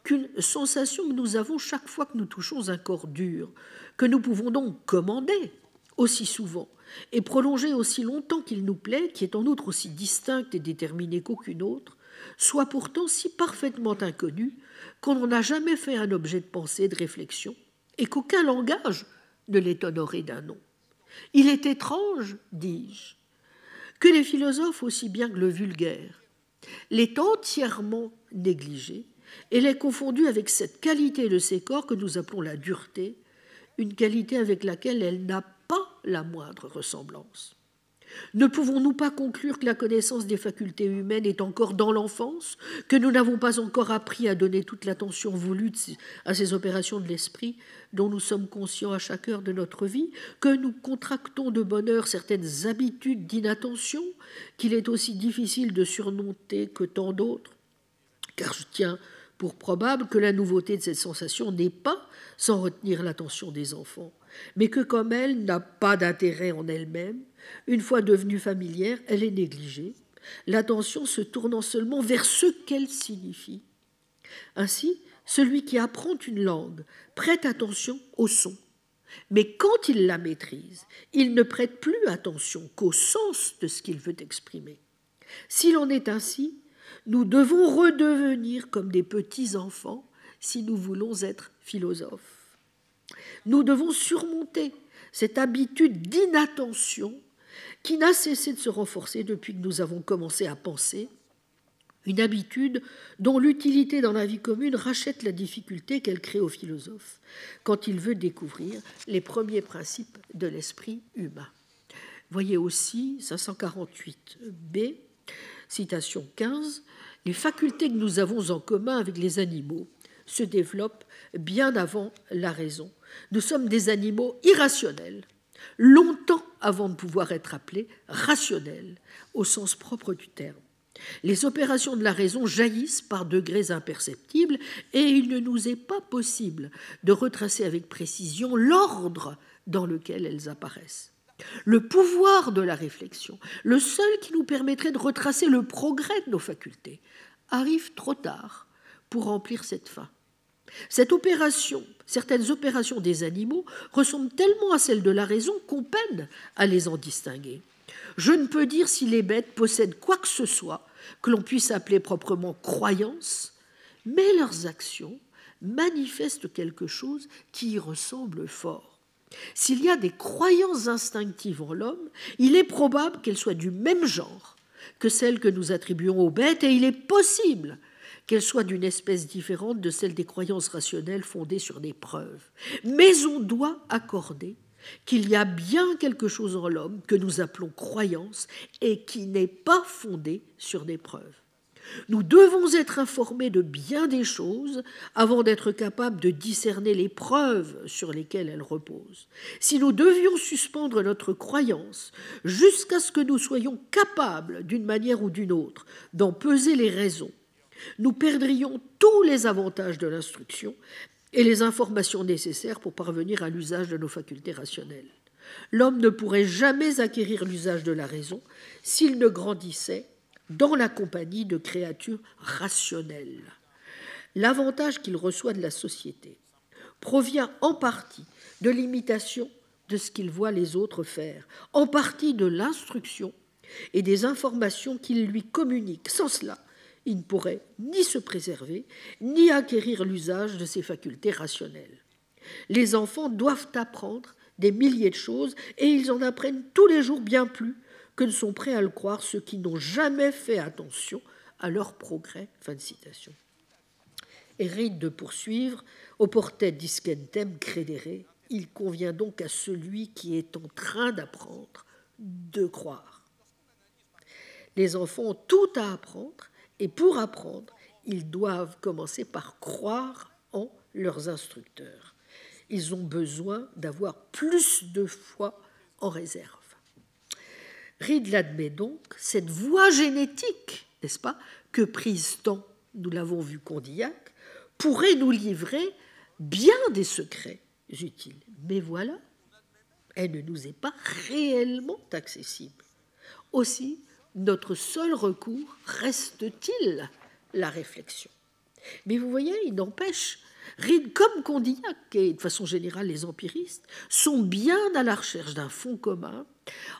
qu'une sensation que nous avons chaque fois que nous touchons un corps dur, que nous pouvons donc commander aussi souvent et prolonger aussi longtemps qu'il nous plaît, qui est en outre aussi distincte et déterminée qu'aucune autre, soit pourtant si parfaitement inconnue qu'on n'en a jamais fait un objet de pensée de réflexion, et qu'aucun langage ne l'ait honoré d'un nom. Il est étrange, dis-je, que les philosophes, aussi bien que le vulgaire, l'aient entièrement négligé et l'aient confondu avec cette qualité de ces corps que nous appelons la dureté, une qualité avec laquelle elle n'a pas la moindre ressemblance. Ne pouvons-nous pas conclure que la connaissance des facultés humaines est encore dans l'enfance, que nous n'avons pas encore appris à donner toute l'attention voulue à ces opérations de l'esprit dont nous sommes conscients à chaque heure de notre vie, que nous contractons de bonheur certaines habitudes d'inattention qu'il est aussi difficile de surmonter que tant d'autres? Car je tiens pour probable que la nouveauté de cette sensation n'est pas sans retenir l'attention des enfants, mais que comme elle n'a pas d'intérêt en elle-même, une fois devenue familière, elle est négligée, l'attention se tournant seulement vers ce qu'elle signifie. Ainsi, celui qui apprend une langue prête attention au son, Mais quand il la maîtrise, il ne prête plus attention qu'au sens de ce qu'il veut exprimer. S'il en est ainsi, nous devons redevenir comme des petits enfants si nous voulons être philosophes. Nous devons surmonter cette habitude d'inattention qui n'a cessé de se renforcer depuis que nous avons commencé à penser, une habitude dont l'utilité dans la vie commune rachète la difficulté qu'elle crée au philosophe quand il veut découvrir les premiers principes de l'esprit humain. Voyez aussi 548b, citation 15, les facultés que nous avons en commun avec les animaux se développent bien avant la raison. Nous sommes des animaux irrationnels, longtemps avant de pouvoir être appelés rationnels au sens propre du terme. Les opérations de la raison jaillissent par degrés imperceptibles et il ne nous est pas possible de retracer avec précision l'ordre dans lequel elles apparaissent. Le pouvoir de la réflexion, le seul qui nous permettrait de retracer le progrès de nos facultés, arrive trop tard pour remplir cette fin. Cette opération, certaines opérations des animaux ressemblent tellement à celles de la raison qu'on peine à les en distinguer. Je ne peux dire si les bêtes possèdent quoi que ce soit que l'on puisse appeler proprement croyance, mais leurs actions manifestent quelque chose qui y ressemble fort. S'il y a des croyances instinctives en l'homme, il est probable qu'elles soient du même genre que celles que nous attribuons aux bêtes, et il est possible qu'elles soient d'une espèce différente de celles des croyances rationnelles fondées sur des preuves. Mais on doit accorder qu'il y a bien quelque chose en l'homme que nous appelons croyance et qui n'est pas fondé sur des preuves. Nous devons être informés de bien des choses avant d'être capables de discerner les preuves sur lesquelles elles reposent. Si nous devions suspendre notre croyance jusqu'à ce que nous soyons capables, d'une manière ou d'une autre, d'en peser les raisons, nous perdrions tous les avantages de l'instruction et les informations nécessaires pour parvenir à l'usage de nos facultés rationnelles. L'homme ne pourrait jamais acquérir l'usage de la raison s'il ne grandissait dans la compagnie de créatures rationnelles. L'avantage qu'il reçoit de la société provient en partie de l'imitation de ce qu'il voit les autres faire, en partie de l'instruction et des informations qu'il lui communique. Sans cela, il ne pourrait ni se préserver, ni acquérir l'usage de ses facultés rationnelles. Les enfants doivent apprendre des milliers de choses et ils en apprennent tous les jours bien plus que ne sont prêts à le croire ceux qui n'ont jamais fait attention à leur progrès. Fin de citation. Hérite de poursuivre, au portet discentem credere, il convient donc à celui qui est en train d'apprendre de croire. Les enfants ont tout à apprendre et pour apprendre, ils doivent commencer par croire en leurs instructeurs. Ils ont besoin d'avoir plus de foi en réserve. Reed l'admet donc, cette voie génétique, n'est-ce pas, que prise tant, nous l'avons vu Condillac, pourrait nous livrer bien des secrets utiles. Mais voilà, elle ne nous est pas réellement accessible. Aussi, notre seul recours reste-t-il la réflexion? Mais vous voyez, il n'empêche, Reed comme Condillac et de façon générale les empiristes sont bien à la recherche d'un fond commun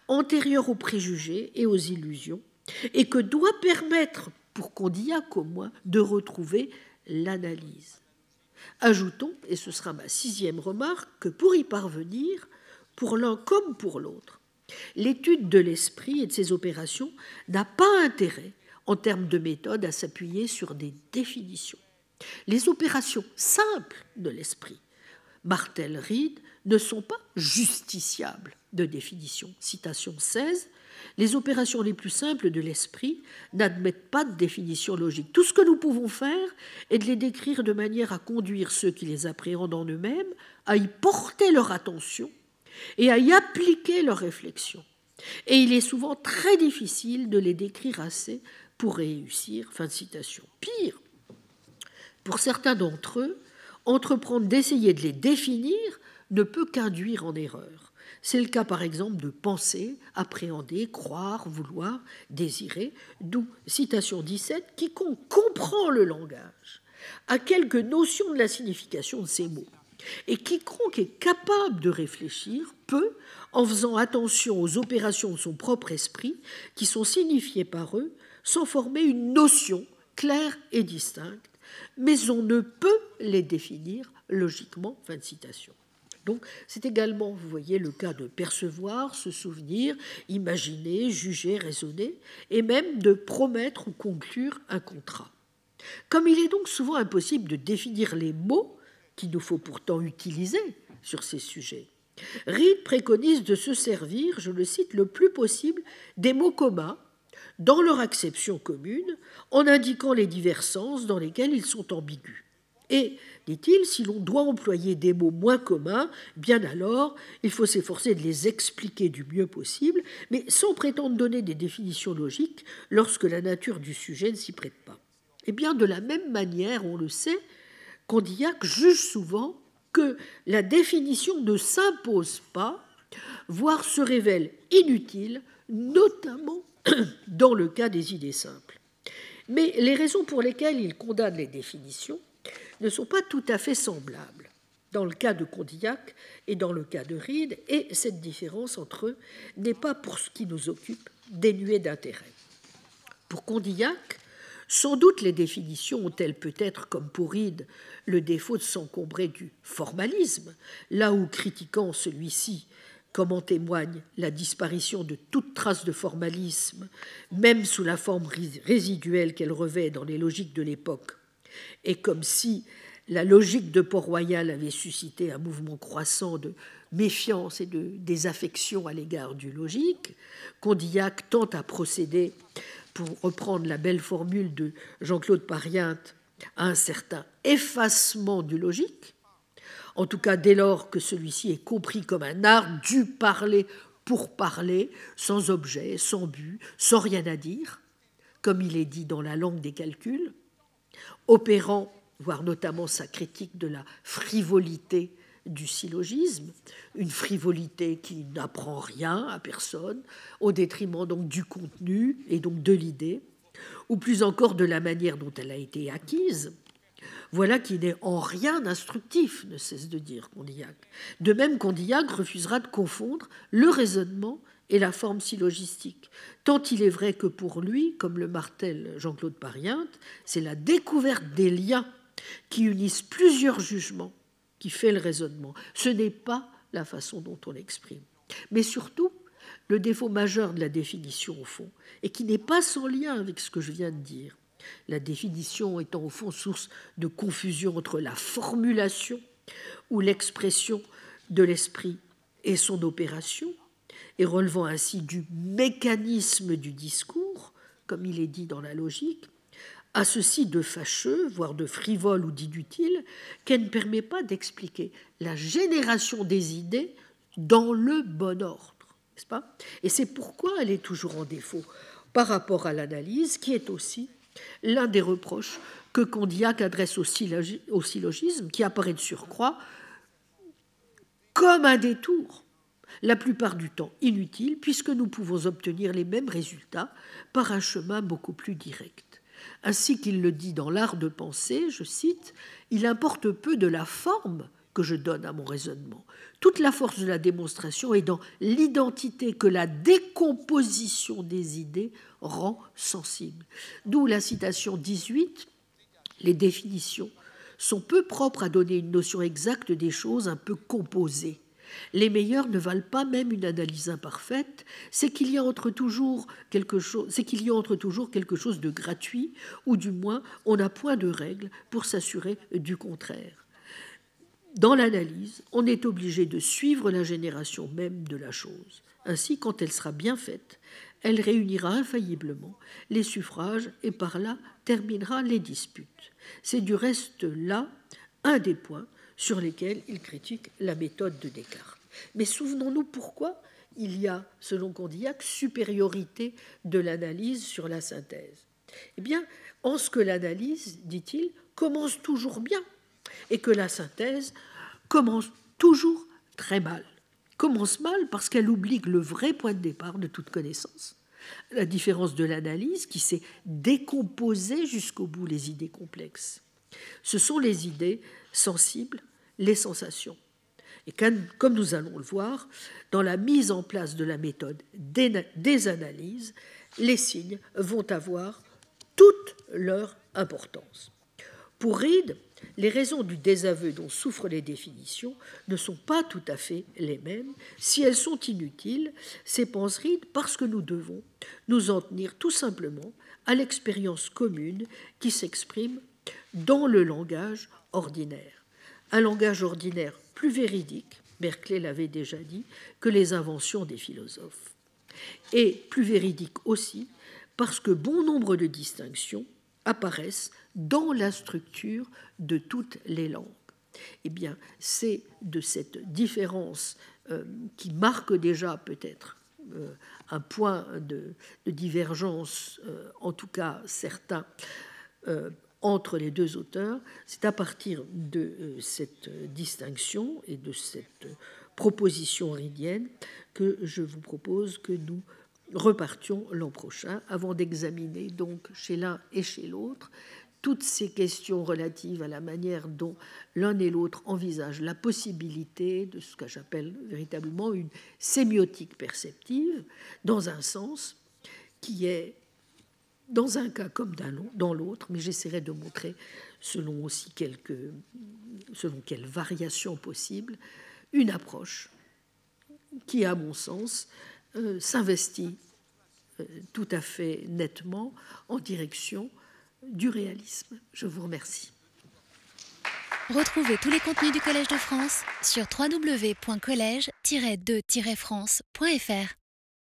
antérieur aux préjugés et aux illusions et que doit permettre, pour Condillac au moins, de retrouver l'analyse. Ajoutons, et ce sera ma sixième remarque, que pour y parvenir, pour l'un comme pour l'autre, L'étude de l'esprit et de ses opérations n'a pas intérêt, en termes de méthode, à s'appuyer sur des définitions. Les opérations simples de l'esprit, Martel Reed, ne sont pas justiciables de définition. Citation 16. Les opérations les plus simples de l'esprit n'admettent pas de définition logique. Tout ce que nous pouvons faire est de les décrire de manière à conduire ceux qui les appréhendent en eux-mêmes à y porter leur attention et à y appliquer leurs réflexions. Et il est souvent très difficile de les décrire assez pour réussir. Fin de citation. Pire, pour certains d'entre eux, entreprendre d'essayer de les définir ne peut qu'induire en erreur. C'est le cas par exemple de penser, appréhender, croire, vouloir, désirer, d'où citation 17, quiconque comprend le langage a quelques notions de la signification de ces mots Et quiconque est capable de réfléchir peut, en faisant attention aux opérations de son propre esprit, qui sont signifiées par eux, s'en former une notion claire et distincte, mais on ne peut les définir logiquement. Fin de citation. Donc, c'est également, vous voyez, le cas de percevoir, se souvenir, imaginer, juger, raisonner, et même de promettre ou conclure un contrat. Comme il est donc souvent impossible de définir les mots qu'il nous faut pourtant utiliser sur ces sujets, Reed préconise de se servir, je le cite, le plus possible des mots communs dans leur acception commune, en indiquant les divers sens dans lesquels ils sont ambigus. Et dit-il, si l'on doit employer des mots moins communs, bien alors, il faut s'efforcer de les expliquer du mieux possible, mais sans prétendre donner des définitions logiques lorsque la nature du sujet ne s'y prête pas. Et bien, de la même manière, on le sait, Condillac juge souvent que la définition ne s'impose pas, voire se révèle inutile, notamment dans le cas des idées simples. Mais les raisons pour lesquelles il condamne les définitions ne sont pas tout à fait semblables dans le cas de Condillac et dans le cas de Reed, et cette différence entre eux n'est pas, pour ce qui nous occupe, dénuée d'intérêt. Pour Condillac, sans doute les définitions ont-elles peut-être, comme pour le défaut de s'encombrer du formalisme, là où, critiquant celui-ci, comme en témoigne la disparition de toute trace de formalisme, même sous la forme résiduelle qu'elle revêt dans les logiques de l'époque, et comme si la logique de Port-Royal avait suscité un mouvement croissant de méfiance et de désaffection à l'égard du logique, Condillac tente à procéder, pour reprendre la belle formule de Jean-Claude Pariente, à un certain effacement du logique, en tout cas dès lors que celui-ci est compris comme un art du parler pour parler, sans objet, sans but, sans rien à dire, comme il est dit dans la langue des calculs, opérant, voire notamment sa critique de la frivolité du syllogisme, une frivolité qui n'apprend rien à personne, au détriment donc du contenu et donc de l'idée, ou plus encore de la manière dont elle a été acquise. Voilà qui n'est en rien instructif, ne cesse de dire Condillac. De même, Condillac refusera de confondre le raisonnement et la forme syllogistique, tant il est vrai que pour lui, comme le martèle Jean-Claude Pariente, c'est la découverte des liens qui unissent plusieurs jugements qui fait le raisonnement. Ce n'est pas la façon dont on l'exprime. Mais surtout, le défaut majeur de la définition, au fond, et qui n'est pas sans lien avec ce que je viens de dire, la définition étant au fond source de confusion entre la formulation ou l'expression de l'esprit et son opération, et relevant ainsi du mécanisme du discours, comme il est dit dans la logique, à ceci de fâcheux, voire de frivole ou d'inutile, qu'elle ne permet pas d'expliquer la génération des idées dans le bon ordre, n'est-ce pas? Et c'est pourquoi elle est toujours en défaut par rapport à l'analyse, qui est aussi l'un des reproches que Condillac adresse au syllogisme, qui apparaît de surcroît comme un détour, la plupart du temps inutile, puisque nous pouvons obtenir les mêmes résultats par un chemin beaucoup plus direct. Ainsi qu'il le dit dans L'art de penser, je cite, Il importe peu de la forme que je donne à mon raisonnement. Toute la force de la démonstration est dans l'identité que la décomposition des idées rend sensible. D'où la citation 18, les définitions sont peu propres à donner une notion exacte des choses un peu composées. Les meilleurs ne valent pas même une analyse imparfaite, c'est qu'il y a entre toujours quelque chose, c'est qu'il y a entre toujours quelque chose de gratuit, ou du moins on n'a point de règles pour s'assurer du contraire. Dans l'analyse, on est obligé de suivre la génération même de la chose. Ainsi, quand elle sera bien faite, elle réunira infailliblement les suffrages et par là terminera les disputes. C'est du reste là un des points sur lesquels il critique la méthode de Descartes. Mais souvenons-nous pourquoi il y a, selon Condillac, supériorité de l'analyse sur la synthèse. Eh bien, en ce que l'analyse, dit-il, commence toujours bien et que la synthèse commence toujours très mal. Commence mal parce qu'elle oublie le vrai point de départ de toute connaissance, la différence de l'analyse qui sait décomposer jusqu'au bout les idées complexes. Ce sont les idées sensibles les sensations. Et comme nous allons le voir, dans la mise en place de la méthode des analyses, les signes vont avoir toute leur importance. Pour Reed, les raisons du désaveu dont souffrent les définitions ne sont pas tout à fait les mêmes. Si elles sont inutiles, c'est, pense Reed, parce que nous devons nous en tenir tout simplement à l'expérience commune qui s'exprime dans le langage ordinaire. Un langage ordinaire plus véridique, Berkeley l'avait déjà dit, que les inventions des philosophes. Et plus véridique aussi parce que bon nombre de distinctions apparaissent dans la structure de toutes les langues. Eh bien, c'est de cette différence euh, qui marque déjà peut-être euh, un point de, divergence, euh, en tout cas certain, entre les deux auteurs, c'est à partir de cette distinction et de cette proposition ridienne que je vous propose que nous repartions l'an prochain, avant d'examiner donc chez l'un et chez l'autre toutes ces questions relatives à la manière dont l'un et l'autre envisagent la possibilité de ce que j'appelle véritablement une sémiotique perceptive, dans un sens qui est, dans un cas comme dans l'autre, mais j'essaierai de montrer, selon aussi quelques, selon quelles variations possibles, une approche qui, à mon sens, euh, s'investit euh, tout à fait nettement en direction du réalisme. Je vous remercie. Retrouvez tous les contenus du Collège de France sur www.colège-2-france.fr.